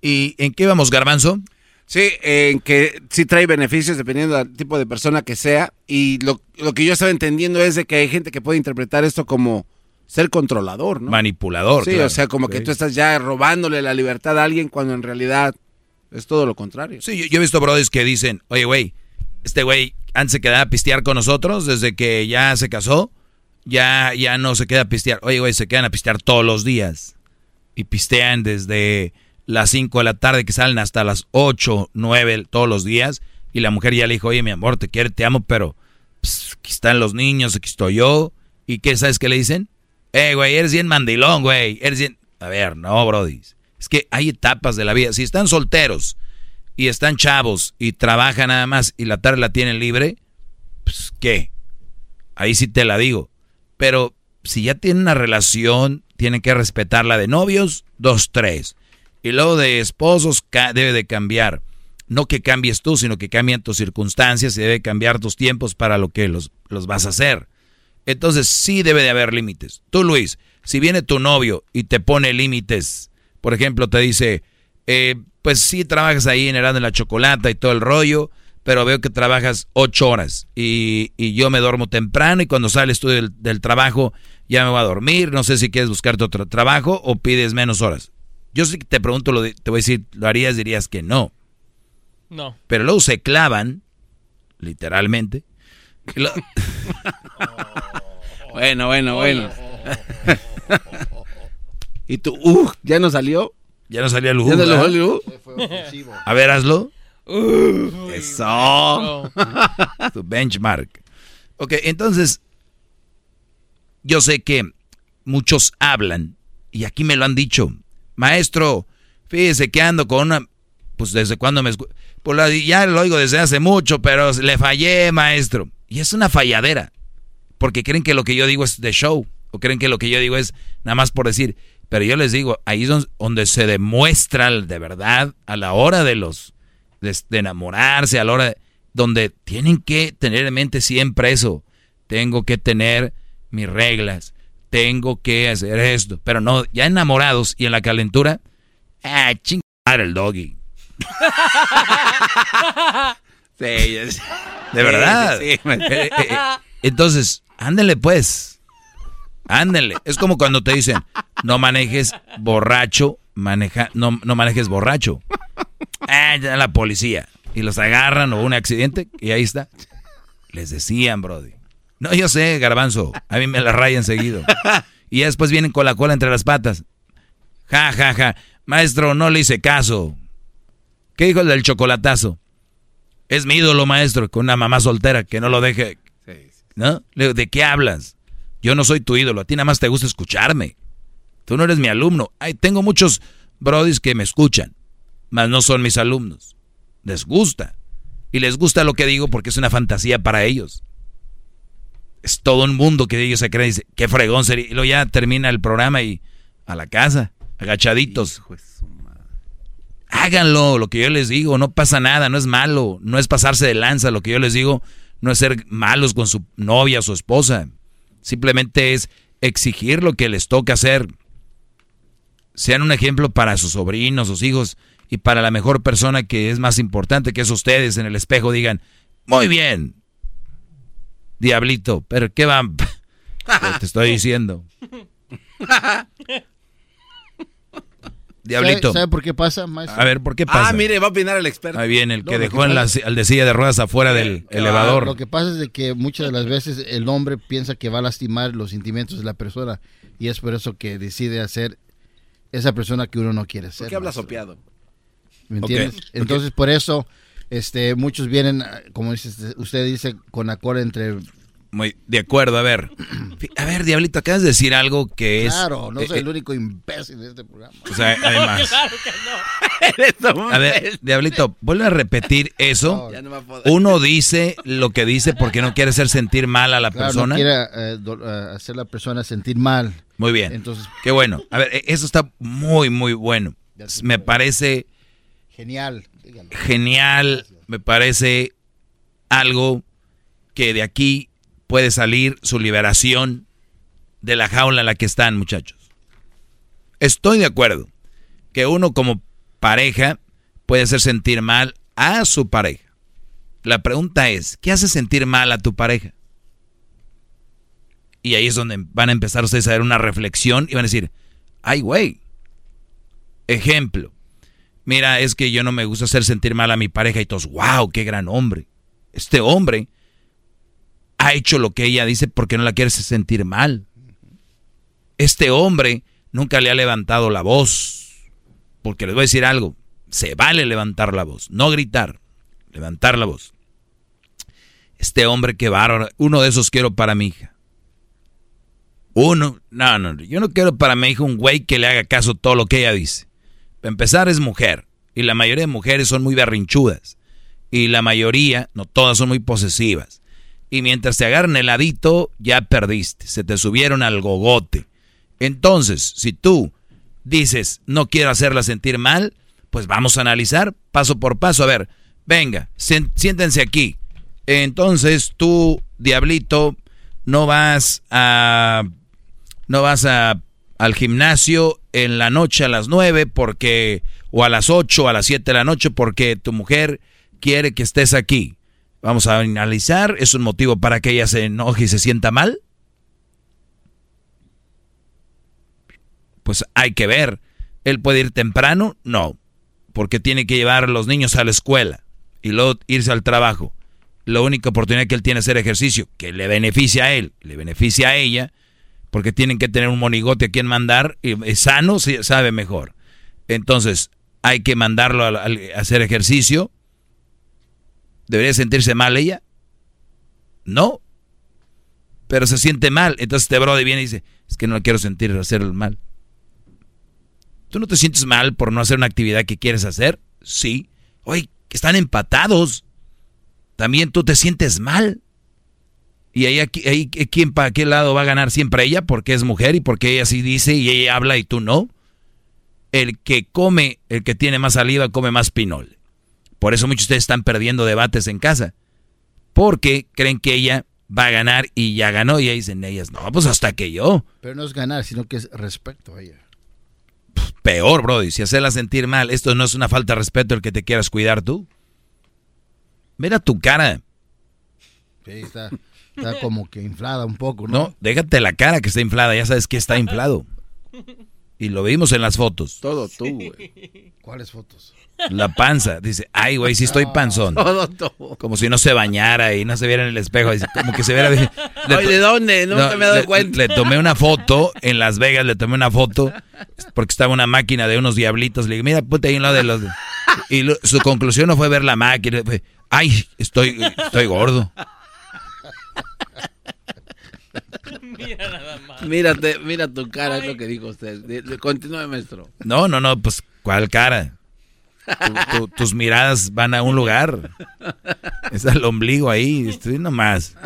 [SPEAKER 3] ¿Y en qué vamos, Garbanzo?
[SPEAKER 2] Sí, en que sí trae beneficios dependiendo del tipo de persona que sea. Y lo, lo que yo estaba entendiendo es de que hay gente que puede interpretar esto como ser controlador, ¿no?
[SPEAKER 3] Manipulador.
[SPEAKER 2] Sí,
[SPEAKER 3] claro.
[SPEAKER 2] o sea, como que tú estás ya robándole la libertad a alguien cuando en realidad es todo lo contrario.
[SPEAKER 3] Sí, yo, yo he visto brothers que dicen, oye, güey, este güey antes se quedaba a pistear con nosotros, desde que ya se casó, ya, ya no se queda a pistear. Oye, güey, se quedan a pistear todos los días. Y pistean desde las 5 de la tarde que salen hasta las 8, 9 todos los días. Y la mujer ya le dijo, oye, mi amor, te quiero, te amo, pero pues, aquí están los niños, aquí estoy yo. ¿Y qué sabes qué le dicen? Eh, güey, eres bien mandilón, güey. Eres bien... A ver, no, brody. Es que hay etapas de la vida. Si están solteros y están chavos y trabajan nada más y la tarde la tienen libre, pues ¿qué? Ahí sí te la digo. Pero si ya tienen una relación, tienen que respetarla de novios, dos, tres. Y luego de esposos debe de cambiar. No que cambies tú, sino que cambien tus circunstancias y debe cambiar tus tiempos para lo que los, los vas a hacer. Entonces sí debe de haber límites. Tú, Luis, si viene tu novio y te pone límites, por ejemplo, te dice, eh, pues sí trabajas ahí en Herando en la Chocolata y todo el rollo, pero veo que trabajas ocho horas y, y yo me duermo temprano y cuando sales tú del, del trabajo ya me voy a dormir, no sé si quieres buscarte otro trabajo o pides menos horas. Yo sí que te pregunto, lo de- te voy a decir, ¿lo harías? Dirías que no.
[SPEAKER 28] No.
[SPEAKER 3] Pero luego se clavan, literalmente. lo-
[SPEAKER 2] Bueno, bueno, bueno. y tú, uh, ¿ya no salió?
[SPEAKER 3] Ya no salió el
[SPEAKER 2] ¿Ya no salió?
[SPEAKER 3] A ver, hazlo.
[SPEAKER 2] Uh, Eso.
[SPEAKER 3] tu benchmark. Ok, entonces, yo sé que muchos hablan, y aquí me lo han dicho, maestro, fíjese que ando con una, pues desde cuando me... Pues la- ya lo oigo desde hace mucho, pero le fallé, maestro. Y es una falladera, porque creen que lo que yo digo es de show, o creen que lo que yo digo es nada más por decir, pero yo les digo, ahí es don- donde se demuestra de verdad a la hora de los de, de enamorarse, a la hora de- donde tienen que tener en mente siempre eso. Tengo que tener mis reglas, tengo que hacer esto, pero no, ya enamorados y en la calentura, ah, chingar el doggy.
[SPEAKER 2] Sí, es-
[SPEAKER 3] De verdad.
[SPEAKER 2] Sí, sí, sí.
[SPEAKER 3] Eh, eh, eh, entonces, ándele pues. Ándele. Es como cuando te dicen, no manejes borracho, maneja, no, no manejes borracho. Ah, ya la policía. Y los agarran o un accidente y ahí está. Les decían, Brody. No, yo sé, garbanzo. A mí me la rayan seguido. Y ya después vienen con la cola entre las patas. Ja, ja, ja. Maestro, no le hice caso. ¿Qué dijo el del chocolatazo? Es mi ídolo, maestro, con una mamá soltera que no lo deje. ¿No? Le digo, ¿de qué hablas? Yo no soy tu ídolo, a ti nada más te gusta escucharme. Tú no eres mi alumno. Ay, tengo muchos, brodis que me escuchan, mas no son mis alumnos. Les gusta. Y les gusta lo que digo porque es una fantasía para ellos. Es todo un mundo que ellos se creen. Dice, qué fregón sería. Y luego ya termina el programa y a la casa, agachaditos. Háganlo, lo que yo les digo, no pasa nada, no es malo, no es pasarse de lanza, lo que yo les digo no es ser malos con su novia su esposa, simplemente es exigir lo que les toca hacer. Sean un ejemplo para sus sobrinos, sus hijos y para la mejor persona que es más importante, que es ustedes en el espejo, digan, muy bien, diablito, pero ¿qué van? Te estoy diciendo. Diablito.
[SPEAKER 13] ¿Sabe, por qué pasa,
[SPEAKER 3] A ver, ¿por qué pasa?
[SPEAKER 2] Ah, mire, va a opinar el experto.
[SPEAKER 3] Ahí viene, el que dejó en la, al de silla de ruedas afuera del elevador.
[SPEAKER 13] Lo que pasa es de que muchas de las veces el hombre piensa que va a lastimar los sentimientos de la persona y es por eso que decide hacer esa persona que uno no quiere ser.
[SPEAKER 2] ¿Por qué habla sopeado?
[SPEAKER 13] ¿Me entiendes? Entonces, por eso este, muchos vienen, como dice, usted dice, con acuerdo entre
[SPEAKER 3] muy de acuerdo, a ver. A ver, Diablito, acabas de decir algo que es.
[SPEAKER 13] Claro, no
[SPEAKER 3] eh,
[SPEAKER 13] soy
[SPEAKER 3] eh,
[SPEAKER 13] el único imbécil de este programa.
[SPEAKER 3] O sea, además. A ver, Diablito, vuelve a repetir eso. Uno dice lo que dice porque no quiere hacer sentir mal a la
[SPEAKER 13] Claro,
[SPEAKER 3] persona.
[SPEAKER 13] No quiere eh, eh, hacer la persona sentir mal.
[SPEAKER 3] Muy bien.
[SPEAKER 13] Entonces,
[SPEAKER 3] Qué bueno. A ver, e- eso está muy, muy bueno. Me parece
[SPEAKER 13] genial.
[SPEAKER 3] Genial. Me parece algo que de aquí puede salir su liberación de la jaula en la que están, muchachos. Estoy de acuerdo que uno como pareja puede hacer sentir mal a su pareja. La pregunta es, ¿qué hace sentir mal a tu pareja? Y ahí es donde van a empezar ustedes a ver una reflexión y van a decir, ay, güey. Ejemplo, mira, es que yo no me gusta hacer sentir mal a mi pareja y todos, wow, qué gran hombre. Este hombre ha hecho lo que ella dice porque no la quiere sentir mal. Este hombre nunca le ha levantado la voz. Porque les voy a decir algo, se vale levantar la voz, no gritar, levantar la voz. Este hombre que bárbaro, uno de esos quiero para mi hija. Uno, no, no, yo no quiero para mi hija un güey que le haga caso todo lo que ella dice. Empezar es mujer y la mayoría de mujeres son muy berrinchudas y la mayoría, no todas son muy posesivas. Y mientras te agarran el ladito, ya perdiste, se te subieron al gogote. Entonces, si tú dices, no quiero hacerla sentir mal, pues vamos a analizar paso por paso. A ver, venga, siéntense aquí. Entonces tú, diablito, no vas a... No vas a, al gimnasio en la noche a las 9 porque... O a las 8 o a las 7 de la noche porque tu mujer quiere que estés aquí. Vamos a analizar, ¿es un motivo para que ella se enoje y se sienta mal? Pues hay que ver. ¿Él puede ir temprano? No, porque tiene que llevar a los niños a la escuela y luego irse al trabajo. La única oportunidad que él tiene es hacer ejercicio, que le beneficia a él, le beneficia a ella, porque tienen que tener un monigote a quien mandar, y sano sabe mejor. Entonces, hay que mandarlo a, hacer ejercicio. ¿Debería sentirse mal ella? No. Pero se siente mal. Entonces este brother viene y dice, es que no quiero sentir hacer mal. ¿Tú no te sientes mal por no hacer una actividad que quieres hacer? Sí. Oye, están empatados. También tú te sientes mal. Y ahí, aquí, ahí ¿quién para qué lado va a ganar siempre ella? Porque es mujer y porque ella sí dice y ella habla y tú no. El que come, el que tiene más saliva, come más pinol. Por eso muchos de ustedes están perdiendo debates en casa. Porque creen que ella va a ganar y ya ganó. Y ahí dicen ellas, no, pues hasta que yo.
[SPEAKER 13] Pero no es ganar, sino que es respeto a ella.
[SPEAKER 3] Peor, Brody, si hacerla sentir mal, esto no es una falta de respeto el que te quieras cuidar tú. Mira tu cara.
[SPEAKER 13] Sí, está, está como que inflada un poco, ¿no?
[SPEAKER 3] No, déjate la cara que está inflada, ya sabes que está inflado. Y lo vimos en las fotos.
[SPEAKER 2] Todo tú, güey.
[SPEAKER 13] ¿Cuáles fotos?
[SPEAKER 3] La panza. Dice, ay, güey, sí estoy panzón.
[SPEAKER 2] Todo tú.
[SPEAKER 3] Como si no se bañara y no se viera en el espejo. Dice, como que se viera... Le
[SPEAKER 2] Ay, ¿de dónde? Nunca me he dado
[SPEAKER 3] le,
[SPEAKER 2] cuenta.
[SPEAKER 3] Le tomé una foto en Las Vegas, le tomé una foto porque estaba una máquina de unos diablitos. Le dije, mira, ponte ahí un lado de los... Y lo- su conclusión no fue ver la máquina. Fue, ay, estoy, estoy gordo.
[SPEAKER 2] mira nada más. Mírate, mira tu cara, es lo que dijo usted. Continúe, maestro.
[SPEAKER 3] No, no, no, pues, ¿cuál cara? tus miradas van a un lugar. Es el ombligo ahí, estoy nomás.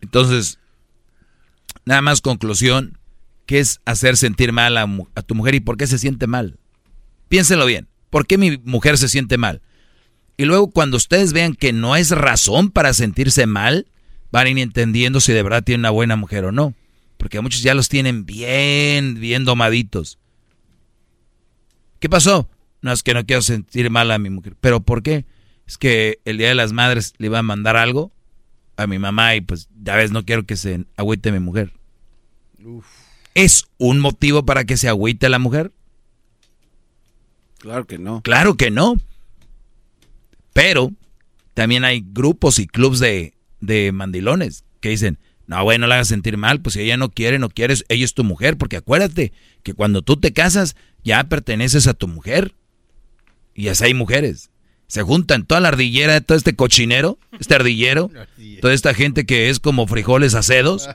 [SPEAKER 3] Entonces, nada más conclusión, ¿qué es hacer sentir mal a, a tu mujer y por qué se siente mal? Piénsenlo bien, ¿por qué mi mujer se siente mal? Y luego cuando ustedes vean que no es razón para sentirse mal, van a ir entendiendo si de verdad tienen una buena mujer o no. Porque muchos ya los tienen bien, bien domaditos. ¿Qué pasó? No, es que no quiero sentir mal a mi mujer. ¿Pero por qué? Es que el Día de las Madres le iba a mandar algo a mi mamá y pues ya ves, no quiero que se agüite mi mujer. ¿Es un motivo para que se agüite la mujer?
[SPEAKER 2] Claro que no.
[SPEAKER 3] Claro que no. Pero también hay grupos y clubs de, de mandilones que dicen, no, güey, no la hagas sentir mal, pues si ella no quiere, no quieres, ella es tu mujer, porque acuérdate que cuando tú te casas ya perteneces a tu mujer. Y así hay mujeres. Se juntan toda la ardillera de todo este cochinero, este ardillero, toda esta gente que es como frijoles acedos,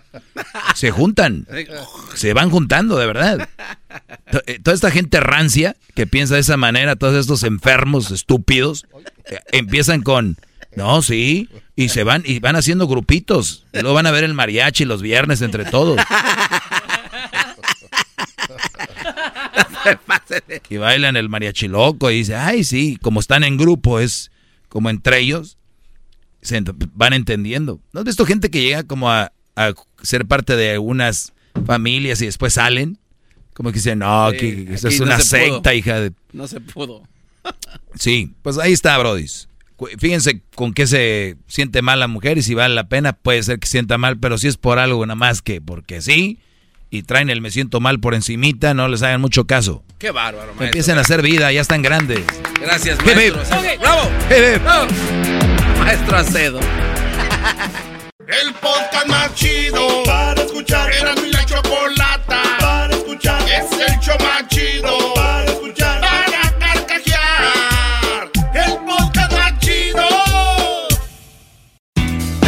[SPEAKER 3] se juntan, se van juntando de verdad. Eh, toda esta gente rancia que piensa de esa manera, todos estos enfermos estúpidos, eh, empiezan con, no, sí, y se van y van haciendo grupitos. Y luego van a ver el mariachi los viernes entre todos. y bailan el mariachi loco y dice, ay, sí, como están en grupo, es como entre ellos, se van entendiendo. ¿No? De esto gente que llega como a, ser parte de algunas familias y después salen, como que dicen, no, eso es una secta, hija de...
[SPEAKER 2] No se pudo.
[SPEAKER 3] sí, pues ahí está, Brodis. Fíjense con qué se siente mal la mujer y si vale la pena, puede ser que sienta mal, pero si es por algo nada más que porque sí, y traen el me siento mal por encimita, no les hagan mucho caso.
[SPEAKER 2] Qué bárbaro, maestro.
[SPEAKER 3] Empiecen a hacer vida, ya están grandes.
[SPEAKER 2] Gracias, maestro. ¡Bravo! Maestro Acedo.
[SPEAKER 8] El podcast más chido para escuchar. Era mi la chocolata para escuchar. Es el show más chido para escuchar.